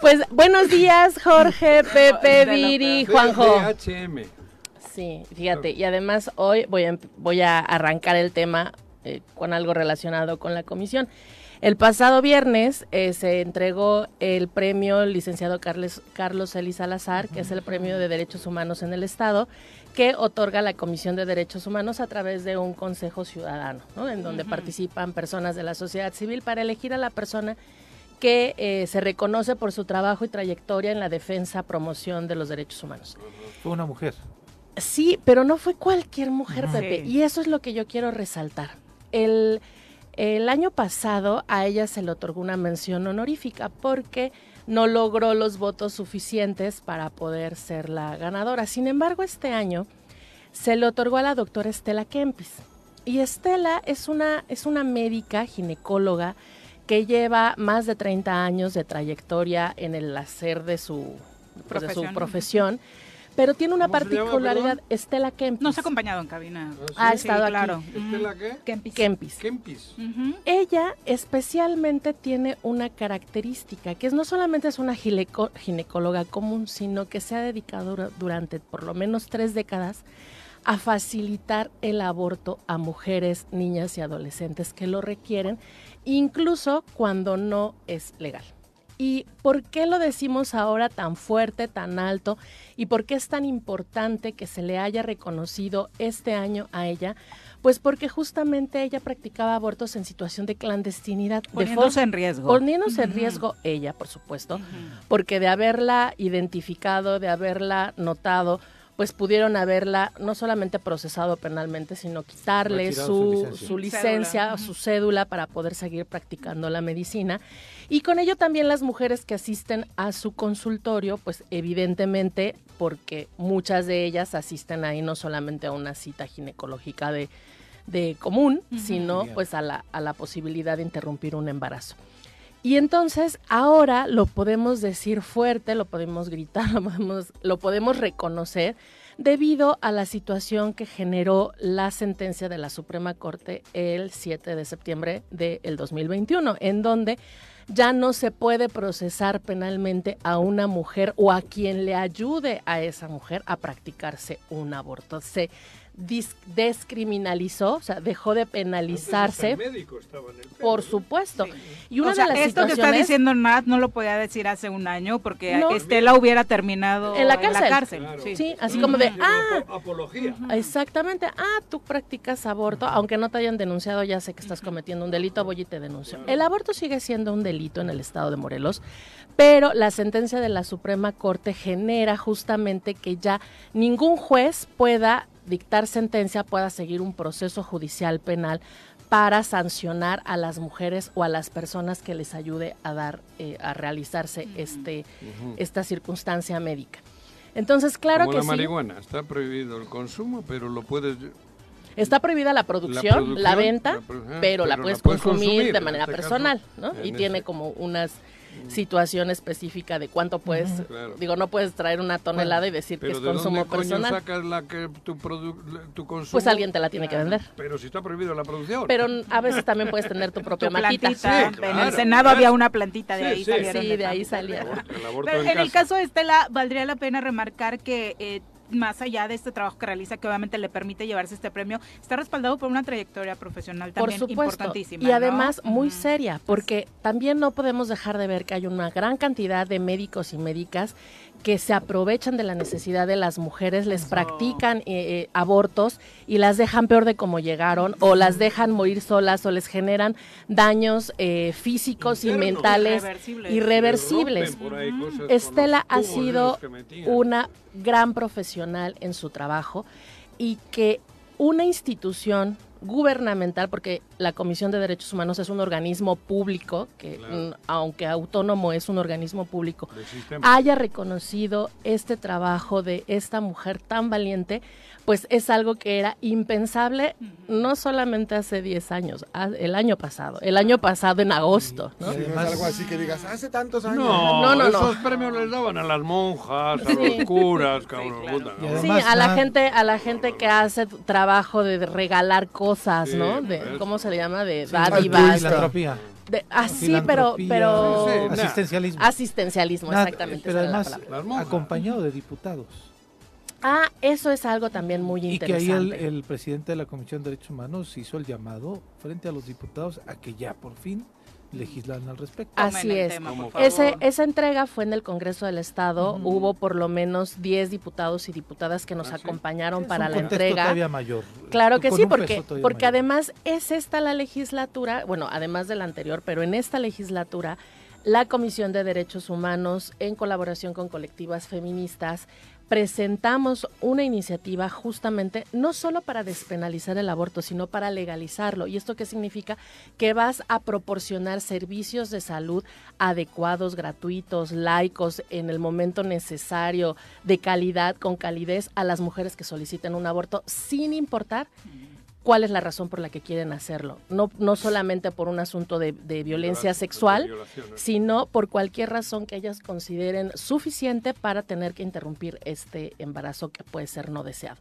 pues buenos días, Jorge, Pepe, Viri, Juanjo. CDHM. Sí, fíjate, y además hoy voy a, voy a arrancar el tema eh, con algo relacionado con la comisión. El pasado viernes eh, se entregó el premio licenciado Carles, Carlos Eli Salazar, que es el premio de Derechos Humanos en el Estado, que otorga la Comisión de Derechos Humanos a través de un Consejo Ciudadano, ¿no? en donde participan personas de la sociedad civil para elegir a la persona que eh, se reconoce por su trabajo y trayectoria en la defensa, promoción de los derechos humanos. Fue una mujer. Sí, pero no fue cualquier mujer. Pepe. Sí. Y eso es lo que yo quiero resaltar. El, el año pasado a ella se le otorgó una mención honorífica porque no logró los votos suficientes para poder ser la ganadora. Sin embargo, este año se le otorgó a la doctora Estela Kempis. Y Estela es una, es una médica ginecóloga que lleva más de 30 años de trayectoria en el hacer de su pues, de su Profesión. Pero tiene una ¿Cómo se llama, particularidad? Estela Kempis. Nos ha acompañado en cabina. Ha Sí, estado aquí. claro. ¿Estela qué? Kempis. Kempis. Kempis. Ujú. Ella especialmente tiene una característica, que es no solamente es una gineco- ginecóloga común, sino que se ha dedicado dura- durante por lo menos tres décadas a facilitar el aborto a mujeres, niñas y adolescentes que lo requieren, incluso cuando no es legal. ¿Y por qué lo decimos ahora tan fuerte, tan alto? ¿Y por qué es tan importante que se le haya reconocido este año a ella? Pues porque justamente ella practicaba abortos en situación de clandestinidad. de Poniéndose en riesgo. Poniéndose en riesgo ella, por supuesto, porque de haberla identificado, de haberla notado, pues pudieron haberla no solamente procesado penalmente, sino quitarle su su, licencia. su licencia, Cédula. su cédula para poder seguir practicando la medicina. Y con ello también las mujeres que asisten a su consultorio, pues evidentemente, porque muchas de ellas asisten ahí no solamente a una cita ginecológica de, de común, sino pues a la, a la posibilidad de interrumpir un embarazo. Y entonces ahora lo podemos decir fuerte, lo podemos gritar, lo podemos, reconocer debido a la situación que generó la sentencia de la Suprema Corte el 7 de septiembre del 2021, en donde ya no se puede procesar penalmente a una mujer o a quien le ayude a esa mujer a practicarse un aborto. Se descriminalizó, o sea, dejó de penalizarse. Antes hasta el médico estaba en el pedo, Por supuesto. Y una o sea, de las esto que está situaciones diciendo Nat no lo podía decir hace un año porque No. Estela hubiera terminado En la cárcel. Claro. Sí. Sí, así como de, ah, apo- Apología. exactamente, ah, tú practicas aborto, aunque no te hayan denunciado, ya sé que estás cometiendo un delito, voy y te denuncio. El aborto sigue siendo un delito en el estado de Morelos, pero la sentencia de la Suprema Corte genera justamente que ya ningún juez pueda dictar sentencia, pueda seguir un proceso judicial penal para sancionar a las mujeres o a las personas que les ayude a dar, eh, a realizarse este, esta circunstancia médica. Entonces, claro Como que la sí. marihuana, está prohibido el consumo, pero lo puedes... Está prohibida la producción, la, producción, venta, la produ- ah, pero, la puedes la puedes consumir, consumir, de manera este caso, personal, ¿no? Y tiene ese- como unas situación específica de cuánto puedes, Claro. digo, no puedes traer una tonelada y decir que es ¿de consumo dónde coño personal. sacas la que tu, consumo? Pues alguien te la tiene que vender. Pero si está prohibido la producción. Pero a veces también puedes tener tu propia Tu matita. plantita. Sí, en el Senado había una plantita, de Sí, ahí sí. Sí, de de ahí salieron. El aborto Pero en, en el caso de Estela, valdría la pena remarcar que eh, más allá de este trabajo que realiza, que obviamente le permite llevarse este premio, está respaldado por una trayectoria profesional Por también supuesto. importantísima. Y ¿no? además muy seria, porque también no podemos dejar de ver que hay una gran cantidad de médicos y médicas que se aprovechan de la necesidad de las mujeres, les practican eh, eh, abortos y las dejan peor de como llegaron, o las dejan morir solas, o les generan daños eh, físicos y mentales Irreversibles. Estela ha sido una gran profesional en su trabajo y que una institución gubernamental, porque la Comisión de Derechos Humanos es un organismo público, que Claro. mm, aunque autónomo es un organismo público, haya reconocido este trabajo de esta mujer tan valiente, pues es algo que era impensable no solamente hace 10 años, a- el año pasado, el año pasado en agosto, ¿no? Sí, no es algo así que digas, hace tantos años. No, No, no, no. esos premios les daban a las monjas, a Sí. los curas, cabrón. Sí, Además, a la gente, a la gente que hace trabajo de regalar cosas, Sí, ¿no? De. ¿Cómo se le llama? De Sí, dádivas. filantropía. de- ah, sí, pero, pero Sí, sí, asistencialismo. asistencialismo, exactamente. Pero además, acompañado de diputados. Ah, eso es algo también muy Y que ahí interesante. el, el presidente de la Comisión de Derechos Humanos hizo el llamado frente a los diputados a que ya por fin legislan al respecto. Así es. tema. Ese, esa entrega fue en el Congreso del Estado. Hubo por lo menos 10 diputados y diputadas que nos Ah, sí. acompañaron Es para un la entrega. todavía mayor. Claro que con sí, porque, porque mayor. además es esta la legislatura, bueno, además de la anterior, pero en esta legislatura, la Comisión de Derechos Humanos, en colaboración con colectivas feministas, presentamos una iniciativa justamente no solo para despenalizar el aborto, sino para legalizarlo. ¿Y esto qué significa? Que vas a proporcionar servicios de salud adecuados, gratuitos, laicos, en el momento necesario, de calidad, con calidez, a las mujeres que soliciten un aborto, sin importar cuál es la razón por la que quieren hacerlo. No, no solamente por un asunto de, de violencia Violación, sexual, de sino por cualquier razón que ellas consideren suficiente para tener que interrumpir este embarazo que puede ser no deseado.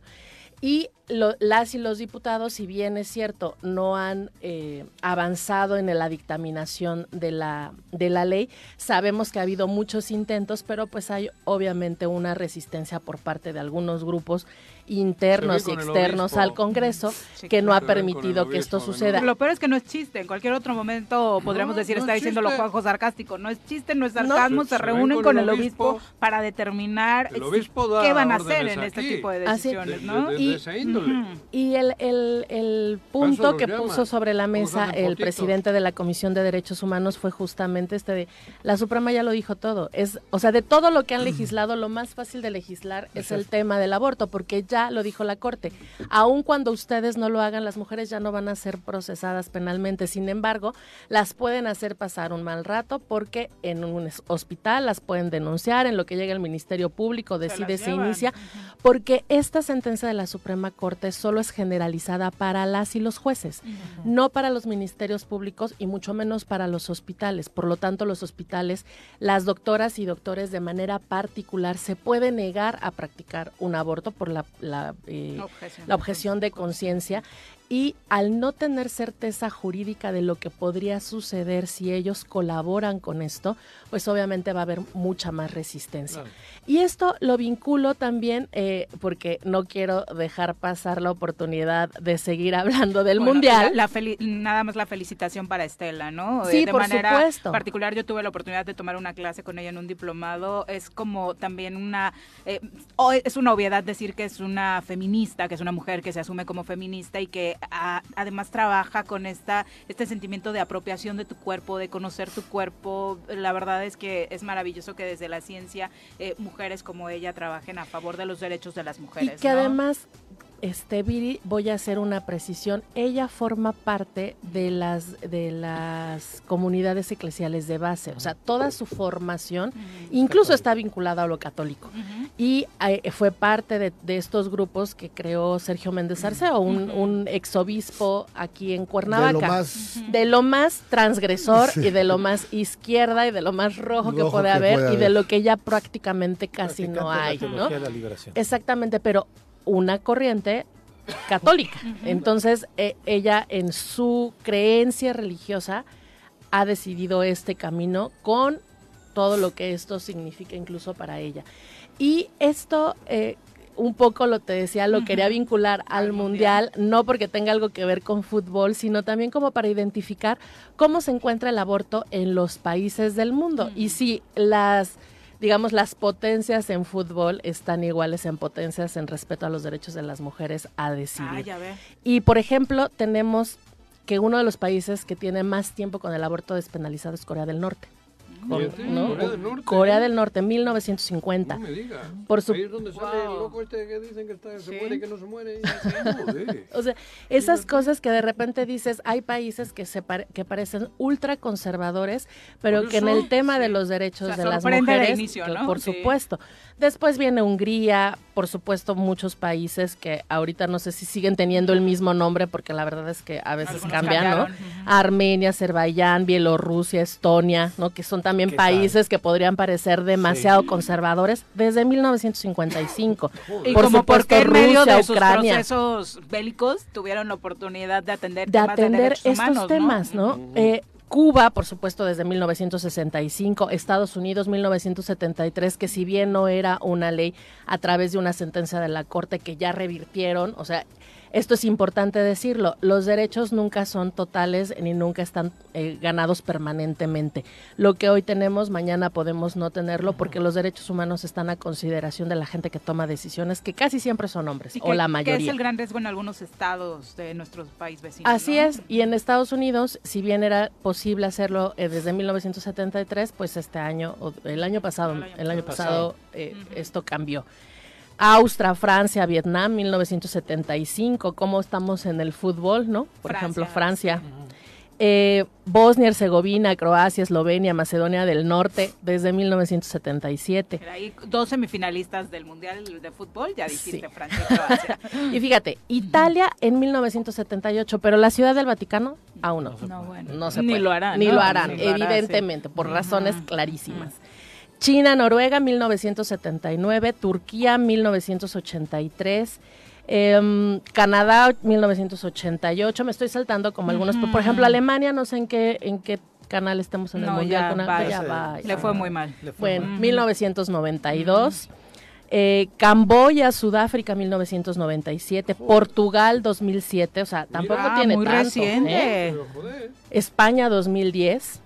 Y lo- las y los diputados, si bien es cierto, no han eh, avanzado en la dictaminación de la, de la ley, sabemos que ha habido muchos intentos, pero pues hay obviamente una resistencia por parte de algunos grupos internos y externos al Congreso Sí, que no ha permitido que esto de suceda. Lo peor es que no es chiste. En cualquier otro momento podríamos No, decir, no está es diciendo lo. Juanjo sarcástico. No es chiste, no es No. sarcasmo. Se- se, se ven reúnen con con el obispo obispo. para determinar qué van a hacer en este tipo de Así- decisiones, De- ¿no? de- de Y- esa índole. Ujú. Y el, el, el Eso punto que puso sobre la ¿Cómo se mesa el presidente de la Comisión de Derechos Humanos fue justamente este de, la Suprema ya lo dijo todo, es, o sea, de todo lo que han legislado, lo más fácil de legislar es el tema del aborto, porque ya lo dijo la Corte, aun cuando ustedes no lo hagan, las mujeres ya no van a ser procesadas penalmente, sin embargo, las pueden hacer pasar un mal rato porque en un hospital las pueden denunciar, en lo que llega el Ministerio Público decide, se inicia, porque esta sentencia de la Suprema Corte solo es generalizada para las y los jueces, no para los ministerios públicos y mucho menos para los hospitales. Por lo tanto, los hospitales, las doctoras y doctores de manera particular se puede negar a practicar un aborto por la, la, eh, Objeción. la objeción de conciencia y al no tener certeza jurídica de lo que podría suceder si ellos colaboran con esto, pues obviamente va a haber mucha más resistencia. Claro. Y esto lo vinculo también eh, porque no quiero dejar pasar la oportunidad de seguir hablando del Bueno, Mundial. la- la feli- nada más la felicitación para Estela, ¿no? Sí, de por manera supuesto. particular, yo tuve la oportunidad de tomar una clase con ella en un diplomado. Es como también una. eh, es una obviedad decir que es una feminista, que es una mujer que se asume como feminista y que a- además trabaja con esta este sentimiento de apropiación de tu cuerpo, de conocer tu cuerpo. La verdad es que es maravilloso que desde la ciencia eh, mujeres como ella trabajen a favor de los derechos de las Y mujeres. que ¿no? además, este Viri, voy a hacer una precisión. Ella forma parte de las de las comunidades eclesiales de base, o sea, toda su formación, incluso está vinculada a lo católico. Y eh, fue parte de, de estos grupos que creó Sergio Méndez Arceo, un, un exobispo aquí en Cuernavaca. De lo más de lo más transgresor Sí. y de lo más izquierda y de lo más rojo, que puede que haber puede y de lo que ya prácticamente casi Practicante no la hay, ¿no? teología de la liberación. Exactamente, pero una corriente católica. Entonces, eh, ella en su creencia religiosa ha decidido este camino con todo lo que esto significa incluso para ella. Y esto, eh, un poco lo te decía, lo quería vincular al, mundial, no porque tenga algo que ver con fútbol, sino también como para identificar cómo se encuentra el aborto en los países del mundo. Y si las digamos, las potencias en fútbol están iguales en potencias en respeto a los derechos de las mujeres a decidir. Ah, ya ve. Y, por ejemplo, tenemos que uno de los países que tiene más tiempo con el aborto despenalizado es Corea del Norte. Con- ¿no? Corea del Norte. Corea del Norte, 1950. No me diga. Por su- Ahí es donde sale el loco este que dicen que está- se muere y que no se muere. O sea, esas cosas que de repente dices, hay países que se pare- que parecen ultra conservadores, pero que en el tema de sí. los derechos O sea, de las de mujeres, inicio, que ¿no? por Sí. supuesto. Después viene Hungría, por supuesto muchos países que ahorita no sé si siguen teniendo el mismo nombre porque la verdad es que a veces Algunos cambian, ¿no? Armenia, Azerbaiyán, Bielorrusia, Estonia, ¿no? Que son también países que podrían parecer demasiado conservadores desde 1955. Y por como supuesto porque en medio Rusia, de sus Ucrania procesos bélicos tuvieron la oportunidad de atender de temas de atender derechos estos humanos, ¿no? temas, ¿no? Eh, Cuba, por supuesto, desde 1965, Estados Unidos 1973, que si bien no era una ley a través de una sentencia de la Corte que ya revirtieron, o sea, esto es importante decirlo, los derechos nunca son totales ni nunca están eh, ganados permanentemente. Lo que hoy tenemos, mañana podemos no tenerlo porque los derechos humanos están a consideración de la gente que toma decisiones, que casi siempre son hombres, Y o que- la Que mayoría. es el gran riesgo en algunos estados de nuestros países vecinos. Así ¿no? es, y en Estados Unidos, si bien era posible hacerlo eh, desde 1973, pues este año, o el año pasado, el año, pasado, eh, esto cambió. Austria, Francia, Vietnam, 1975, ¿cómo estamos en el fútbol, no? Por Francia, ejemplo, Francia. Eh, Bosnia, Herzegovina, Croacia, Eslovenia, Macedonia del Norte, desde 1977. Pero ahí dos semifinalistas del Mundial de Fútbol, ya dijiste Francia y Croacia. Y fíjate, Italia en 1978, pero la Ciudad del Vaticano aún no. No, bueno. No se Ni puede. lo harán, Ni ¿no? lo harán, Ni lo harán, evidentemente, sí. por razones clarísimas. China, Noruega, 1979. Turquía, 1983. em, Canadá, 1988. Me estoy saltando como algunos. Por ejemplo, Alemania, no sé en qué, en qué canal estemos en el Mundial. ya con va. ya Sí. va, Le fue muy mal. Le fue Bueno, mal. 1992. Eh, Camboya, Sudáfrica 1997, Portugal 2007, o sea, tampoco Ah, tiene muy tanto. reciente. ¿eh? España 2010,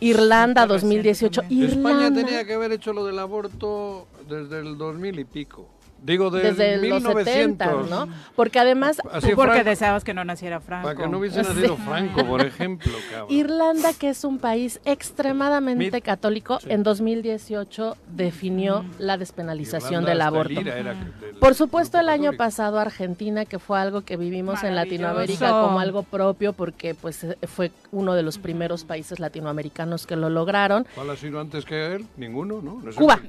Irlanda 2018, España Irlanda. Tenía que haber hecho lo del aborto desde el 2000 y pico. Digo, desde desde los 70, 1900. ¿no? Porque además Así Tú porque Franco- deseabas que no naciera Franco. Para que no hubiese Sí. nacido Franco, por ejemplo, cabrón. Irlanda, que es un país extremadamente Mid- católico, en 2018 definió la despenalización Irlanda del aborto. Del Por supuesto, el año católico. pasado Argentina, que fue algo que vivimos en. Latinoamérica como algo propio, porque pues fue uno de los primeros países latinoamericanos que lo lograron. ¿Cuál ha sido antes que él? Ninguno, ¿no? No sé Cuba.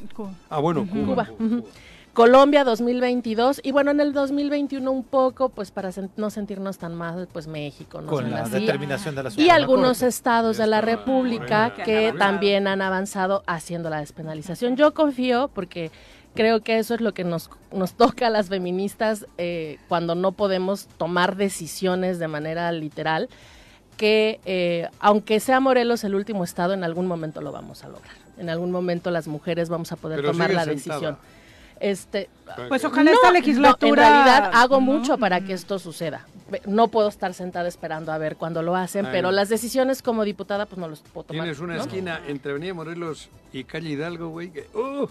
Ah, bueno, Cuba. Cuba. ujú. Colombia 2022 y bueno, en el 2021 un poco, pues para sen- no sentirnos tan mal, pues México, ¿no? Con la así. determinación de la Y algunos Corte. estados de la República que también han avanzado haciendo la despenalización. Yo confío porque creo que eso es lo que nos, nos toca a las feministas eh, cuando no podemos tomar decisiones de manera literal, que eh, aunque sea Morelos el último estado, en algún momento lo vamos a lograr. En algún momento las mujeres vamos a poder Pero tomar la sentada. decisión. Este, Pues ojalá esta legislatura- en realidad hago ¿no? mucho para que esto suceda. No puedo estar sentada esperando a ver cuando lo hacen, Ay. pero las decisiones como diputada pues no los puedo tomar. Tienes una ¿no? esquina entre Avenida Morelos y Calle Hidalgo, güey, que... ¡Oh!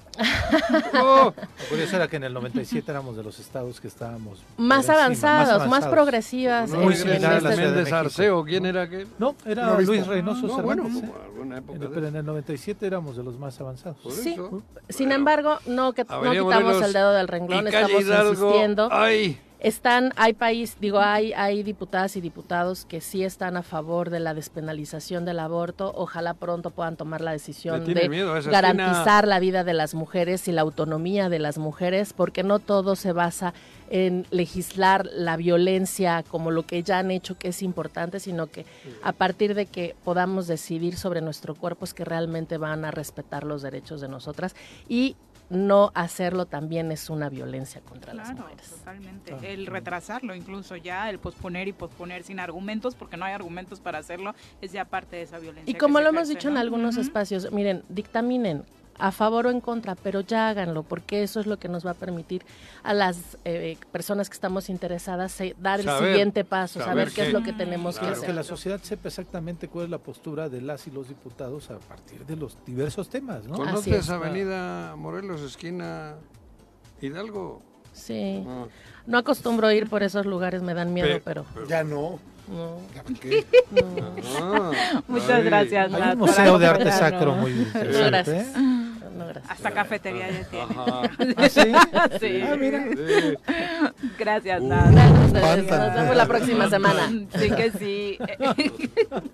¡Oh! Curioso era que en el 97 éramos de los estados que estábamos Más por encima, avanzados, más progresivas. No, en- Muy en similar a la este- de Méndez. Arceo, ¿quién era aquel? No, era No, Luis. Reynoso No, bueno, como alguna época En- de pero en el 97 éramos de los más avanzados. Sí. eso. Sin embargo, no, que, no quitamos Morelos el dedo del renglón, estamos Hidalgo, insistiendo. ¡Ay! Están, hay país, digo, hay, hay diputadas y diputados que sí están a favor de la despenalización del aborto. Ojalá pronto puedan tomar la decisión de garantizar la vida de las mujeres y la autonomía de las mujeres, porque no todo se basa en legislar la violencia como lo que ya han hecho, que es importante, sino que a partir de que podamos decidir sobre nuestro cuerpo es que realmente van a respetar los derechos de nosotras y no hacerlo también es una violencia contra las mujeres. totalmente. El retrasarlo incluso ya, el posponer y posponer sin argumentos, porque no hay argumentos para hacerlo, es ya parte de esa violencia. Y como lo hemos dicho en ¿no? algunos espacios, miren, dictaminen a favor o en contra, pero ya háganlo, porque eso es lo que nos va a permitir a las eh, personas que estamos interesadas eh, dar el Saber, siguiente paso, saber, saber qué es que- lo que tenemos que Claro, hacer. que la sociedad sepa exactamente cuál es la postura de las y los diputados a partir de los diversos temas, ¿no? ¿Conoces Avenida Morelos, esquina Hidalgo? Sí. Ah. No acostumbro ir por esos lugares, me dan miedo, Pe- pero... Ya no. No. qué? Ah, Muchas ay. gracias, Hay un museo de arte sacro muy No, interesante. gracias. ¿eh? No, gracias. Hasta cafetería ya tiene. Ajá. ¿Ah, sí? Sí. Ah, mira. Sí. Gracias, Uh. Nat. Gracias. Nos vemos la próxima semana. Sí que sí.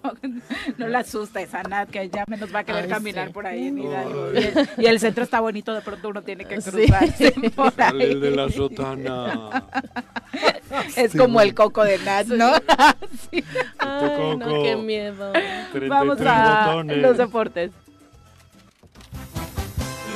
No, no la asusta esa Nat, que ya menos va a querer Ay, caminar sí. por ahí en Hidalgo. Y el, y el centro está bonito, de pronto uno tiene que Sí. cruzarse por Sale ahí. de la sotana. Es como el coco de Nat, ¿no? Sí. Ay, no, qué miedo. 33 Vamos a botones. los deportes.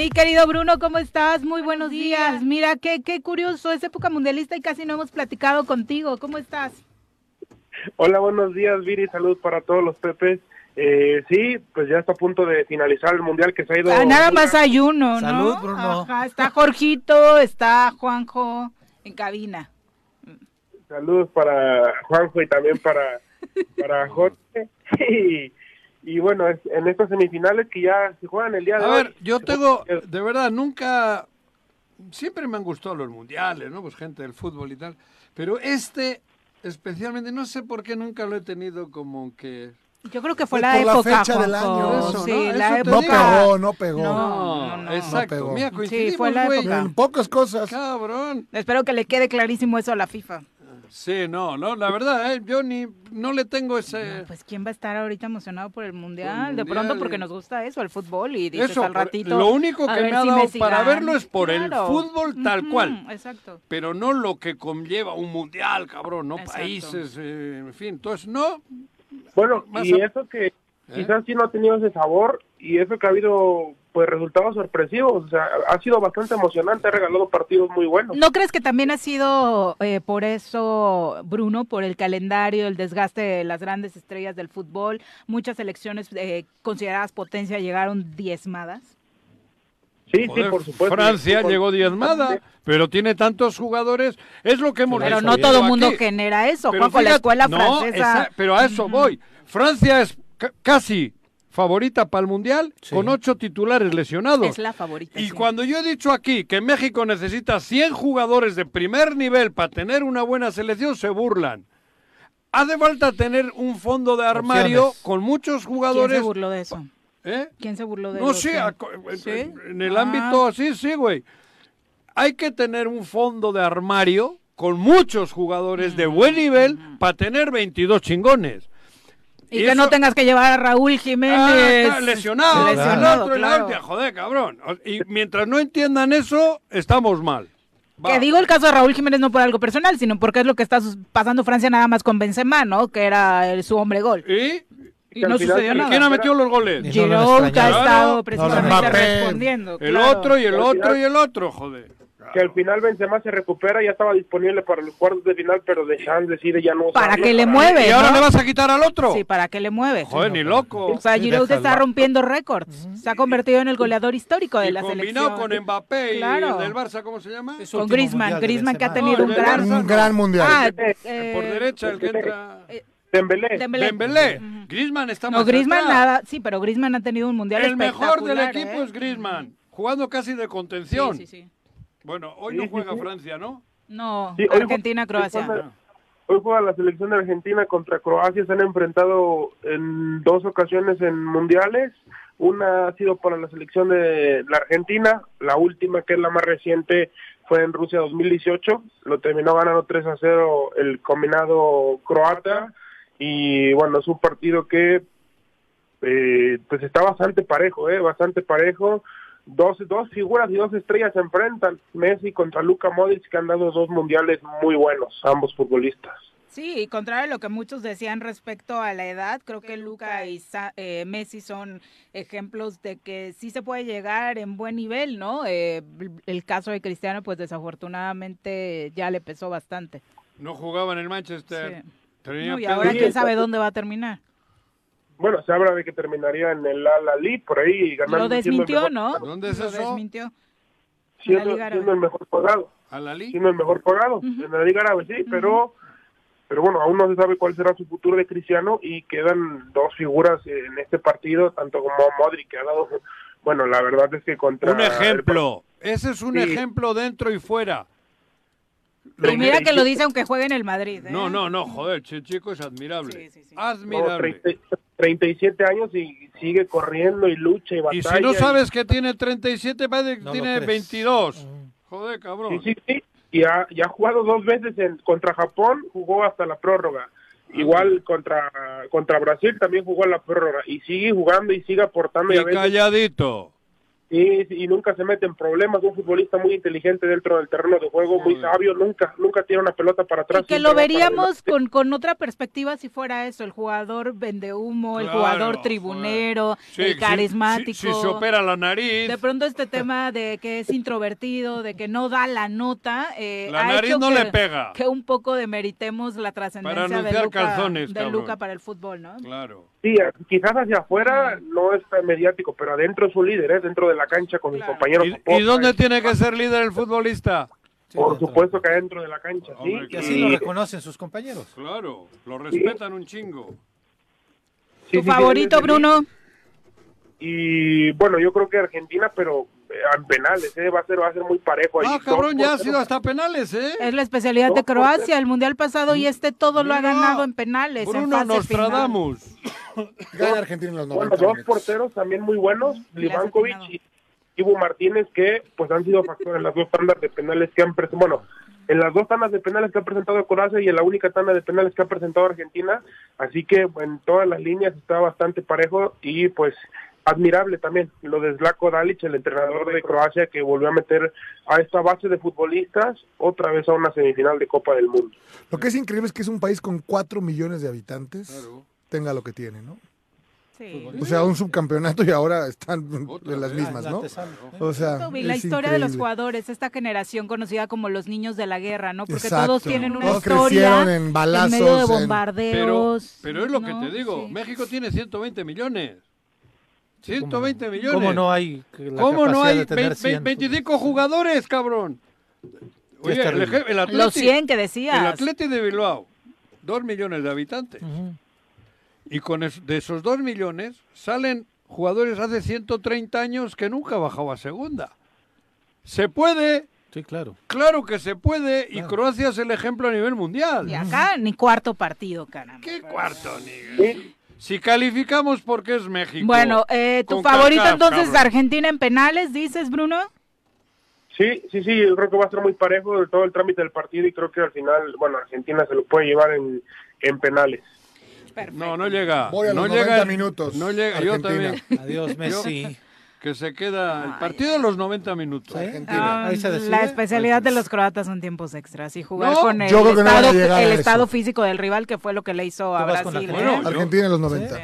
Mi querido Bruno, ¿cómo estás? Muy buenos días. Mira, qué, qué curioso, es época mundialista y casi no hemos platicado contigo. ¿Cómo estás? Hola, buenos días, Viri. Salud para todos los Pepes. Eh, sí, pues ya está a punto de finalizar el mundial que se ha ido. Ah, nada más hay uno, ¿no? Salud, Bruno. Ajá, está Jorgito, está Juanjo en cabina. Saludos para Juanjo y también para, para Jorge. Y, y bueno, es- en estas semifinales que ya se juegan el día de A hoy. ver, yo tengo, de verdad, nunca, siempre me han gustado los mundiales, ¿no? Pues gente del fútbol y tal, pero este especialmente, no sé por qué nunca lo he tenido como que... Yo creo que fue Pues la por la época, fecha del año. Eso, sí, ¿no? la te No época. pegó, no pegó. No, no, no. exacto. pegó. Mira, Sí, fue la época. En pocas cosas. Cabrón. Espero que le quede clarísimo eso a la FIFA. Sí, no, no, la verdad, ¿eh? yo ni, no le tengo ese... Pues quién va a estar ahorita emocionado por el mundial, de pronto porque eh. nos gusta eso, el fútbol y dices Eso, al ratito. lo único a que me ha si dado para verlo es por el fútbol tal cual. Exacto. pero no lo que conlleva un mundial, cabrón, no Exacto. países, eh, en fin, entonces no. Bueno, y a- eso que quizás sí no ha tenido ese sabor y eso que ha habido pues resultados sorpresivos. O sea, ha sido bastante emocionante, ha regalado partidos muy buenos. ¿No crees que también ha sido eh, por eso, Bruno, por el calendario, el desgaste de las grandes estrellas del fútbol? Muchas selecciones eh, consideradas potencia llegaron diezmadas. Sí, Joder, sí, por supuesto. Francia Por- llegó diezmada, pero tiene tantos jugadores, es lo que hemos Pero no todo el aquí. mundo genera eso. Pero Juanjo, la escuela no, francesa. esa- pero a eso voy. Francia es ca- casi favorita para el mundial con ocho titulares lesionados. Es la favorita. Y sí. cuando yo he dicho aquí que México necesita 100 jugadores de primer nivel para tener una buena selección, se burlan. Hace falta tener un fondo de armario Opciones. con muchos ¿Quién jugadores. se burló de eso? ¿Eh? ¿Quién se burló de No, eso? sí, a- ¿Sí? en el Ah. ámbito así, sí, güey. Hay que tener un fondo de armario con muchos jugadores de buen nivel para tener 22 chingones. Y, que no tengas que llevar a Raúl Ah, Jiménez. claro, lesionado, lesionado, el otro, claro. joder, cabrón. Y mientras no entiendan eso, estamos mal. Va. Que digo el caso de Raúl Jiménez no por algo personal, sino porque es lo que está pasando Francia nada más con Benzema, ¿no? Que era el- su hombre gol. ¿Y? Y no sucedió ¿Y nada. ¿Quién ha metido los goles? Ni- no lo Giroud que ha estado Claro. precisamente respondiendo. El claro. otro y el otro final- y el otro, joder. Que al final Benzema se recupera, ya estaba disponible para los cuartos de final, pero Deschamps decide ya no ¿Para qué le mueve? ¿Y ahora ¿no? le vas a quitar al otro? Sí, ¿para qué le mueve? Joder, ni loco. O sea, Sí, Giroud está rompiendo récords. Se ha convertido en el goleador histórico de Y la combinado selección. con Mbappé Claro. y el del Barça, ¿cómo se llama? Es Con Griezmann, de Griezmann que ha tenido No, un gran... Barça Un gran mundial. Ah, Eh, eh, Por derecha, el que entra... eh, Dembélé. Dembélé. Dembélé. Griezmann está No, más Griezmann atrás. nada, sí, pero Griezmann ha tenido un mundial El mejor del equipo ¿eh? es Griezmann, jugando casi de contención. Sí, sí, sí. Bueno, hoy Sí, no juega sí. Francia, ¿no? No, Sí, hoy Argentina, jue- Croacia. hoy juega- Hoy juega la selección de Argentina contra Croacia, se han enfrentado en dos ocasiones en mundiales. Una ha sido para la selección de la Argentina, la última que es la más reciente fue en Rusia 2018, lo terminó ganando 3 a 0 el combinado croata y bueno, es un partido que eh, pues está bastante parejo, eh, bastante parejo. Dos, dos figuras y dos estrellas se enfrentan, Messi contra Luka Modric, que han dado dos mundiales muy buenos, ambos futbolistas. Sí, y contrario a lo que muchos decían respecto a la edad, creo que Luca y Sa- eh, Messi son ejemplos de que sí se puede llegar en buen nivel, ¿no? Eh, el caso de Cristiano, pues desafortunadamente ya le pesó bastante. No jugaba en el Manchester. Sí. Tenía No, y ahora quién sabe dónde va a terminar. Bueno, se habla de que terminaría en el Al Ali, por ahí ganando. Lo desmintió, mejor- ¿no? ¿Dónde es Lo eso? desmintió. Siendo, siendo el mejor pagado. ¿A la liga? Siendo el mejor pagado en la Liga Árabe, sí, pero pero bueno, aún no se sabe cuál será su futuro de Cristiano y quedan dos figuras en este partido, tanto como Modric, que ha dado, bueno, la verdad es que contra... Un ejemplo. Ese es un Sí. ejemplo dentro y fuera. Y mira que lo dice aunque juegue en el Madrid. ¿eh? No, no, no, joder, chico es admirable. No, Admirable. 30 37 años y sigue corriendo y lucha y Y batalla. si no sabes que tiene 37, parece que No tiene crees. 22. Joder, cabrón. Sí, sí, sí. Y ha, y ha jugado dos veces en, contra Japón, jugó hasta la prórroga. Igual contra contra Brasil también jugó en la prórroga. Y sigue jugando y sigue aportando. y a Y veces- calladito. Y, y nunca se mete en problemas. Un futbolista muy inteligente dentro del terreno de juego, muy sabio. Nunca nunca tira una pelota para atrás. Y que lo veríamos con, con otra perspectiva si fuera eso, el jugador vende humo, el Claro, jugador tribunero, Sí, el si- carismático. Si, si se opera la nariz. De pronto este tema de que es introvertido, de que no da la nota, eh, La ha nariz hecho no que, le pega. que un poco demeritemos la trascendencia de Luca, calzones, de. Luca para el fútbol, ¿no? Claro. Sí, quizás hacia afuera no es tan mediático, pero adentro es un líder, ¿eh? dentro de la cancha con sus compañeros. ¿Y dónde tiene que ser líder el futbolista? Por supuesto que adentro de la cancha, sí. Y así lo reconocen sus compañeros. Claro, lo respetan un chingo. Sí, ¿Tu sí, favorito, sí, sí. Bruno? Y bueno, yo creo que Argentina, pero eh, en penales, ¿eh? va a ser va a ser muy parejo ahí. Ah, cabrón, ya ha sido hasta penales, ¿eh? Es la especialidad de Croacia, el mundial pasado y este todo lo ha ganado en penales. en Bruno fase Nostradamus. Gana Argentina en los 90 Bueno, dos porteros también muy buenos, Livankovic y Ivo Martínez, que pues han sido factores en las dos tandas de penales que han presentado, bueno, en las dos tandas de penales que ha presentado Croacia y en la única tanda de penales que ha presentado Argentina, así que en todas las líneas está bastante parejo y pues admirable también lo de Zlatko Dalic, el entrenador de Croacia que volvió a meter a esta base de futbolistas otra vez a una semifinal de Copa del Mundo. Lo que es increíble es que es un país con 4 millones de habitantes, tenga lo que tiene, ¿no? Sí. O sea, un subcampeonato y ahora están en las mismas, ¿no? O sea, Y la historia de los jugadores, esta generación conocida como los niños de la guerra, ¿no? Porque Exacto. todos tienen una Todos historia crecieron en medio de balazos, en- Pero, bombardeos. pero es lo que te digo, Sí. México tiene 120 millones. 120 millones. ¿Cómo no hay la ¿Cómo no hay de tener 20 100? 25 jugadores, cabrón? Oye, el, el Los Atleti, 100 que decías. el Atleti de Bilbao, 2 millones de habitantes. Y con es- de esos 2 millones salen jugadores hace 130 años que nunca bajaba a segunda. ¿Se puede? Sí, claro. Claro que se puede y Croacia es el ejemplo a nivel mundial. Y acá ni cuarto partido, caramba. ¿Qué cuarto, ni? Si calificamos porque es México. Bueno, eh, tu favorito CACAF, entonces cabrón. Argentina en penales, dices, Bruno. Sí, sí, sí, yo creo que va a ser muy parejo de todo el trámite del partido y creo que al final, bueno, Argentina se lo puede llevar en, en penales. No, no llega. Voy a no los llega, 90 minutos, No llega, yo también. Adiós, Messi. Que se queda el partido a los 90 minutos. Ah, Ahí se decide. la especialidad de los croatas son tiempos extras y jugar No, con el, no estado, el físico del rival que fue lo que le hizo a Brasil. Argentina. ¿eh? Bueno, Argentina en los 90. Sí.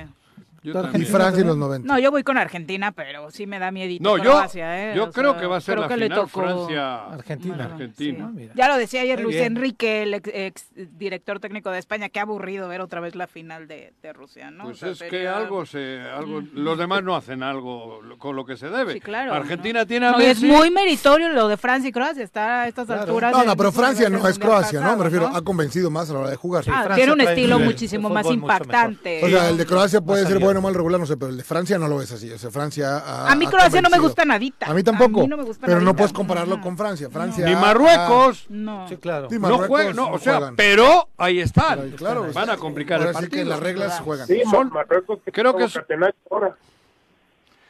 Yo Y. Francia en los 90. No, yo voy con Argentina, pero sí me da miedito No, yo, Croacia, ¿eh? yo O creo sea, que va a ser la que le final tocó- Francia Argentina. Argentina. Ah. Ya lo decía ayer Muy Luis bien. Enrique, el ex, ex director técnico de España, qué aburrido ver otra vez la final de, de Rusia, ¿no? Pues O sea, es que algo se, algo, los demás no hacen algo con lo que se debe. Sí, claro, Argentina tiene a No, es muy meritorio lo de Francia y Croacia, está a estas alturas. No, no, pero Francia no es Croacia, ¿no? Me refiero, ¿no? ha convencido más a la hora de jugar. Ah, tiene un estilo muchísimo más impactante. O sea, el de Croacia puede ser abierto. Bueno o mal regular, no sé, pero el de Francia no lo ves así. O sea, Francia ha, A mí Croacia no me gusta nadita. A mí tampoco. A mí no me gusta pero no puedes compararlo con Francia. Francia Ni ha- Marruecos. No. Sí, claro. No Marruecos juegan, no, o sea, juegan. pero ahí están. Pero, claro, Van a complicar ahora el sí partido. que las reglas juegan. Sí, Son- Marruecos que creo que es- ahora,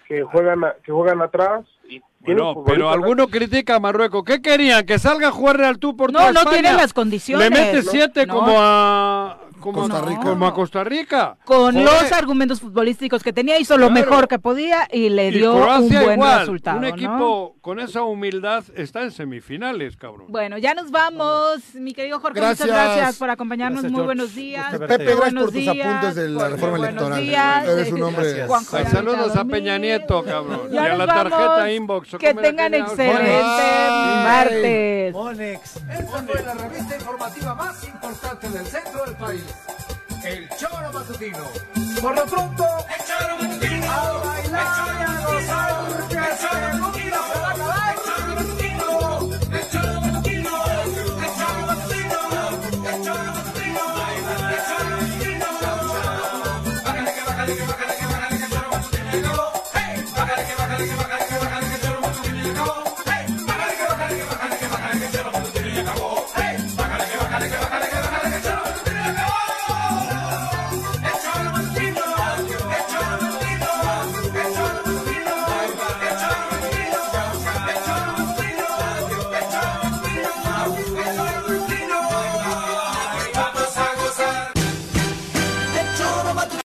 que juegan a- que juegan atrás y futbolistas- pero alguno critica a Marruecos. ¿Qué querían? ¿Que salga a jugar Real tú por No, no tienen las condiciones. Le metes No, siete no. como a como, Costa a- Rica. como a Costa Rica. Con Joder. los argumentos futbolísticos que tenía, hizo lo Claro. mejor que podía y le Y dio un buen igual, resultado. Un ¿no? equipo con esa humildad está en semifinales, cabrón. Bueno, ya nos vamos, mi querido Jorge. Gracias. Muchas gracias por acompañarnos. Gracias, Muy buenos días. Pepe, gracias buenos por tus días, apuntes de la reforma buenos electoral. días. Eres un hombre. Saludos a. Peña Nieto, cabrón. y Ya a nos la tarjeta vamos. inbox. ¿o Que tengan excelente martes. Monex. Esta fue la revista informativa más importante del centro del país el choro matutino. Por lo pronto, el choro matutino. A bailar el choro, y a gozar, el choro,